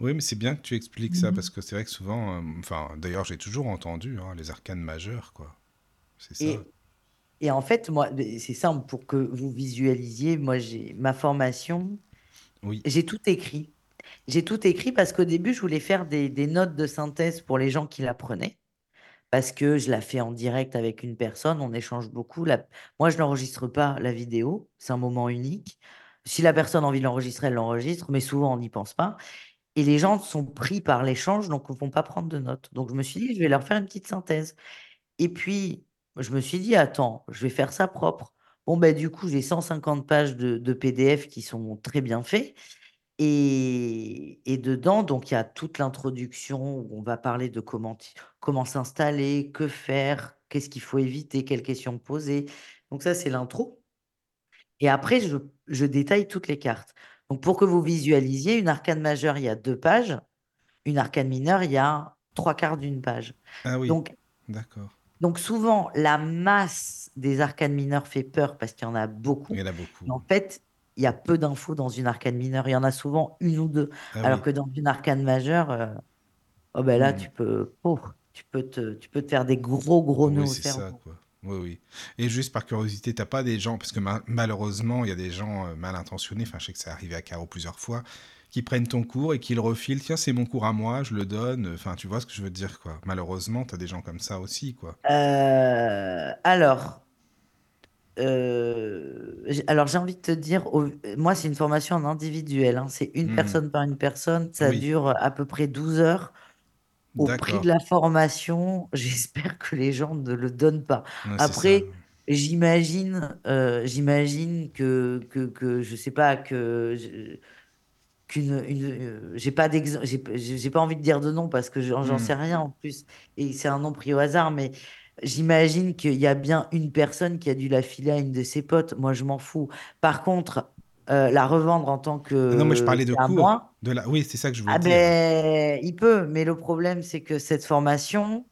Oui, mais c'est bien que tu expliques ça Mhm. parce que c'est vrai que souvent, euh, enfin, d'ailleurs, j'ai toujours entendu hein, les arcanes majeures, quoi. C'est ça. Et, et en fait, moi, c'est simple pour que vous visualisiez. Moi, j'ai ma formation, Oui. j'ai tout écrit. J'ai tout écrit parce qu'au début, je voulais faire des, des notes de synthèse pour les gens qui l'apprenaient. Parce que je la fais en direct avec une personne, on échange beaucoup. La- Moi, je n'enregistre pas la vidéo, c'est un moment unique. Si la personne a envie de l'enregistrer, elle l'enregistre, mais souvent, on n'y pense pas. Et les gens sont pris par l'échange, donc ne vont pas prendre de notes. Donc, je me suis dit, je vais leur faire une petite synthèse. Et puis, je me suis dit, attends, je vais faire ça propre. Bon, ben, du coup, j'ai 150 pages de, de PDF qui sont très bien faits. Et, et dedans, donc, il y a toute l'introduction où on va parler de comment, comment s'installer, que faire, qu'est-ce qu'il faut éviter, quelles questions poser. Donc, ça, c'est l'intro. Et après, je, je détaille toutes les cartes. Donc, pour que vous visualisiez, une arcane majeure, il y a deux pages. une arcane mineure, il y a trois quarts d'une page. Ah oui, Donc, d'accord. Donc souvent, la masse des arcanes mineures fait peur parce qu'il y en a beaucoup. Il y en a beaucoup. En fait, il y a peu d'infos dans une arcane mineure. Il y en a souvent une ou deux. Ah Alors oui. que dans une arcane majeure, euh, oh ben là, tu peux, oh, tu peux te, tu peux te faire des gros, gros nœuds Oui, au c'est ça, cerveau. quoi. Oui, oui. Et juste par curiosité, t'as pas des gens, parce que ma- malheureusement, il y a des gens euh, mal intentionnés, enfin, je sais que c'est arrivé à Caro plusieurs fois, qui prennent ton cours et qui le refilent. Tiens, c'est mon cours à moi, je le donne. Enfin, tu vois ce que je veux dire, quoi. Malheureusement, t'as des gens comme ça aussi, quoi. Euh, alors, euh, alors j'ai envie de te dire, au- moi, c'est une formation en individuel. hein. C'est une Mhm. personne par une personne. Ça Oui. dure à peu près 12 heures. Au prix de la formation, <laughs> j'espère que les gens ne le donnent pas. Ouais. Après, j'imagine, euh, j'imagine que, que, que, je sais pas, que je- qu'une, une, euh, j'ai pas d'exemple, j'ai pas envie de dire de nom parce que j'en Mhm. sais rien en plus, et c'est un nom pris au hasard, mais j'imagine qu'il y a bien une personne qui a dû la filer à une de ses potes. Moi, je m'en fous. Par contre, euh, la revendre en tant Ah Non, moi, je que parlais de cours. moi. De la... Oui, c'est ça que je voulais Ah dire. ben, il peut, mais le problème, c'est que cette formation,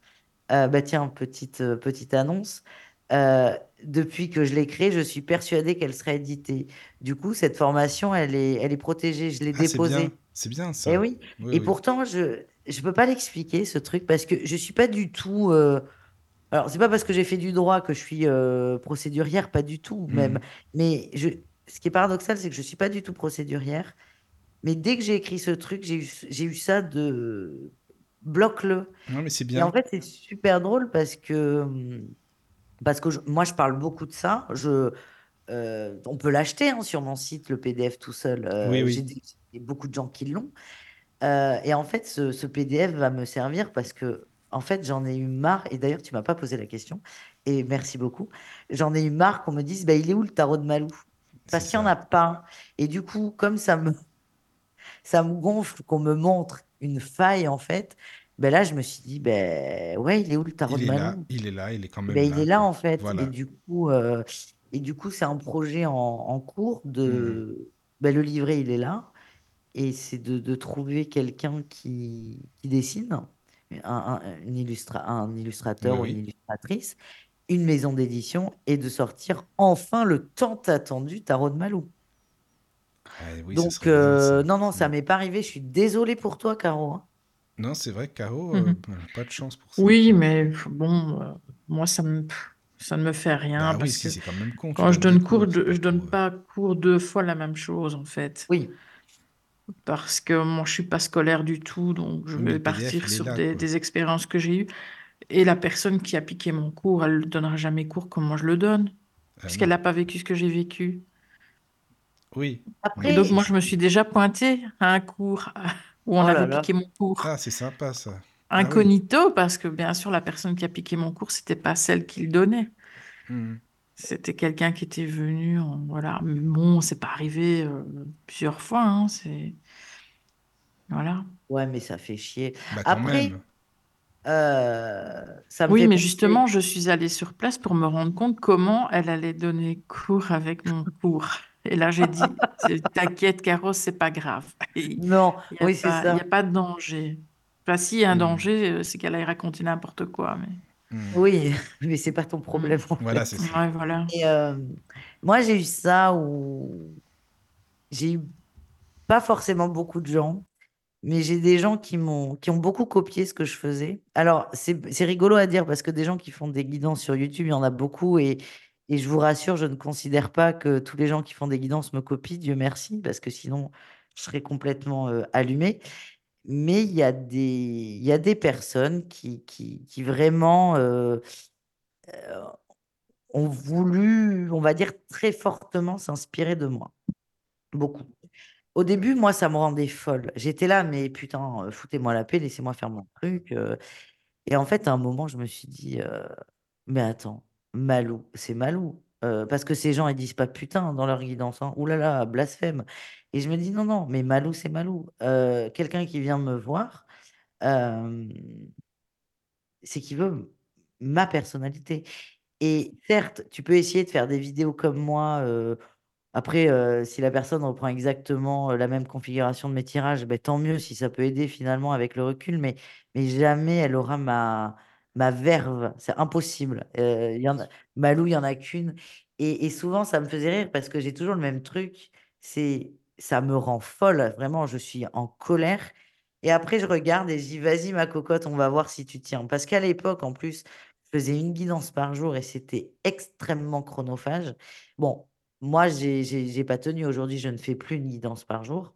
euh, bah tiens, petite, petite annonce, euh, depuis que je l'ai créée, je suis persuadée qu'elle sera éditée. Du coup, cette formation, elle est, elle est protégée. Je l'ai Ah, c'est bien. déposée. C'est bien, Eh ça. oui. Oui, Et oui. pourtant, je ne peux pas l'expliquer, ce truc, parce que je suis pas du tout. euh, Alors, c'est pas parce que j'ai fait du droit que je suis euh, procédurière, pas du tout, même. Mhm. Mais je... ce qui est paradoxal, c'est que je suis pas du tout procédurière. Mais dès que j'ai écrit ce truc, j'ai eu, eu ça de bloque-le. Non, mais c'est Et en bien. fait, c'est super drôle parce que, hum, parce que je- moi, je parle beaucoup de ça. Je, euh, on peut l'acheter hein, sur mon site, le PDF tout seul. Euh, Oui, j'ai oui. des- j'ai beaucoup de gens qui l'ont. Euh, et en fait, ce, ce PDF va me servir parce que, en fait, j'en ai eu marre. Et d'ailleurs, tu m'as pas posé la question. Et merci beaucoup. J'en ai eu marre qu'on me dise, bah, il est où le tarot de Malou? Parce qu'il n'y en a pas. Et du coup, comme ça me, <laughs> ça me gonfle qu'on me montre une faille, en fait, ben là, je me suis dit, ben ouais, il est où le tarot Il de là, Malou? il est là, il est quand même Ben, il là, est là, en fait. Et Voilà. du coup, euh, et du coup, c'est un projet en, en cours de. Ben, le livret, il est là. Et c'est de, de trouver quelqu'un qui, qui dessine, un, un- une illustra- un Oui, illustrateur ou une illustratrice, une maison d'édition, et de sortir enfin le tant attendu tarot de Malou. Ah, oui, ce Donc, bien, euh, non, non, ça Mm. m'est pas arrivé. Je suis désolée pour toi, Caro. hein. Non, c'est vrai que Caro, euh, Mhm. pas de chance pour ça. Oui, mais bon, euh, moi, ça me, ça ne me fait rien Bah oui, parce si, que c'est quand même con. Tu quand je donnes des donne cours, cours, c'est de- pas je donne pour. euh, pas cours deux fois la même chose, en fait. Oui, Parce que moi, je suis pas scolaire du tout, donc je Oui, mais vais le PDF, partir il est sur là, des, quoi. des expériences que j'ai eues. Et la personne qui a piqué mon cours, elle ne donnera jamais cours comme moi je le donne, Ah puisqu'elle non. n'a pas vécu ce que j'ai vécu. Oui. Et après, donc, moi, je me suis déjà pointée à un cours où on oh là avait là. piqué mon cours Ah, c'est sympa, ça. Ah oui. incognito, parce que bien sûr, la personne qui a piqué mon cours, c'était pas celle qui le donnait. Mhm. C'était quelqu'un qui était venu, en- voilà. Mais bon, c'est pas arrivé euh, plusieurs fois, hein, c'est voilà. Ouais, mais ça fait chier. Bah Après, euh, ça me Oui, mais justement, je suis allée sur place pour me rendre compte comment elle allait donner cours avec mon cours. Et là, j'ai dit, t'inquiète, Caro, c'est pas grave. Non, n'y oui, c'est pas, il y ça. a pas de danger. Enfin, s'il y a un Mhm. danger, euh, c'est qu'elle aille raconter n'importe quoi. Mais... Mhm. Oui, <laughs> mais c'est pas ton problème en Voilà, c'est ça. Ouais, voilà. Et euh, moi, j'ai eu ça où j'ai eu pas forcément beaucoup de gens, mais j'ai des gens qui m'ont qui ont beaucoup copié ce que je faisais. Alors, c'est c'est rigolo à dire parce que des gens qui font des guidances sur YouTube, il y en a beaucoup et, et je vous rassure, je ne considère pas que tous les gens qui font des guidances me copient, Dieu merci, parce que sinon, je serais complètement euh, allumée. Mais il y a des, y a des personnes qui, qui, qui vraiment euh, euh, ont voulu, on va dire, très fortement s'inspirer de moi. Beaucoup. Au début, moi, ça me rendait folle. J'étais là, mais putain, euh, foutez-moi la paix, laissez-moi faire mon truc. Et en fait, à un moment, je me suis dit, mais attends, Malou, c'est Malou. Euh, parce que ces gens, ils disent pas putain dans leur guidance. Hein. Ouh là là, blasphème. Et je me dis, non, non, mais Malou, c'est Malou. Euh, Quelqu'un qui vient me voir, euh, c'est qu'il veut ma personnalité. Et certes, tu peux essayer de faire des vidéos comme moi, Après, si la personne reprend exactement la même configuration de mes tirages, ben, tant mieux si ça peut aider finalement avec le recul, mais, mais jamais elle aura ma, ma verve. C'est impossible. Euh, y en a, Malou, il n'y en a qu'une. Et, souvent, ça me faisait rire parce que j'ai toujours le même truc. C'est, ça me rend folle. Vraiment, je suis en colère. Et après, je regarde et je dis, vas-y, ma cocotte, on va voir si tu tiens. Parce qu'à l'époque, en plus, je faisais une guidance par jour et c'était extrêmement chronophage. Bon, moi, j'ai pas tenu. Aujourd'hui, je ne fais plus une guidance par jour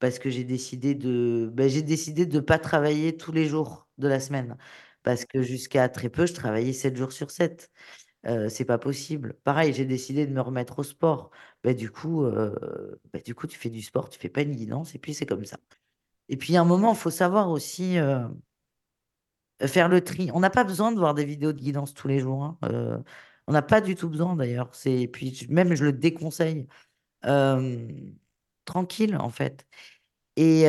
parce que j'ai décidé de ben, j'ai décidé de pas travailler tous les jours de la semaine. Parce que jusqu'à très peu, je travaillais 7 jours sur 7. Euh, c'est pas possible. Pareil, j'ai décidé de me remettre au sport. Ben, du coup, ben, du coup, tu fais du sport, tu fais pas une guidance, et puis c'est comme ça. Et puis, à un moment, il faut savoir aussi faire le tri. On n'a pas besoin de voir des vidéos de guidance tous les jours. hein. On n'a pas du tout besoin d'ailleurs. C'est puis même je le déconseille. Tranquille en fait. Et,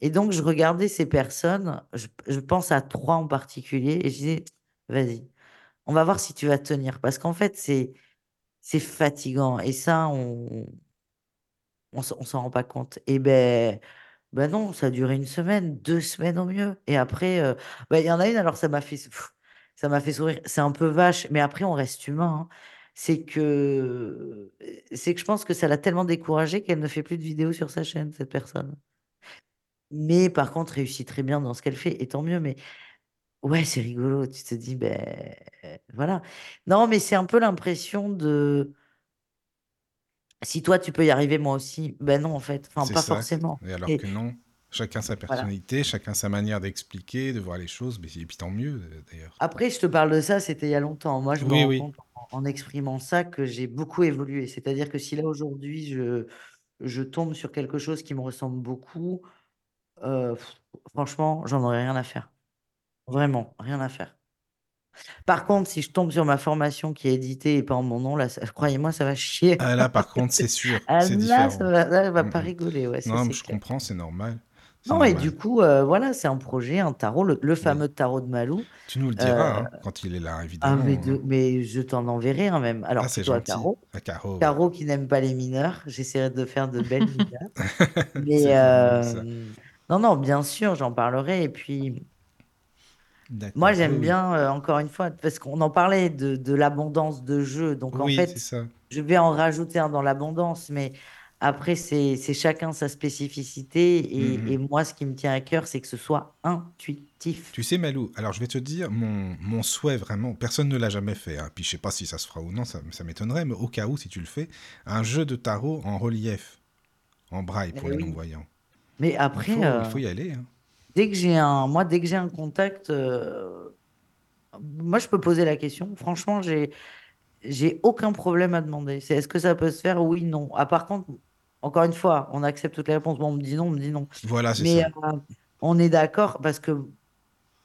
et donc je regardais ces personnes. Je, pense à trois en particulier et je disais, vas-y, on va voir si tu vas tenir parce qu'en fait c'est fatigant et ça on on, s'en rend pas compte. Et ben ben non, ça a duré une semaine, deux semaines au mieux. Et après, euh, ben, il y en a une, alors ça m'a fait, fait sourire. C'est un peu vache, mais après, on reste humain. hein. C'est que, c'est que je pense que ça l'a tellement découragée qu'elle ne fait plus de vidéos sur sa chaîne, cette personne. Mais par contre, réussit très bien dans ce qu'elle fait, et tant mieux. Mais ouais, c'est rigolo. Tu te dis, ben voilà. Non, mais c'est un peu l'impression de, si toi tu peux y arriver, moi aussi. Ben non, en fait. Enfin, pas ça. forcément. Et alors Et que non, chacun sa voilà. personnalité, chacun sa manière d'expliquer, de voir les choses, mais et puis tant mieux euh, d'ailleurs. Après, je te parle de ça, c'était il y a longtemps. Moi, je me rends oui, compte en, en exprimant ça que j'ai beaucoup évolué. C'est-à-dire que si là, aujourd'hui, je, je tombe sur quelque chose qui me ressemble beaucoup, euh, franchement, j'en aurais rien à faire. Vraiment, rien à faire. Par contre, si je tombe sur ma formation qui est éditée et pas en mon nom, là, ça- croyez-moi, ça va chier. Ah, là, par contre, c'est sûr, <laughs> Ah, c'est là, ça va, là, elle va Mm, pas mm. rigoler, ouais, ça Non, mais c'est je clair. comprends, c'est normal. C'est Non, et normal. du coup, euh, voilà, c'est un projet, un tarot, le, le Oui. fameux tarot de Malou. Tu nous le Euh, diras hein, quand il est là, ah, évidemment. de- hein. mais je t'en enverrai un même. Alors, Ah, c'est plutôt à gentil. Caro. À Caro, ouais. Caro qui n'aime pas les mineurs. J'essaierai de faire de belles <laughs> mineurs. <laughs> Mais C'est euh, mignon, ça. Non, non, bien sûr, j'en parlerai. Et puis, moi, j'aime oui. bien, euh, encore une fois, parce qu'on en parlait de, de l'abondance de jeux. Donc, en Oui, c'est fait, ça. je vais en rajouter un dans l'abondance. Mais après, c'est chacun sa spécificité. Et, Mhm. et moi, ce qui me tient à cœur, c'est que ce soit intuitif. Tu sais, Malou, alors je vais te dire, mon, mon souhait vraiment, personne ne l'a jamais fait, hein, puis je sais pas si ça se fera ou non, ça, ça m'étonnerait, mais au cas où, si tu le fais, un jeu de tarot en relief, en braille pour les oui. non-voyants. Mais Il après, faut, euh, il faut y aller. hein. dès que j'ai un, moi, dès que j'ai un contact, euh, moi, je peux poser la question. Franchement, j'ai J'ai aucun problème à demander. C'est est-ce que ça peut se faire? Oui, non. Ah, par contre, encore une fois, on accepte toutes les réponses. Bon, on me dit non, on me dit non. Voilà, c'est Mais ça. euh, on est d'accord parce que,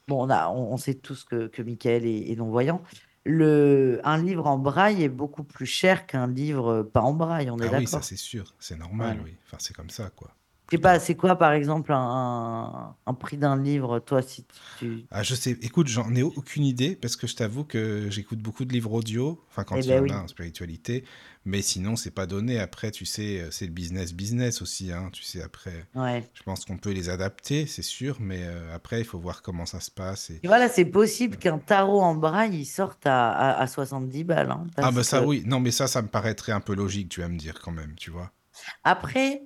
bon, on a, on, on sait tous que, que Michael est, est non-voyant. Le, un livre en braille est beaucoup plus cher qu'un livre pas en braille. On est Ah oui, ça c'est sûr, c'est normal, oui. Enfin, c'est comme ça, quoi. Je sais pas, c'est quoi, par exemple, un, un prix d'un livre, toi, si tu... Ah, je sais, écoute, j'en ai aucune idée parce que je t'avoue que j'écoute beaucoup de livres audio, enfin quand Eh il y ben en oui. a en spiritualité, mais sinon c'est pas donné. Après, tu sais, c'est le business business aussi, hein. Tu sais, après, Ouais. je pense qu'on peut les adapter, c'est sûr, mais euh, après il faut voir comment ça se passe. Et... Et voilà, c'est possible qu'un tarot en braille, il sorte à, à, à 70 balles. hein, Ah bah ça oui, non mais ça, ça me paraîtrait un peu logique, tu vas me dire quand même, tu vois. Après,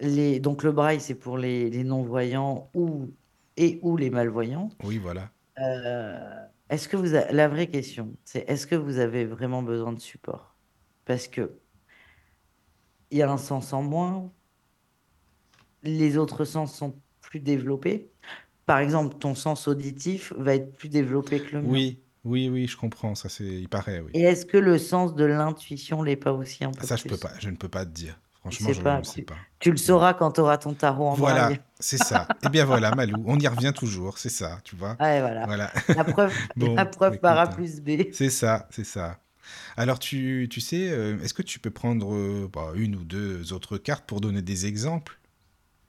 les... donc le braille, c'est pour les, les non-voyants ou... et ou les malvoyants. Oui, voilà. Euh, Est-ce que vous a- La vraie question, c'est est-ce que vous avez vraiment besoin de support? Parce que il y a un sens en moins, les autres sens sont plus développés. Par exemple, ton sens auditif va être plus développé que le mien. Oui, oui, oui, je comprends, ça c'est, il paraît, oui. Et est-ce que le sens de l'intuition l'est pas aussi un peu ça je peux plus? pas, je ne peux pas te dire. Franchement, je ne sais tu- pas. Tu le sauras quand tu auras ton tarot en Voilà, c'est ça. <laughs> Eh bien voilà, Malou, on y revient toujours, c'est ça, tu vois. Ouais, voilà. Voilà. La preuve, <laughs> Bon, la preuve par A plus B. C'est ça, c'est ça. Alors, tu, tu sais, euh, est-ce que tu peux prendre euh, bah, une ou deux autres cartes pour donner des exemples?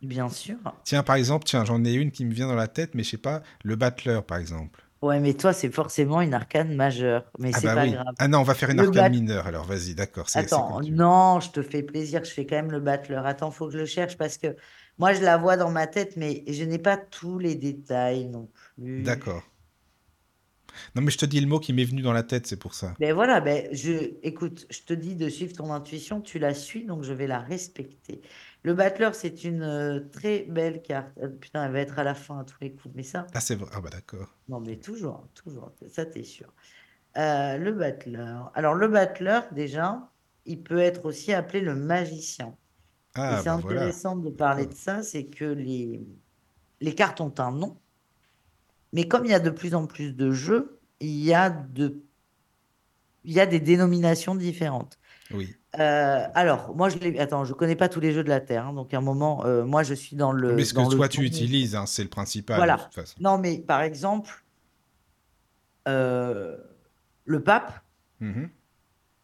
Bien sûr. Tiens, par exemple, tiens, j'en ai une qui me vient dans la tête, mais je sais pas, le battleur, par exemple. Ouais, mais toi, c'est forcément une arcane majeure, mais Ah c'est bah pas oui. grave. Ah non, on va faire une Le arcane bat... mineure alors, vas-y, d'accord, Attends, non, je te fais plaisir, je fais quand même le battleur. Attends, faut que je le cherche parce que moi, je la vois dans ma tête, mais je n'ai pas tous les détails non plus. D'accord. Non, mais je te dis le mot qui m'est venu dans la tête, c'est pour ça. Ben voilà, ben je, écoute, je te dis de suivre ton intuition, tu la suis, donc je vais la respecter. Le battleur, c'est une euh, très belle carte. Euh, putain, elle va être à la fin à tous les coups, mais ça, Ah, c'est vrai. Ah bah d'accord. non, mais toujours, toujours, ça t'es sûr. Euh, le battleur. Alors, le battleur, déjà, il peut être aussi appelé le magicien. Ah c'est bah voilà. intéressant de parler de ça, c'est que les, les cartes ont un nom, mais comme il y a de plus en plus de jeux, il y a de, il y a des dénominations différentes. Oui. Euh, alors, moi, je l'ai. Attends, je connais pas tous les jeux de la Terre, hein, donc à un moment, euh, moi, je suis dans Mais le ce dans que toi tu utilises, hein, c'est le principal de Voilà. toute façon. Non, mais par exemple, euh, le pape, Mhm.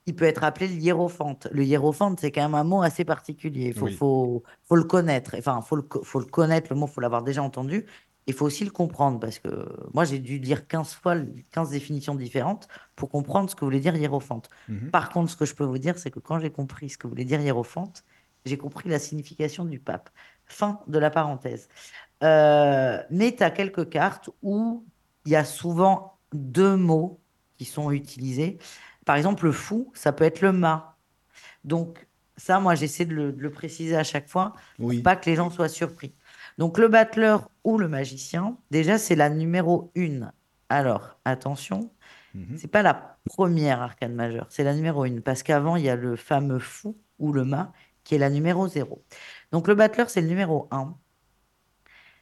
il peut être appelé le hiérophante. Le hiérophante, c'est quand même un mot assez particulier. Il faut, Oui. faut, faut le connaître. Enfin, faut le, faut le connaître, le mot, faut l'avoir déjà entendu. Il faut aussi le comprendre parce que moi, j'ai dû lire 15 fois 15 définitions différentes pour comprendre ce que voulait dire hiérophante. Mhm. Par contre, ce que je peux vous dire, c'est que quand j'ai compris ce que voulait dire hiérophante, j'ai compris la signification du pape. Fin de la parenthèse. Euh, mais tu as quelques cartes où il y a souvent deux mots qui sont utilisés. Par exemple, le fou, ça peut être le mât. Donc, ça, moi, j'essaie de le, de le préciser à chaque fois pour pas que les gens soient surpris. Donc, le battleur ou le magicien, déjà, c'est la numéro une. Alors, attention, Mhm. c'est pas la première arcane majeure, c'est la numéro une. Parce qu'avant, il y a le fameux fou ou le mât qui est la numéro zéro. Donc, le battleur, c'est le numéro un.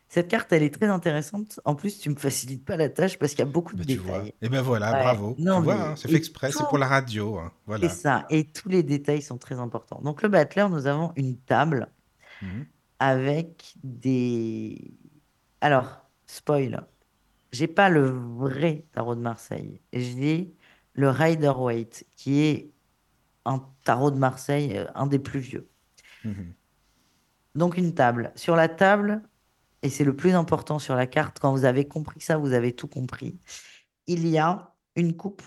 Cette carte, elle est très intéressante. En plus, tu me facilites pas la tâche parce qu'il y a beaucoup de Bah, tu vois. détails. Et ben voilà, Ouais. bravo. Non, tu vois, mais- hein, c'est fait exprès, c'est pour la radio. hein, C'est Voilà. ça. Et tous les détails sont très importants. Donc, le battleur, nous avons une table Mhm. Avec des. Alors, spoil, j'ai pas le vrai tarot de Marseille. J'ai le Rider Waite, qui est un tarot de Marseille, euh, un des plus vieux. Mhm. Donc, une table. Sur la table, et c'est le plus important sur la carte, quand vous avez compris ça, vous avez tout compris. Il y a une coupe,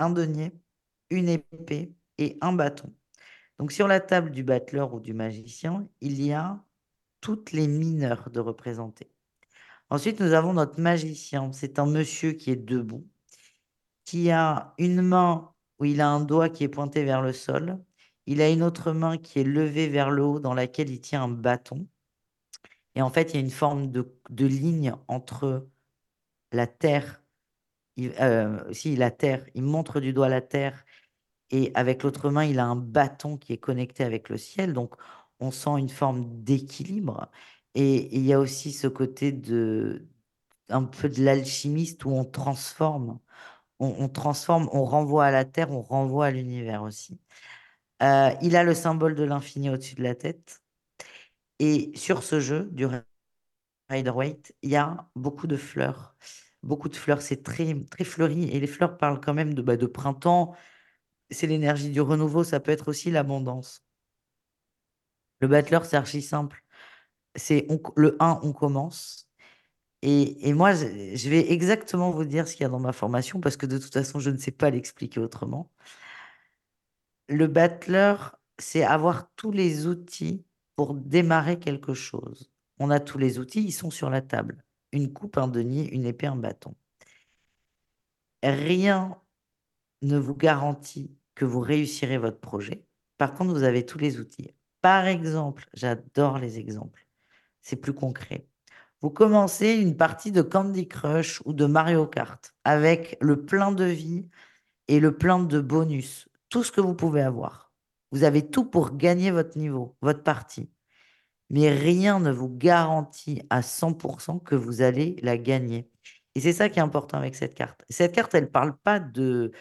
un denier, une épée et un bâton. Donc, sur la table du battleur ou du magicien, il y a toutes les mineurs de représenter. Ensuite, nous avons notre magicien. C'est un monsieur qui est debout, qui a une main où il a un doigt qui est pointé vers le sol. Il a une autre main qui est levée vers le haut dans laquelle il tient un bâton. Et en fait, il y a une forme de, ligne entre la terre, il- euh, si la terre, il montre du doigt la terre, et avec l'autre main, il a un bâton qui est connecté avec le ciel. Donc, on sent une forme d'équilibre. Et, il y a aussi ce côté de un peu de l'alchimiste où on transforme, on, transforme, on renvoie à la terre, on renvoie à l'univers aussi. Euh, il a le symbole de l'infini au-dessus de la tête. Et sur ce jeu du Rider Waite, il y a beaucoup de fleurs. Beaucoup de fleurs, c'est très, très fleuri. Et les fleurs parlent quand même de, bah, de printemps. C'est l'énergie du renouveau, ça peut être aussi l'abondance. Le battleur, c'est archi simple. C'est le 1, on commence. Et, et moi, je, je vais exactement vous dire ce qu'il y a dans ma formation parce que de toute façon, je ne sais pas l'expliquer autrement. Le battleur, c'est avoir tous les outils pour démarrer quelque chose. On a tous les outils, ils sont sur la table. Une coupe, un denier, une épée, un bâton. Rien ne vous garantit que vous réussirez votre projet. Par contre, vous avez tous les outils. Par exemple, j'adore les exemples. C'est plus concret. Vous commencez une partie de Candy Crush ou de Mario Kart avec le plein de vie et le plein de bonus, tout ce que vous pouvez avoir. Vous avez tout pour gagner votre niveau, votre partie. Mais rien ne vous garantit à 100% que vous allez la gagner. Et c'est ça qui est important avec cette carte. Cette carte, elle ne parle pas de,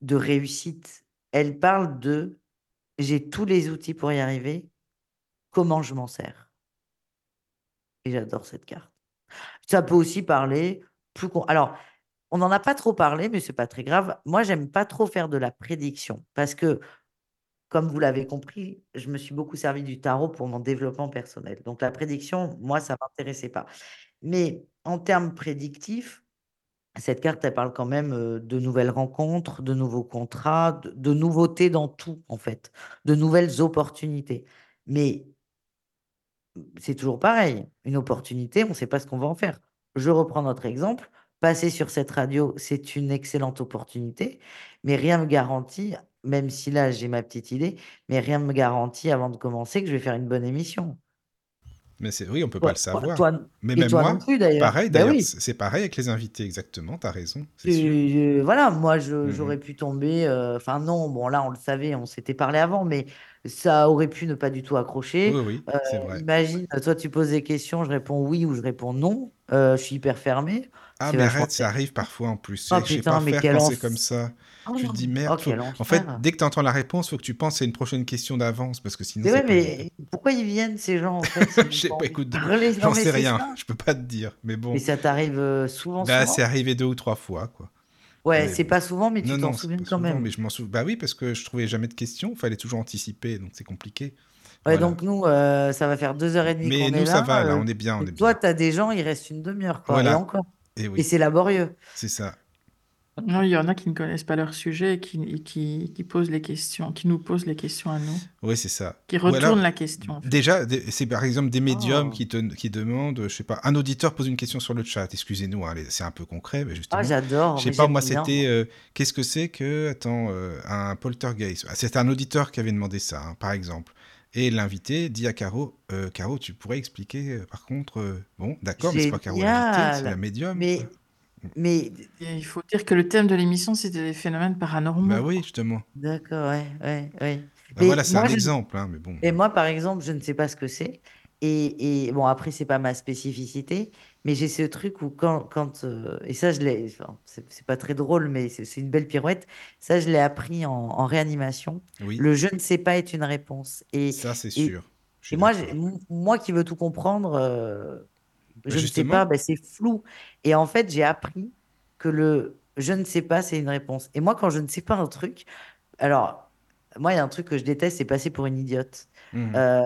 de réussite. Elle parle de j'ai tous les outils pour y arriver. Comment je m'en sers Et j'adore cette carte. Ça peut aussi parler plus. Alors, on n'en a pas trop parlé, mais c'est pas très grave. Moi, j'aime pas trop faire de la prédiction parce que, comme vous l'avez compris, je me suis beaucoup servi du tarot pour mon développement personnel. Donc, la prédiction, moi, ça m'intéressait pas. Mais en termes prédictifs, cette carte, elle parle quand même euh, de nouvelles rencontres, de nouveaux contrats, de, de nouveautés dans tout, en fait, de nouvelles opportunités. Mais c'est toujours pareil. Une opportunité, on ne sait pas ce qu'on va en faire. Je reprends notre exemple. Passer sur cette radio, c'est une excellente opportunité, mais rien ne me garantit, même si là j'ai ma petite idée, mais rien ne me garantit avant de commencer que je vais faire une bonne émission. Mais c'est oui, on peut pas le savoir. toi- Mais même toi non moi, plus d'ailleurs. pareil Ben d'ailleurs, oui. c'est pareil avec les invités, exactement, tu as raison, sûr. Euh, voilà, moi Mhm. j'aurais pu tomber, euh, enfin non, bon là on le savait, on s'était parlé avant, mais ça aurait pu ne pas du tout accrocher. Oui, oui, Euh, c'est vrai. imagine, toi tu poses des questions, je réponds oui ou je réponds non, euh, je suis hyper fermé, Ah, mais arrête, ça arrive parfois en plus. Oh Je sais putain, pas mais faire quand c'est comme ça. Oh, Tu te dis oh, merde. faut- quel En fait, dès que tu entends la réponse, faut que tu penses à une prochaine question d'avance parce que sinon Mais ouais, pourquoi ils viennent ces gens en fait <laughs> Je sais pas, écoute, j'en sais rien, ça. je peux pas te dire, mais bon. Mais ça t'arrive euh, souvent, Bah, souvent? c'est arrivé deux ou trois fois, quoi. Ouais, c'est bon. pas souvent, mais tu t'en souviens quand souvent, même. mais je m'en souviens. Bah oui, parce que je trouvais jamais de questions, il fallait toujours anticiper, donc c'est compliqué. Ouais, Voilà. donc nous, euh, ça va faire deux heures et demie Mais nous, est ça là. va, là, euh, on est bien, on et est toi, bien. t'as des gens, il reste une demi-heure, quoi, et encore. et Et c'est laborieux. c'est ça. Non, il y en a qui ne connaissent pas leur sujet et qui, et qui, qui posent les questions, qui nous posent les questions à nous, Oui, c'est ça. qui alors, retournent la question. en fait. Déjà, c'est par exemple des médiums Oh. qui, te, qui demandent, je sais pas, un auditeur pose une question sur le chat. Excusez-nous, hein, c'est un peu concret, mais Ah, justement. j'adore, Je sais pas, moi, c'était. euh, Qu'est-ce que c'est que. Attends, euh, un poltergeist? Ah, C'était un auditeur qui avait demandé ça, hein, par exemple. Et l'invité dit à Caro euh, Caro, tu pourrais expliquer, par contre. euh, Bon, d'accord, mais c'est pas Caro l'invité, c'est la médium. Mais, quoi. Mais, Et il faut dire que le thème de l'émission, c'était les phénomènes paranormaux. Bah oui, justement. d'accord, ouais, ouais, ouais. Bah voilà, c'est un je- exemple, hein, mais bon. Et moi, par exemple, je ne sais pas ce que c'est. Et, et bon, après, c'est pas ma spécificité, mais j'ai ce truc où quand, quand euh, et ça, je l'ai, enfin, c'est pas très drôle, mais c'est une belle pirouette. Ça, je l'ai appris en, en réanimation. Oui, Le je ne sais pas est une réponse. Et, ça, c'est sûr. Et moi, moi qui veux tout comprendre, euh, Bah, je ne sais pas, ben, c'est flou. Et en fait, j'ai appris que le je ne sais pas, c'est une réponse. Et moi, quand je ne sais pas un truc, alors, moi, il y a un truc que je déteste, c'est passer pour une idiote. mhm. Euh,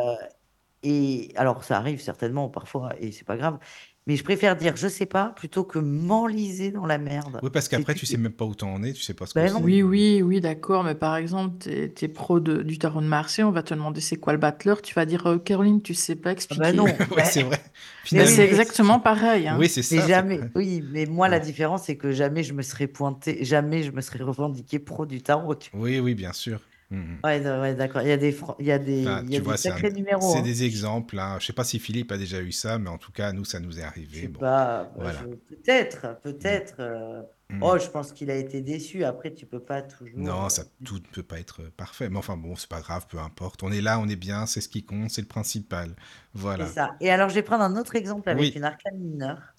et alors, ça arrive certainement parfois, et c'est pas grave. Mais je préfère dire je sais pas plutôt que m'enliser dans la merde. Oui, parce qu'après, tu sais même pas où t'en es, tu sais pas ce que Ben c'est. non. Oui, oui, oui, d'accord. Mais par exemple, t'es, t'es pro de- du tarot de Marseille, on va te demander c'est quoi le battleur. Tu vas dire, euh, Caroline, tu sais pas Ah expliquer. ben non. <laughs> Ouais, Ben, c'est vrai. Finalement, c'est exactement pareil, hein. oui, c'est ça. jamais. Oui, mais moi, la différence, c'est que jamais je me serais pointé, jamais je me serais revendiqué pro du tarot. tu- Oui, oui, bien sûr. Mhm. Ouais, ouais, d'accord. Il y a des, il y a des, il y a vois, des c'est un- sacrés numéros. c'est hein. des exemples. Hein. Je sais pas si Philippe a déjà eu ça, mais en tout cas, nous, ça nous est arrivé. sais Bon, pas. bah, voilà. Peut-être, peut-être. euh, Mhm. Oh, je pense qu'il a été déçu. Après, tu peux pas toujours. Non, euh, ça, tout ne peut pas être parfait. Mais enfin, bon, c'est pas grave, peu importe. On est là, on est bien, c'est ce qui compte, c'est le principal. Voilà. ça. Et alors, je vais prendre un autre exemple avec Oui. une arcane mineure,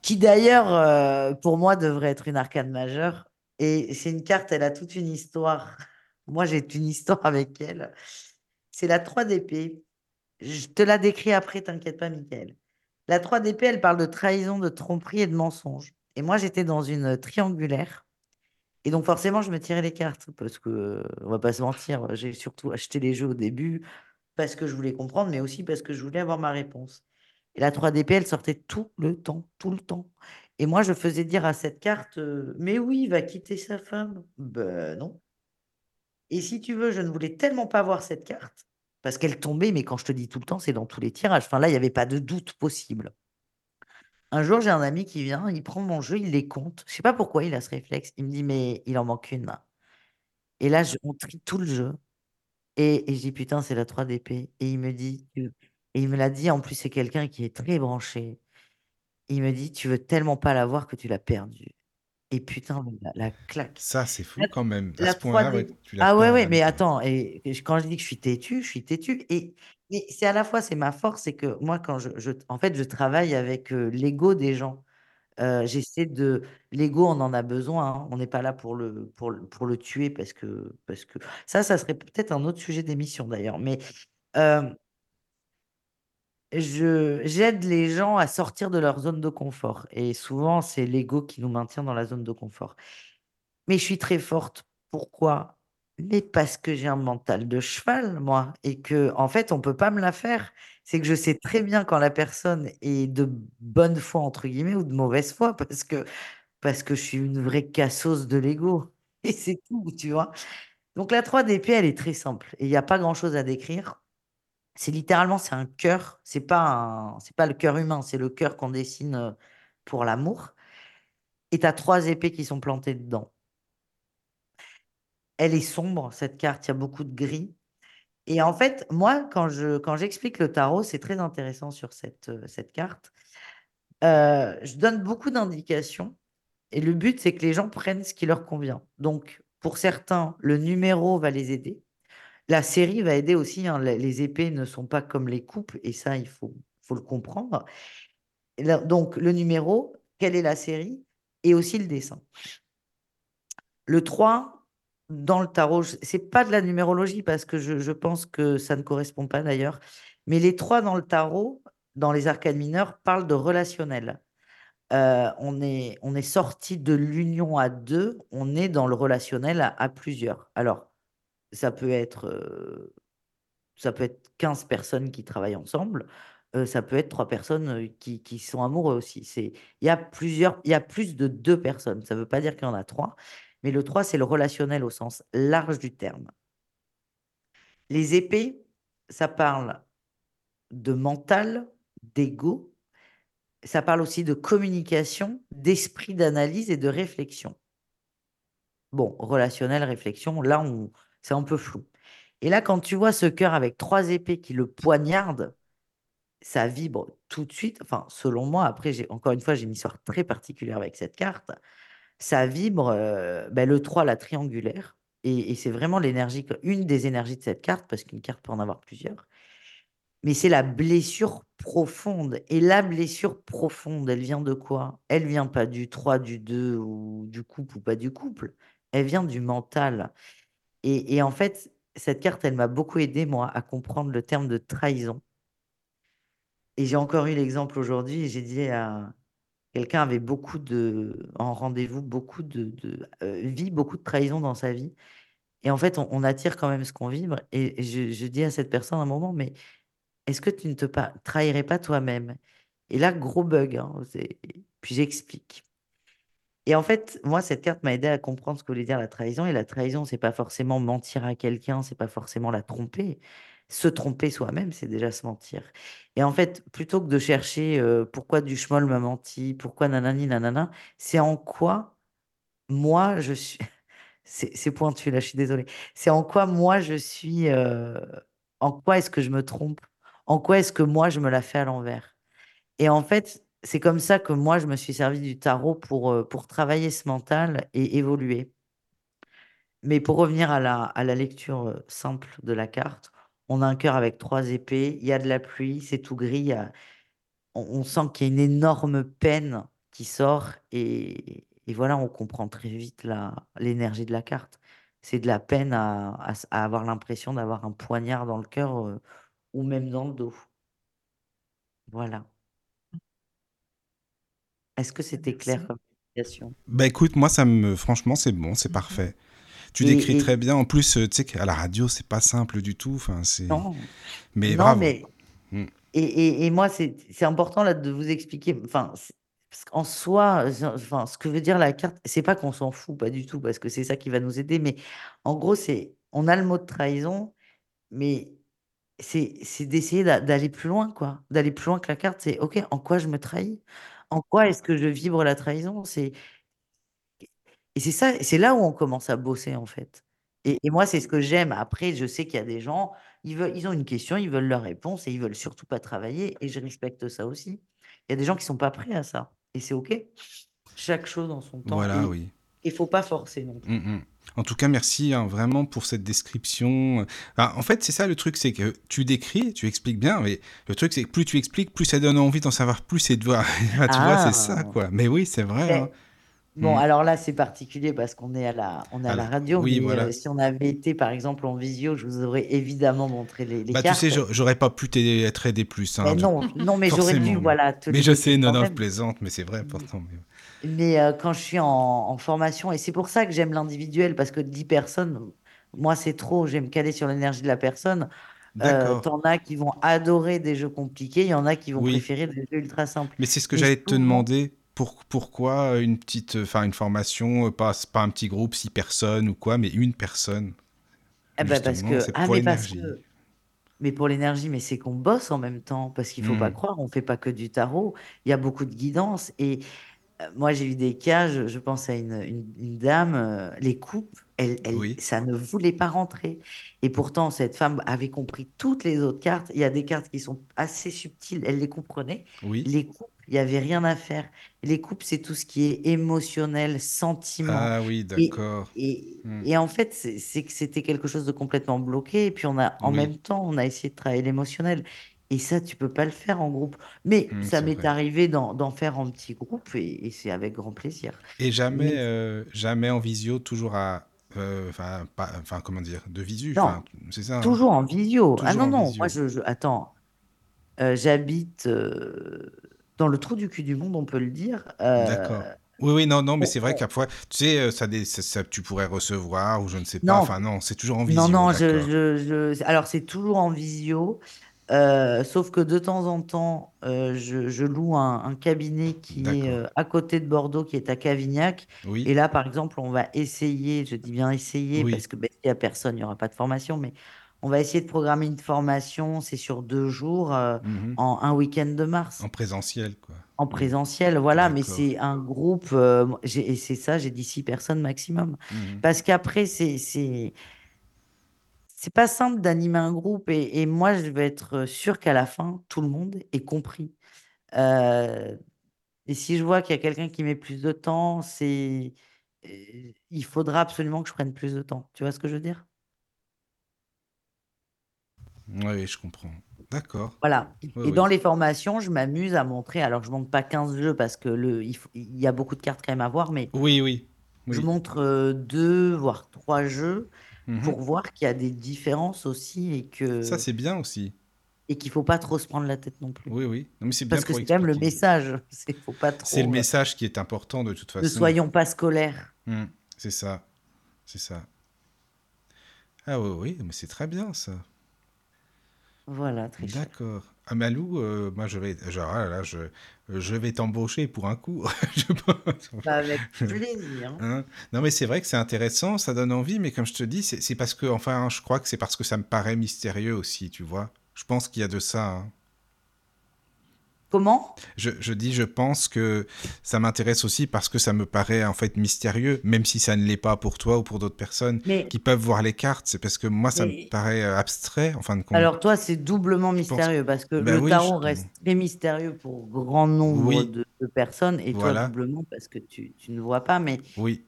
qui d'ailleurs, euh, pour moi, devrait être une arcane majeure. Et c'est une carte, elle a toute une histoire. Moi, j'ai une histoire avec elle. C'est la 3 d'épée. Je te la décris après, t'inquiète pas, Michael. La 3 d'épée, elle parle de trahison, de tromperie et de mensonge. Et moi, j'étais dans une triangulaire. Et donc, forcément, je me tirais les cartes parce que, on va pas se mentir, j'ai surtout acheté les jeux au début parce que je voulais comprendre, mais aussi parce que je voulais avoir ma réponse. Et la 3DP, elle sortait tout le temps, tout le temps. Et moi, je faisais dire à cette carte, euh, mais oui, il va quitter sa femme. Ben non. Et si tu veux, je ne voulais tellement pas voir cette carte, parce qu'elle tombait, mais quand je te dis tout le temps, c'est dans tous les tirages. Enfin, là, il n'y avait pas de doute possible. Un jour, j'ai un ami qui vient, il prend mon jeu, il les compte. Je sais pas pourquoi il a ce réflexe. Il me dit, mais il en manque une. Et là, je, on trie tout le jeu. Et, je dis, putain, c'est la 3 d'épée. Et il me dit, et il me l'a dit, en plus, c'est quelqu'un qui est très branché. Il me dit, tu veux tellement pas la voir que tu l'as perdue. Et putain, la, la claque. Ça, c'est fou La, quand même. À ce point-là, 3D. ouais, tu la Ah ouais, ouais, mais attends, et, quand je dis que je suis têtu, je suis têtu. Et, c'est à la fois, c'est ma force, c'est que moi, quand je, je- en fait, je travaille avec euh, l'ego des gens. Euh, j'essaie de. L'ego, on en a besoin. hein. On n'est pas là pour le, pour, le- pour le tuer parce que, parce que. Ça, ça serait peut-être un autre sujet d'émission d'ailleurs. Mais euh, je, j'aide les gens à sortir de leur zone de confort. Et souvent, c'est l'ego qui nous maintient dans la zone de confort. Mais je suis très forte. Pourquoi? Mais parce que j'ai un mental de cheval, moi, et que, en fait, on peut pas me la faire. C'est que je sais très bien quand la personne est de bonne foi, entre guillemets, ou de mauvaise foi, parce que parce que je suis une vraie cassos de l'ego. Et c'est tout, tu vois. Donc la 3 d'épée, elle est très simple. Et il n'y a pas grand-chose à décrire. C'est littéralement, c'est un cœur. C'est pas c'est pas le cœur humain, c'est le cœur qu'on dessine euh, pour l'amour. Et tu as trois épées qui sont plantées dedans. Elle est sombre, cette carte, il y a beaucoup de gris. Et en fait, moi, quand je quand j'explique le tarot, c'est très intéressant sur cette, euh, carte. Euh, je donne beaucoup d'indications et le but, c'est que les gens prennent ce qui leur convient. Donc, pour certains, le numéro va les aider. La série va aider aussi. Hein. Les épées ne sont pas comme les coupes et ça, il faut, le comprendre. Donc, le numéro, quelle est la série? Et aussi le dessin. Le 3, dans le tarot, c'est pas de la numérologie parce que je, pense que ça ne correspond pas d'ailleurs, mais les 3 dans le tarot, dans les arcades mineurs, parlent de relationnel. Euh, on est, on est sorti de l'union à deux, on est dans le relationnel à, plusieurs. Alors, ça peut être, euh, ça peut être 15 personnes qui travaillent ensemble, ça peut être trois personnes qui, qui sont amoureux aussi. C'est, il y a plusieurs, il y a plus de deux personnes. Ça ne veut pas dire qu'il y en a trois, mais le trois, c'est le relationnel au sens large du terme. Les épées, ça parle de mental, d'ego. Ça parle aussi de communication, d'esprit d'analyse et de réflexion. Bon, relationnel, réflexion, là, on, c'est un peu flou. Et là, quand tu vois ce cœur avec trois épées qui le poignardent, ça vibre tout de suite. Enfin, selon moi, après, j'ai encore une fois, j'ai une histoire très particulière avec cette carte. Ça vibre euh, ben, le 3, la triangulaire. Et, c'est vraiment l'énergie, une des énergies de cette carte, parce qu'une carte peut en avoir plusieurs. Mais c'est la blessure profonde. Et la blessure profonde, elle vient de quoi? Elle vient pas du 3, du 2 ou du couple ou pas du couple. Elle vient du mental. Et, en fait, cette carte, elle m'a beaucoup aidé, moi, à comprendre le terme de trahison. Et j'ai encore eu l'exemple aujourd'hui, j'ai dit à quelqu'un avait beaucoup de, en rendez-vous, beaucoup de, de euh, vie, beaucoup de trahison dans sa vie. Et en fait, on, attire quand même ce qu'on vibre. Et, je, dis à cette personne à un moment, mais est-ce que tu ne te trahirais pas toi-même? Et là, gros bug. Hein, puis j'explique. Et en fait, moi, cette carte m'a aidé à comprendre ce que voulait dire la trahison. Et la trahison, c'est pas forcément mentir à quelqu'un, c'est pas forcément la tromper se tromper soi-même, c'est déjà se mentir. Et en fait, plutôt que de chercher pourquoi Duchemol m'a menti, pourquoi nanani nanana, c'est en quoi moi je suis. <laughs> c'est pointu là, je suis désolée. C'est en quoi moi je suis. En quoi est-ce que je me trompe? En quoi est-ce que moi je me la fais à l'envers? Et en fait, c'est comme ça que moi je me suis servi du tarot pour, euh, pour travailler ce mental et évoluer. Mais pour revenir à la, à la lecture simple de la carte, on a un cœur avec trois épées, il y a de la pluie, c'est tout gris. on, sent qu'il y a une énorme peine qui sort et, voilà, on comprend très vite l'énergie de la carte. C'est de la peine à, avoir l'impression d'avoir un poignard dans le cœur euh, ou même dans le dos. Voilà. Est-ce que c'était clair comme explication? Bah écoute, moi ça me franchement c'est bon, c'est mmh parfait. Tu décris très bien. En plus, euh, tu sais qu'à la radio, c'est pas simple du tout. Enfin, c'est. Non. Mais non, mais. Mm. Et, et, moi, c'est important là de vous expliquer. Enfin, parce qu'en soi, enfin, ce que veut dire la carte, c'est pas qu'on s'en fout, pas du tout, parce que c'est ça qui va nous aider. Mais en gros, c'est on a le mot de trahison, mais c'est d'essayer d'aller plus loin, quoi. D'aller plus loin que la carte. C'est OK, en quoi je me trahis? En quoi est-ce que je vibre la trahison? C'est et c'est ça, c'est là où on commence à bosser en fait. Et, moi, c'est ce que j'aime. Après, je sais qu'il y a des gens, ils veulent, ils ont une question, ils veulent leur réponse et ils veulent surtout pas travailler. Et je respecte ça aussi. Il y a des gens qui sont pas prêts à ça. Et c'est OK. Chaque chose en son temps. Voilà, oui. Il faut pas forcer non plus. Mmh, mmh. En tout cas, merci hein, vraiment pour cette description. en fait, c'est ça le truc, c'est que tu décris, tu expliques bien, mais le truc, c'est que plus tu expliques, plus ça donne envie d'en savoir plus et de voir. <laughs> tu vois, c'est ça, ah. quoi. Mais oui, c'est vrai. Hein. Bon, mm. alors là, c'est particulier parce qu'on est à la, on est à la radio. Oui, mais voilà. Euh, si on avait été, par exemple, en visio, je vous aurais évidemment montré les, les bah, cartes. Tu sais, j'aurais pas pu t'aider plus. Hein, mais non, non, mais j'aurais dû, voilà. Te mais je sais, non, non, je plaisante, mais c'est vrai. Mais, mais euh, quand je suis en, en formation, et c'est pour ça que j'aime l'individuel, parce que 10 personnes, moi, c'est trop. J'aime caler sur l'énergie de la personne. Euh, T'en as qui vont adorer des jeux compliqués, il y en a qui vont préférer des jeux ultra simples. Mais c'est ce que j'allais te demander pour, pourquoi une petite, enfin une formation, euh, pas, pas un petit groupe, six personnes ou quoi, mais une personne? Eh ben parce que ah pour mais parce que mais pour l'énergie, mais c'est qu'on bosse en même temps parce qu'il faut pas Hmm, croire, on fait pas que du tarot. Il y a beaucoup de guidance et euh, moi j'ai eu des cas. Je, je pense à une, une- une dame, euh, les coupes, elle, elle, Oui, ça ne voulait pas rentrer. Et pourtant cette femme avait compris toutes les autres cartes. Il y a des cartes qui sont assez subtiles, elle les comprenait. oui. Les coupes, il y avait rien à faire. Les coupes, c'est tout ce qui est émotionnel, sentiment. Ah oui, d'accord. et, Hmm, et en fait, c'est c'est que c'était quelque chose de complètement bloqué. Et puis, on a, en Oui, même temps, on a essayé de travailler l'émotionnel. Et ça, tu peux pas le faire en groupe. Mais hmm, ça m'est arrivé d'en faire en petit groupe et, et c'est avec grand plaisir. Et jamais, Mais euh, jamais en visio, toujours à, euh, enfin, comment dire, de visu, non, c'est ça, hein toujours en visio. Ah non, non, moi, je, je- attends, euh, j'habite dans le trou du cul du monde, on peut le dire. D'accord. Oui, oui, non, non, mais c'est vrai qu'à fois, tu sais, ça, dé- ça, ça- tu pourrais recevoir ou je ne sais pas. non, Enfin, non, c'est toujours en non, visio, non, je, d'accord. je, je- alors c'est toujours en visio. Euh, sauf que de temps en temps, euh, je, je loue un, un cabinet qui est euh, à côté de Bordeaux, qui est à Cavignac. Et là, par exemple, on va essayer, je dis bien essayer, parce que ben, n'y a personne, il n'y aura pas de formation, mais on va essayer de programmer une formation, c'est sur deux jours, mhm, en un week-end de En mars, présentiel, quoi. en présentiel, voilà, mais c'est un groupe, et c'est ça, j'ai dit six personnes maximum. Mhm. Parce qu'après, c'est, c'est, pas simple d'animer un groupe et, et moi, je vais être sûre qu'à la fin, tout le monde est compris. Euh, et si je vois qu'il y a quelqu'un qui met plus de temps, c'est, euh, il faudra absolument que je prenne plus de temps. Tu vois ce que je veux dire? Oui, je comprends. D'accord. Voilà. Oui, Et dans oui. les formations, je m'amuse à montrer. Alors, je montre pas 15 jeux parce que le, il faut- il y a beaucoup de cartes quand même à voir, mais Oui, oui, je montre euh, deux, voire trois jeux Mhm. pour voir qu'il y a des différences aussi et Ça, que c'est bien aussi. et qu'il faut pas trop se prendre la tête non plus. Oui, oui. Non, mais c'est bien Parce que c'est quand même le message. <laughs> C'est faut pas C'est le trop. euh, message qui est important de toute ne façon. soyons pas scolaires. Mm, C'est ça. C'est ça. Ah oui, oui, mais c'est très bien ça. Voilà, très. D'accord. Ah, Malou, euh, moi je vais, genre, ah là, je, je vais t'embaucher pour un coup. <laughs> Je pense. Bah, avec plaisir. <laughs> Hein? Non, mais c'est vrai que c'est intéressant, ça donne envie, mais comme je te dis, c'est c'est parce que, enfin, je crois que c'est parce que ça me paraît mystérieux aussi, tu vois. Je pense qu'il y a de ça. hein. Comment? Je, je dis, je pense que ça m'intéresse aussi parce que ça me paraît en fait mystérieux, même si ça ne l'est pas pour toi ou pour d'autres personnes Mais, qui peuvent voir les cartes. C'est parce que moi, ça me paraît euh, abstrait, en fin de compte. alors toi, c'est doublement mystérieux parce que Ben le oui, tarot je- reste très mystérieux pour grand nombre oui, de, de personnes et toi voilà, doublement parce que tu, tu ne vois pas. Mais oui.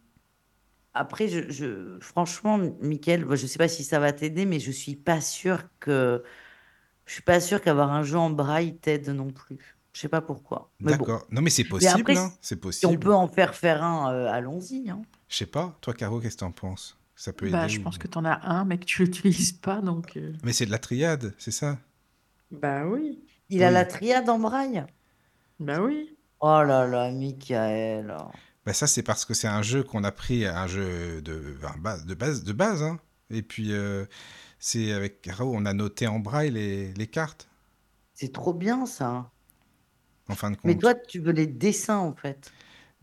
après, je, je- franchement, Mickaël, je ne sais pas si ça va t'aider, mais je suis pas sûre que je suis pas sûre qu'avoir un jeu en braille t'aide non plus. Je sais pas pourquoi. Bon. D'accord. Non, mais c'est possible, hein. C'est si on possible. peut en faire faire un, euh, allons-y, hein. Je sais pas. Toi, Caro, qu'est-ce que t'en penses? Ça peut Bah, aider je ou... pense que tu en as un, mais que tu <laughs> l'utilises pas, donc... euh, Mais c'est de la triade, c'est ça? Bah oui, Il a la triade en braille? bah oui. Oh là là, Michael. Bah ça, c'est parce que c'est un jeu qu'on a pris, un jeu de, de base, de base, hein. Et puis, euh, c'est avec Caro, on a noté en braille les, les cartes, C'est trop bien ça. En fin de Mais toi, tu veux les dessins en fait.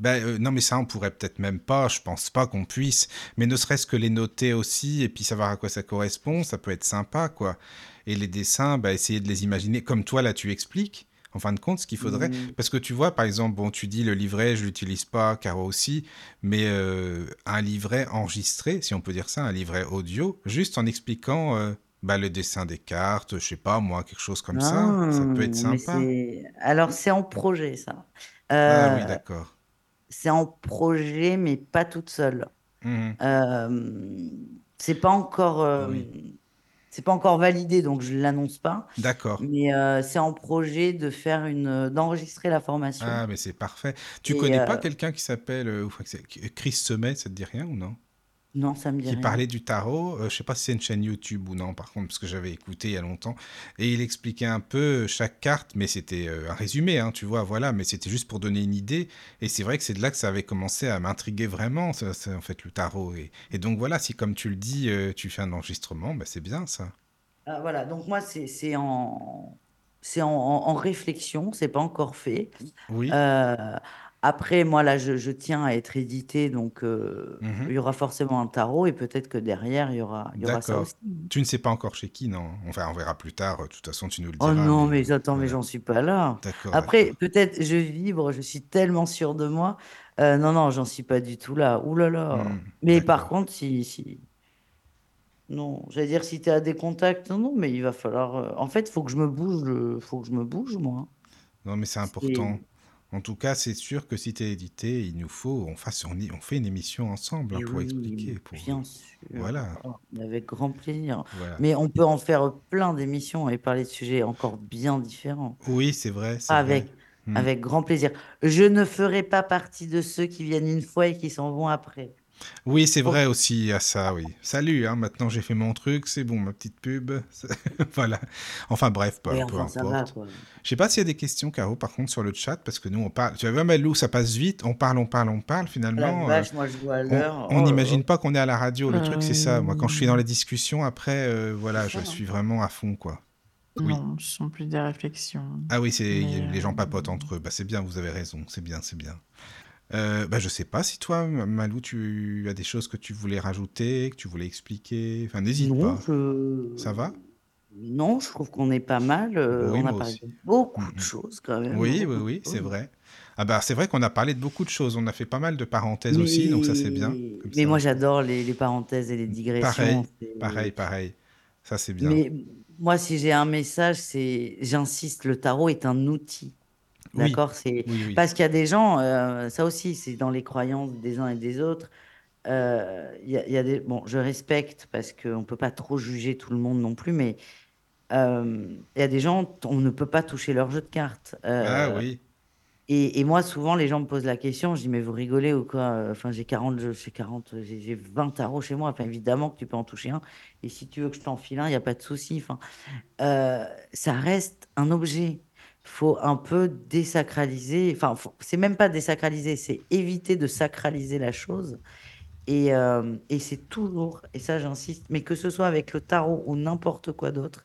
Ben, euh, non, mais ça, on pourrait peut-être même pas, je pense pas qu'on puisse, mais ne serait-ce que les noter aussi, et puis savoir à quoi ça correspond, ça peut être sympa, quoi. Et les dessins, bah, essayer de les imaginer, comme toi, là, tu expliques, en fin de compte, ce qu'il faudrait. Mm. Parce que tu vois, par exemple, bon, tu dis le livret, je l'utilise pas, Caro aussi, mais euh, un livret enregistré, si on peut dire ça, un livret audio, juste en expliquant euh, bah, le dessin des cartes, je sais pas, moi, quelque chose comme ça, ça peut être Ah, mais sympa. c'est. Alors, c'est en projet ça. Ah oui, Euh, d'accord. c'est en projet, mais pas toute seule. Mhm. Euh, c'est pas encore, euh, Oui, c'est pas encore validé, donc je l'annonce pas. d'accord. Mais euh, c'est en projet de faire une, d'enregistrer la formation. Ah, mais c'est parfait. Tu Et connais pas euh, quelqu'un qui s'appelle euh, ou- Chris Semet, ça te dit rien ou non? Non, ça me dit Qui rien. parlait du tarot, euh, je sais pas si c'est une chaîne YouTube ou non, par contre, parce que j'avais écouté il y a longtemps, et il expliquait un peu chaque carte, mais c'était euh, un résumé, hein, tu vois, voilà, mais c'était juste pour donner une idée, et c'est vrai que c'est de là que ça avait commencé à m'intriguer vraiment, ça, ça, en fait, le tarot, et, et donc voilà, si comme tu le dis, euh, tu fais un enregistrement, bah, c'est bien ça. Ah, voilà, donc moi, c'est c'est en, c'est en, en- en réflexion, c'est pas encore fait. Oui, Euh, Après, moi, là, je, je tiens à être édité, donc euh, Mhm. il y aura forcément un tarot et peut-être que derrière, il y aura, il y aura ça aussi. Tu ne sais pas encore chez qui, non? Enfin, on verra plus tard. De toute façon, tu nous le Oh diras, non, mais mais attends, mais j'en suis pas là. D'accord, Après, peut-être je vibre, je suis tellement sûre de moi. Euh, non, non, j'en suis pas du tout là. Ouh là là. Hmm, Mais par contre, si, si, non, j'allais dire si tu as des contacts, non, non, mais il va falloir. euh, En fait, il faut que je me bouge, faut que je me bouge, moi. Non, mais c'est important. En tout cas, c'est sûr que si tu es édité, il nous faut, on, fasse, on, fait une émission ensemble hein, pour oui, expliquer. Pour, bien sûr. voilà, Oh, avec grand plaisir. voilà. Mais on peut en faire plein d'émissions et parler de sujets encore bien différents. Oui, c'est vrai, c'est vrai. Avec, Hmm. avec grand plaisir. Je ne ferai pas partie de ceux qui viennent une fois et qui s'en vont après. Oui, c'est Oh, vrai aussi à ça, oui. Salut, hein, maintenant j'ai fait mon truc, c'est bon, ma petite pub. <laughs> voilà. Enfin bref, peu, peu enfin, importe. Je sais pas s'il y a des questions, Caro, par contre, sur le chat, parce que nous, on parle. Tu as vu, Malou, ça passe vite, on parle, on parle, on parle, La finalement. euh, vache, moi, je vois on l'heure. on Oh n'imagine pas qu'on est à la radio. Le truc, c'est ça. Moi, quand je suis dans Euh, les discussions, après, euh, voilà, je suis vraiment à fond, quoi. Oui. non, ce sont plus des réflexions. Ah oui, c'est Mais les gens euh, papotent entre eux. Bah, c'est bien, vous avez raison. C'est bien, c'est bien. Euh, bah, je sais pas si toi, Malou, tu as des choses que tu voulais rajouter, que tu voulais expliquer. Enfin, n'hésite pas. je... Ça va? Non, je trouve qu'on est pas mal. euh, Oui, on a parlé aussi. de beaucoup de mm. choses quand même. Oui, oui, Beaucoup de oui, c'est vrai. Ah bah, c'est vrai qu'on a parlé de beaucoup de choses. On a fait pas mal de parenthèses aussi, donc ça, c'est bien. Mais, Comme mais moi, j'adore les, les parenthèses et les digressions. Pareil, pareil, pareil. Ça, c'est bien. Mais moi, si j'ai un message, c'est, j'insiste, le tarot est un outil. Oui, D'accord? C'est oui, oui. parce qu'il y a des gens, euh, ça aussi, c'est dans les croyances des uns et des autres. Euh, Il y a, il y a des, bon, je respecte parce qu'on ne peut pas trop juger tout le monde non plus, mais euh, il y a des gens, on ne peut pas toucher leur jeu de cartes. Ah oui, et, et moi, souvent, les gens me posent la question, je dis, mais vous rigolez ou quoi? Enfin, j'ai 40, jeux- j'ai 40, j'ai j'ai 20 tarots chez moi. Enfin, évidemment que tu peux en toucher un. Et si tu veux que je t'en file un, il n'y a pas de souci. Enfin, ça reste un objet. Faut un peu désacraliser. Enfin, c'est même pas désacraliser, c'est éviter de sacraliser la chose. Et, euh, et c'est toujours, et ça j'insiste, mais que ce soit avec le tarot ou n'importe quoi d'autre,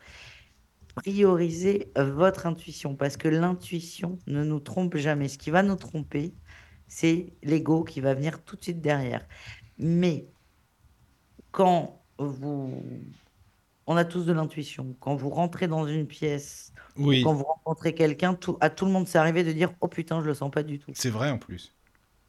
priorisez votre intuition parce que l'intuition ne nous trompe jamais. Ce qui va nous tromper, c'est l'ego qui va venir tout de suite derrière. Mais quand vous... On a tous de l'intuition. Quand vous rentrez dans une pièce ou quand vous rencontrez quelqu'un, tout, à tout le monde, c'est arrivé de dire Oh putain, je le sens pas du tout. c'est vrai en plus.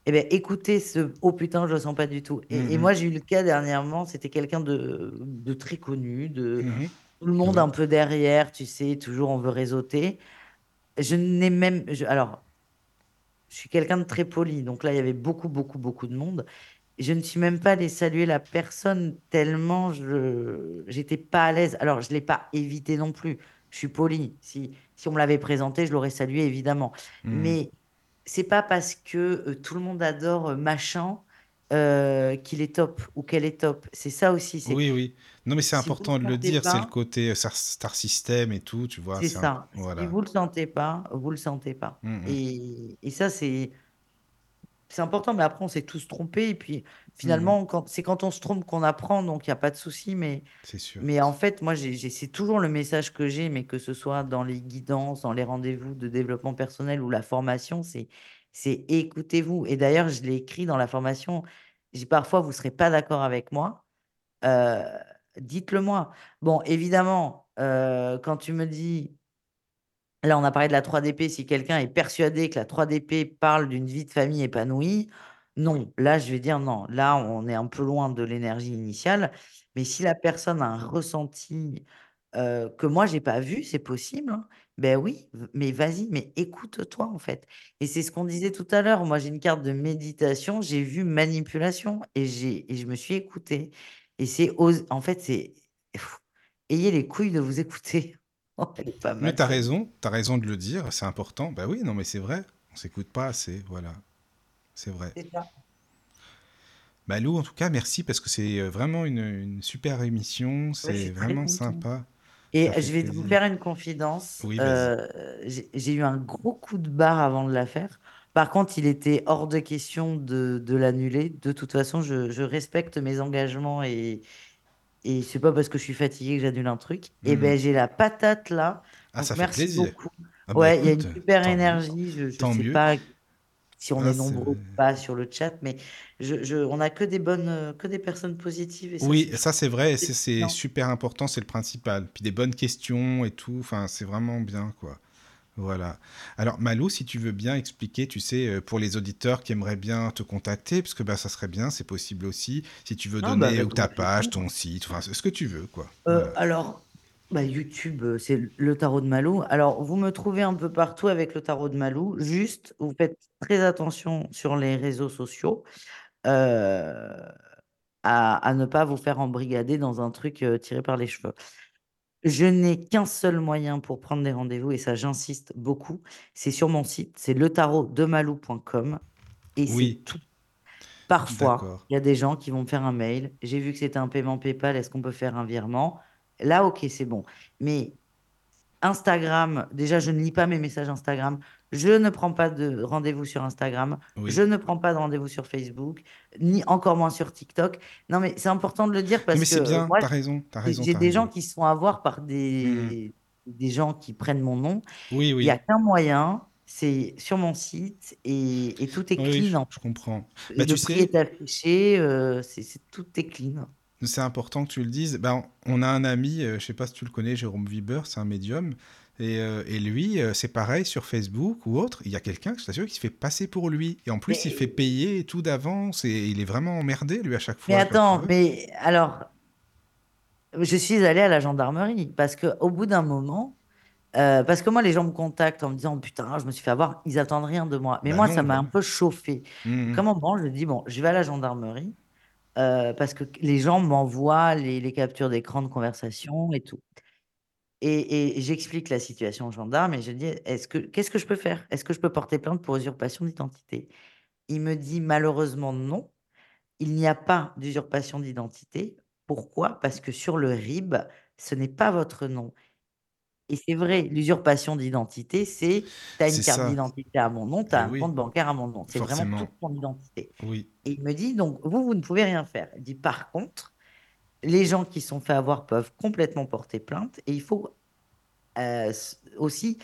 Eh bien, écoutez ce Oh putain, je le sens pas du tout. Et, et Mhm, moi, j'ai eu le cas dernièrement, c'était quelqu'un de, de très connu, de mhm. tout le monde un peu derrière, tu sais, toujours on veut réseauter. Je n'ai même. je- alors, je suis quelqu'un de très poli, donc là, il y avait beaucoup, beaucoup, beaucoup de monde. Je ne suis même pas allée saluer la personne tellement je j'étais pas à l'aise. Alors, je ne l'ai pas évité non plus. Je suis poli. Si, si on me l'avait présenté, je l'aurais salué, évidemment. mhm. Mais c'est pas parce que euh, tout le monde adore euh, machin euh, qu'il est top ou qu'elle est top. C'est ça aussi. Oui, oui. Non, mais c'est si important de le dire, c'est le côté euh, Star, System et tout, tu vois. c'est un... ça. Si Voilà. vous le sentez pas, vous le sentez pas. Mhm. Et, et ça, c'est c'est important. Mais après, on s'est tous trompés. Et puis, Mhm. finalement, c'est quand on se trompe qu'on apprend. Donc, il n'y a pas de souci. Mais, C'est sûr. mais en fait, moi, c'est toujours le message que j'ai, mais que ce soit dans les guidances, dans les rendez-vous de développement personnel ou la formation, c'est, c'est écoutez-vous. Et d'ailleurs, je l'ai écrit dans la formation. J'ai parfois, vous ne serez pas d'accord avec moi. euh, dites-le moi. Bon, évidemment, euh, quand tu me dis, là, on a parlé de la 3DP, si quelqu'un est persuadé que la 3DP parle d'une vie de famille épanouie, non, là, je vais dire non. Là, on est un peu loin de l'énergie initiale. Mais si la personne a un ressenti euh, que moi, j'ai pas vu, c'est possible. hein. Ben oui, mais vas-y, mais écoute-toi en fait. Et c'est ce qu'on disait tout à l'heure. Moi, j'ai une carte de méditation, j'ai vu manipulation et j'ai et je me suis écoutée. Et c'est en fait, c'est ayez les couilles de vous écouter. <laughs> Oh, elle est pas Mais mal t'as celle-là. raison, t'as raison de le dire, c'est important. Bah oui, non, mais c'est vrai, on s'écoute pas assez, voilà, c'est vrai. C'est ça. Bah Lou, en tout cas, merci parce que c'est euh, vraiment une, une super émission, c'est vraiment sympa, Et je vais vous plaisir. faire une confidence. Oui, euh, j'ai j'ai eu un gros coup de barre avant de la faire. Par contre, il était hors de question de, de l'annuler. De toute façon, je, je respecte mes engagements et, et c'est pas parce que je suis fatiguée que j'annule un truc. Et Mhm. ben j'ai la patate là. Ah, Donc ça fait merci plaisir. beaucoup. Ah bah Ouais, il y a une super tant mieux, énergie. Je, tant sais mieux. pas. si on Ah, est nombreux ou pas sur le chat, mais je, je- on a que des bonnes, que des personnes positives et ça, Oui, ça c'est vrai, et c'est super important, c'est le principal. Puis des bonnes questions et tout, enfin c'est vraiment bien quoi. Voilà. Alors Malou, si tu veux bien expliquer, tu sais, euh, pour les auditeurs qui aimeraient bien te contacter, parce que bah, ça serait bien, c'est possible aussi, si tu veux Non, bah, donner ou ta page, ton site, enfin ce que tu veux quoi. Euh, Voilà. alors, bah, YouTube, euh, c'est le tarot de Malou. Alors, vous me trouvez un peu partout avec le tarot de Malou. Juste, vous faites très attention sur les réseaux sociaux euh, à, à ne pas vous faire embrigader dans un truc euh, tiré par les cheveux. Je n'ai qu'un seul moyen pour prendre des rendez-vous, et ça, j'insiste beaucoup. C'est sur mon site, c'est letarotdemalou.com, et c'est Oui, tout. Parfois, il y a des gens qui vont me faire un mail. J'ai vu que c'était un paiement PayPal. Est-ce qu'on peut faire un virement? Là, ok, c'est bon. Mais Instagram, déjà, je ne lis pas mes messages Instagram. Je ne prends pas de rendez-vous sur Instagram. Je ne prends pas de rendez-vous sur Facebook, ni encore moins sur TikTok. Non, mais c'est important de le dire parce mais que c'est bien, moi, t'as raison, j'ai raison, j'ai t'as des gens qui se font avoir par des, des gens qui prennent mon nom. Oui, Il n'y a qu'un moyen, c'est sur mon site et, et tout est Oui, je, clean. je comprends. Bah, Le tu prix sais, est affiché, euh, c'est- tout est clean. C'est important que tu le dises. Bah, on a un ami, euh, je sais pas si tu le connais, Jérôme Viber, c'est un médium. Et, euh, et lui, euh, c'est pareil sur Facebook ou autre. Il y a quelqu'un, je t'assure, qui se fait passer pour lui. Et en plus, il fait Mais, payer tout d'avance. Et il est vraiment emmerdé, lui, à chaque mais fois. tu attends, mais alors, je suis allée à la gendarmerie parce qu'au bout d'un moment, euh, parce que moi, les gens me contactent en me disant, putain, je me suis fait avoir, ils attendent rien de moi. Mais Bah moi, ça non, m'a un peu chauffé. Donc, à un moment, je dis, bon, je vais à la gendarmerie euh, parce que les gens m'envoient les, captures d'écran de conversation et tout. Et, j'explique la situation au gendarme et je dis, est-ce que, qu'est-ce que je peux faire? Est-ce que je peux porter plainte pour usurpation d'identité? Il me dit, malheureusement, non. Il n'y a pas d'usurpation d'identité. Pourquoi? Parce que sur le RIB, ce n'est pas votre nom. Et c'est vrai, l'usurpation d'identité, c'est tu as une carte d'identité à mon nom, tu as un oui, compte bancaire à mon nom. C'est vraiment toute ton identité. Oui. Et il me dit, donc, vous, vous ne pouvez rien faire. Il dit, par contre, les gens qui sont fait avoir peuvent complètement porter plainte et il faut euh, aussi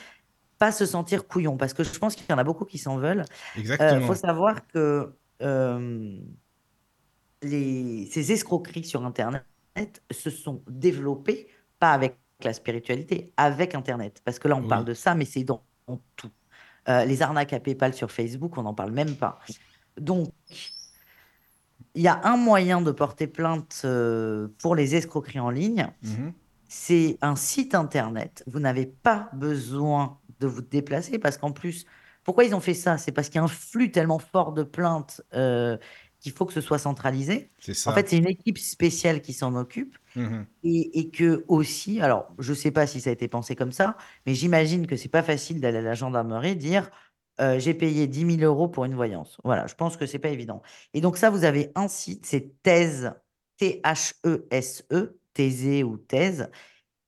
pas se sentir couillon parce que je pense qu'il y en a beaucoup qui s'en veulent. Il faut Exactement. savoir que euh, les, ces escroqueries sur Internet se sont développées, pas avec la spiritualité, avec Internet. Parce que là, on parle de ça, mais c'est dans, dans tout. Euh, les arnaques à PayPal sur Facebook, on n'en parle même pas. Donc, il y a un moyen de porter plainte euh, pour les escroqueries en ligne, Mhm. c'est un site Internet. Vous n'avez pas besoin de vous déplacer parce qu'en plus, pourquoi ils ont fait ça? C'est parce qu'il y a un flux tellement fort de plaintes euh, qu'il faut que ce soit centralisé. En fait, c'est une équipe spéciale qui s'en occupe Mhm. et, et que aussi, alors je ne sais pas si ça a été pensé comme ça, mais j'imagine que c'est pas facile d'aller à la gendarmerie et dire euh, j'ai payé 10 000 euros pour une voyance. Voilà, je pense que c'est pas évident. Et donc ça, vous avez un site, c'est Thèse, T-H-E-S-E, Thèse ou Thèse,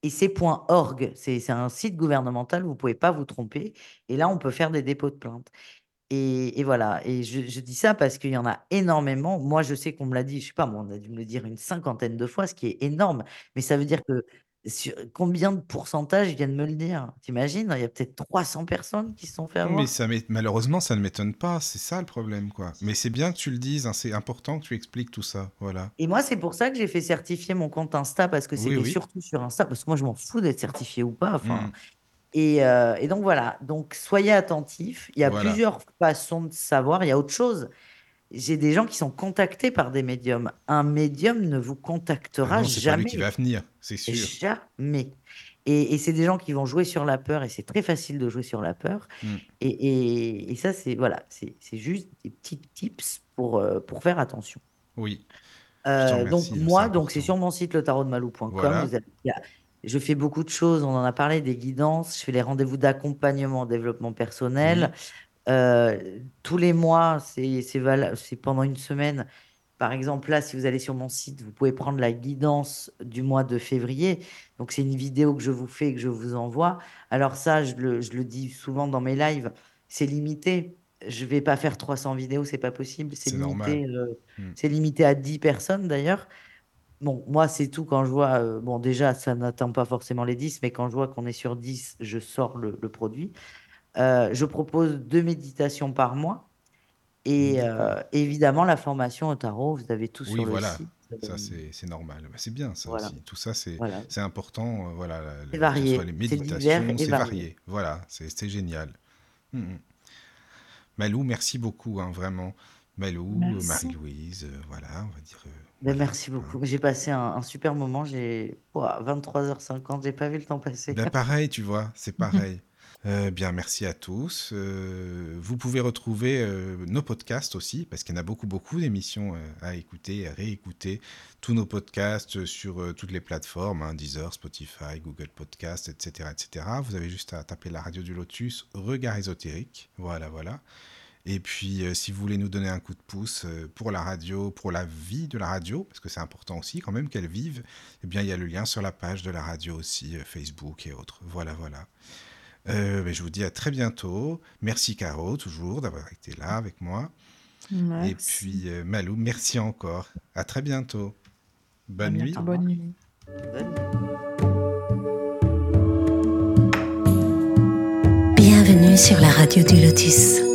et c'est .org. C'est c'est un site gouvernemental, vous pouvez pas vous tromper. Et là, on peut faire des dépôts de plainte. Et, et voilà, et je, je dis ça parce qu'il y en a énormément. Moi, je sais qu'on me l'a dit, je sais pas, moi, on a dû me le dire une cinquantaine de fois, ce qui est énorme. Mais ça veut dire que sur, combien de pourcentage viennent me le dire? T'imagines? Il y a peut-être 300 personnes qui se sont fait Non, mais avoir. ça malheureusement, ça ne m'étonne pas. C'est ça le problème, quoi. Mais c'est bien que tu le dises. hein, C'est important que tu expliques tout ça. Voilà. Et moi, c'est pour ça que j'ai fait certifier mon compte Insta, parce que c'était oui. surtout sur Insta, parce que moi, je m'en fous d'être certifié ou pas. Enfin, Mhm. Et, euh, et donc voilà, donc soyez attentifs. Il y a Voilà. plusieurs façons de savoir. Il y a autre chose. J'ai des gens qui sont contactés par des médiums. Un médium ne vous Ah contactera non, c'est pas lui qui jamais. va venir, c'est sûr. Jamais. Et, et c'est des gens qui vont jouer sur la peur, et c'est très facile de jouer sur la peur. Mm. Et, ça, c'est voilà, c'est c'est juste des petits tips pour, euh, pour faire attention. Oui. Euh, donc c'est moi, donc c'est sur mon site letarotdemalou.com. Voilà. Il y je fais beaucoup de choses. On en a parlé des guidances. Je fais les rendez-vous d'accompagnement en développement personnel. Euh, tous les mois, c'est pendant une semaine. Par exemple, là, si vous allez sur mon site, vous pouvez prendre la guidance du mois de février. Donc, c'est une vidéo que je vous fais et que je vous envoie. Alors ça, je le, je le dis souvent dans mes lives, c'est limité. Je vais pas faire 300 vidéos, c'est pas possible. C'est limité, euh, Mm. c'est limité à 10 personnes d'ailleurs. Bon, moi, c'est tout quand je vois. euh, bon, déjà, ça n'atteint pas forcément les 10, mais quand je vois qu'on est sur 10, je sors le, le produit. Euh, je propose deux méditations par mois. Et euh, évidemment, la formation au tarot, vous avez tout Oui, sur le voilà. site. Ça, euh, c'est c'est normal. Bah, c'est bien, ça voilà, aussi. Tout ça, c'est voilà. c'est important. euh, voilà, la- C'est la- que ce soit varié, les c'est divers méditations, et c'est varié. varié. Voilà, c'est c'est génial. Mm, mm. Malou, merci beaucoup, hein, vraiment. Malou, euh, Merci. Marie-Louise, euh, voilà, on va dire. euh, Ben, merci beaucoup. J'ai passé un, un super moment. J'ai ouah, 23h50, j'ai pas vu le temps passer. Ben, pareil, tu vois, c'est <laughs> pareil. Euh, bien, merci à tous. Euh, vous pouvez retrouver euh, nos podcasts aussi, parce qu'il y en a beaucoup, beaucoup d'émissions à écouter, à réécouter. Tous nos podcasts sur toutes les plateformes, hein, Deezer, Spotify, Google Podcast, etc., etc. Vous avez juste à taper la radio du Lotus, Regard ésotérique. Voilà, voilà. Et puis, euh, si vous voulez nous donner un coup de pouce euh, pour la radio, pour la vie de la radio, parce que c'est important aussi quand même qu'elle vive, eh bien, il y a le lien sur la page de la radio aussi, euh, Facebook et autres. Voilà, voilà. Euh, ben, je vous dis à très bientôt. Merci Caro, toujours, d'avoir été là avec moi. Et Merci. puis euh, Malou, merci encore. À très bientôt. À Bonne nuit. bientôt. Bonne nuit. Bonne Bienvenue sur la radio du Lotus.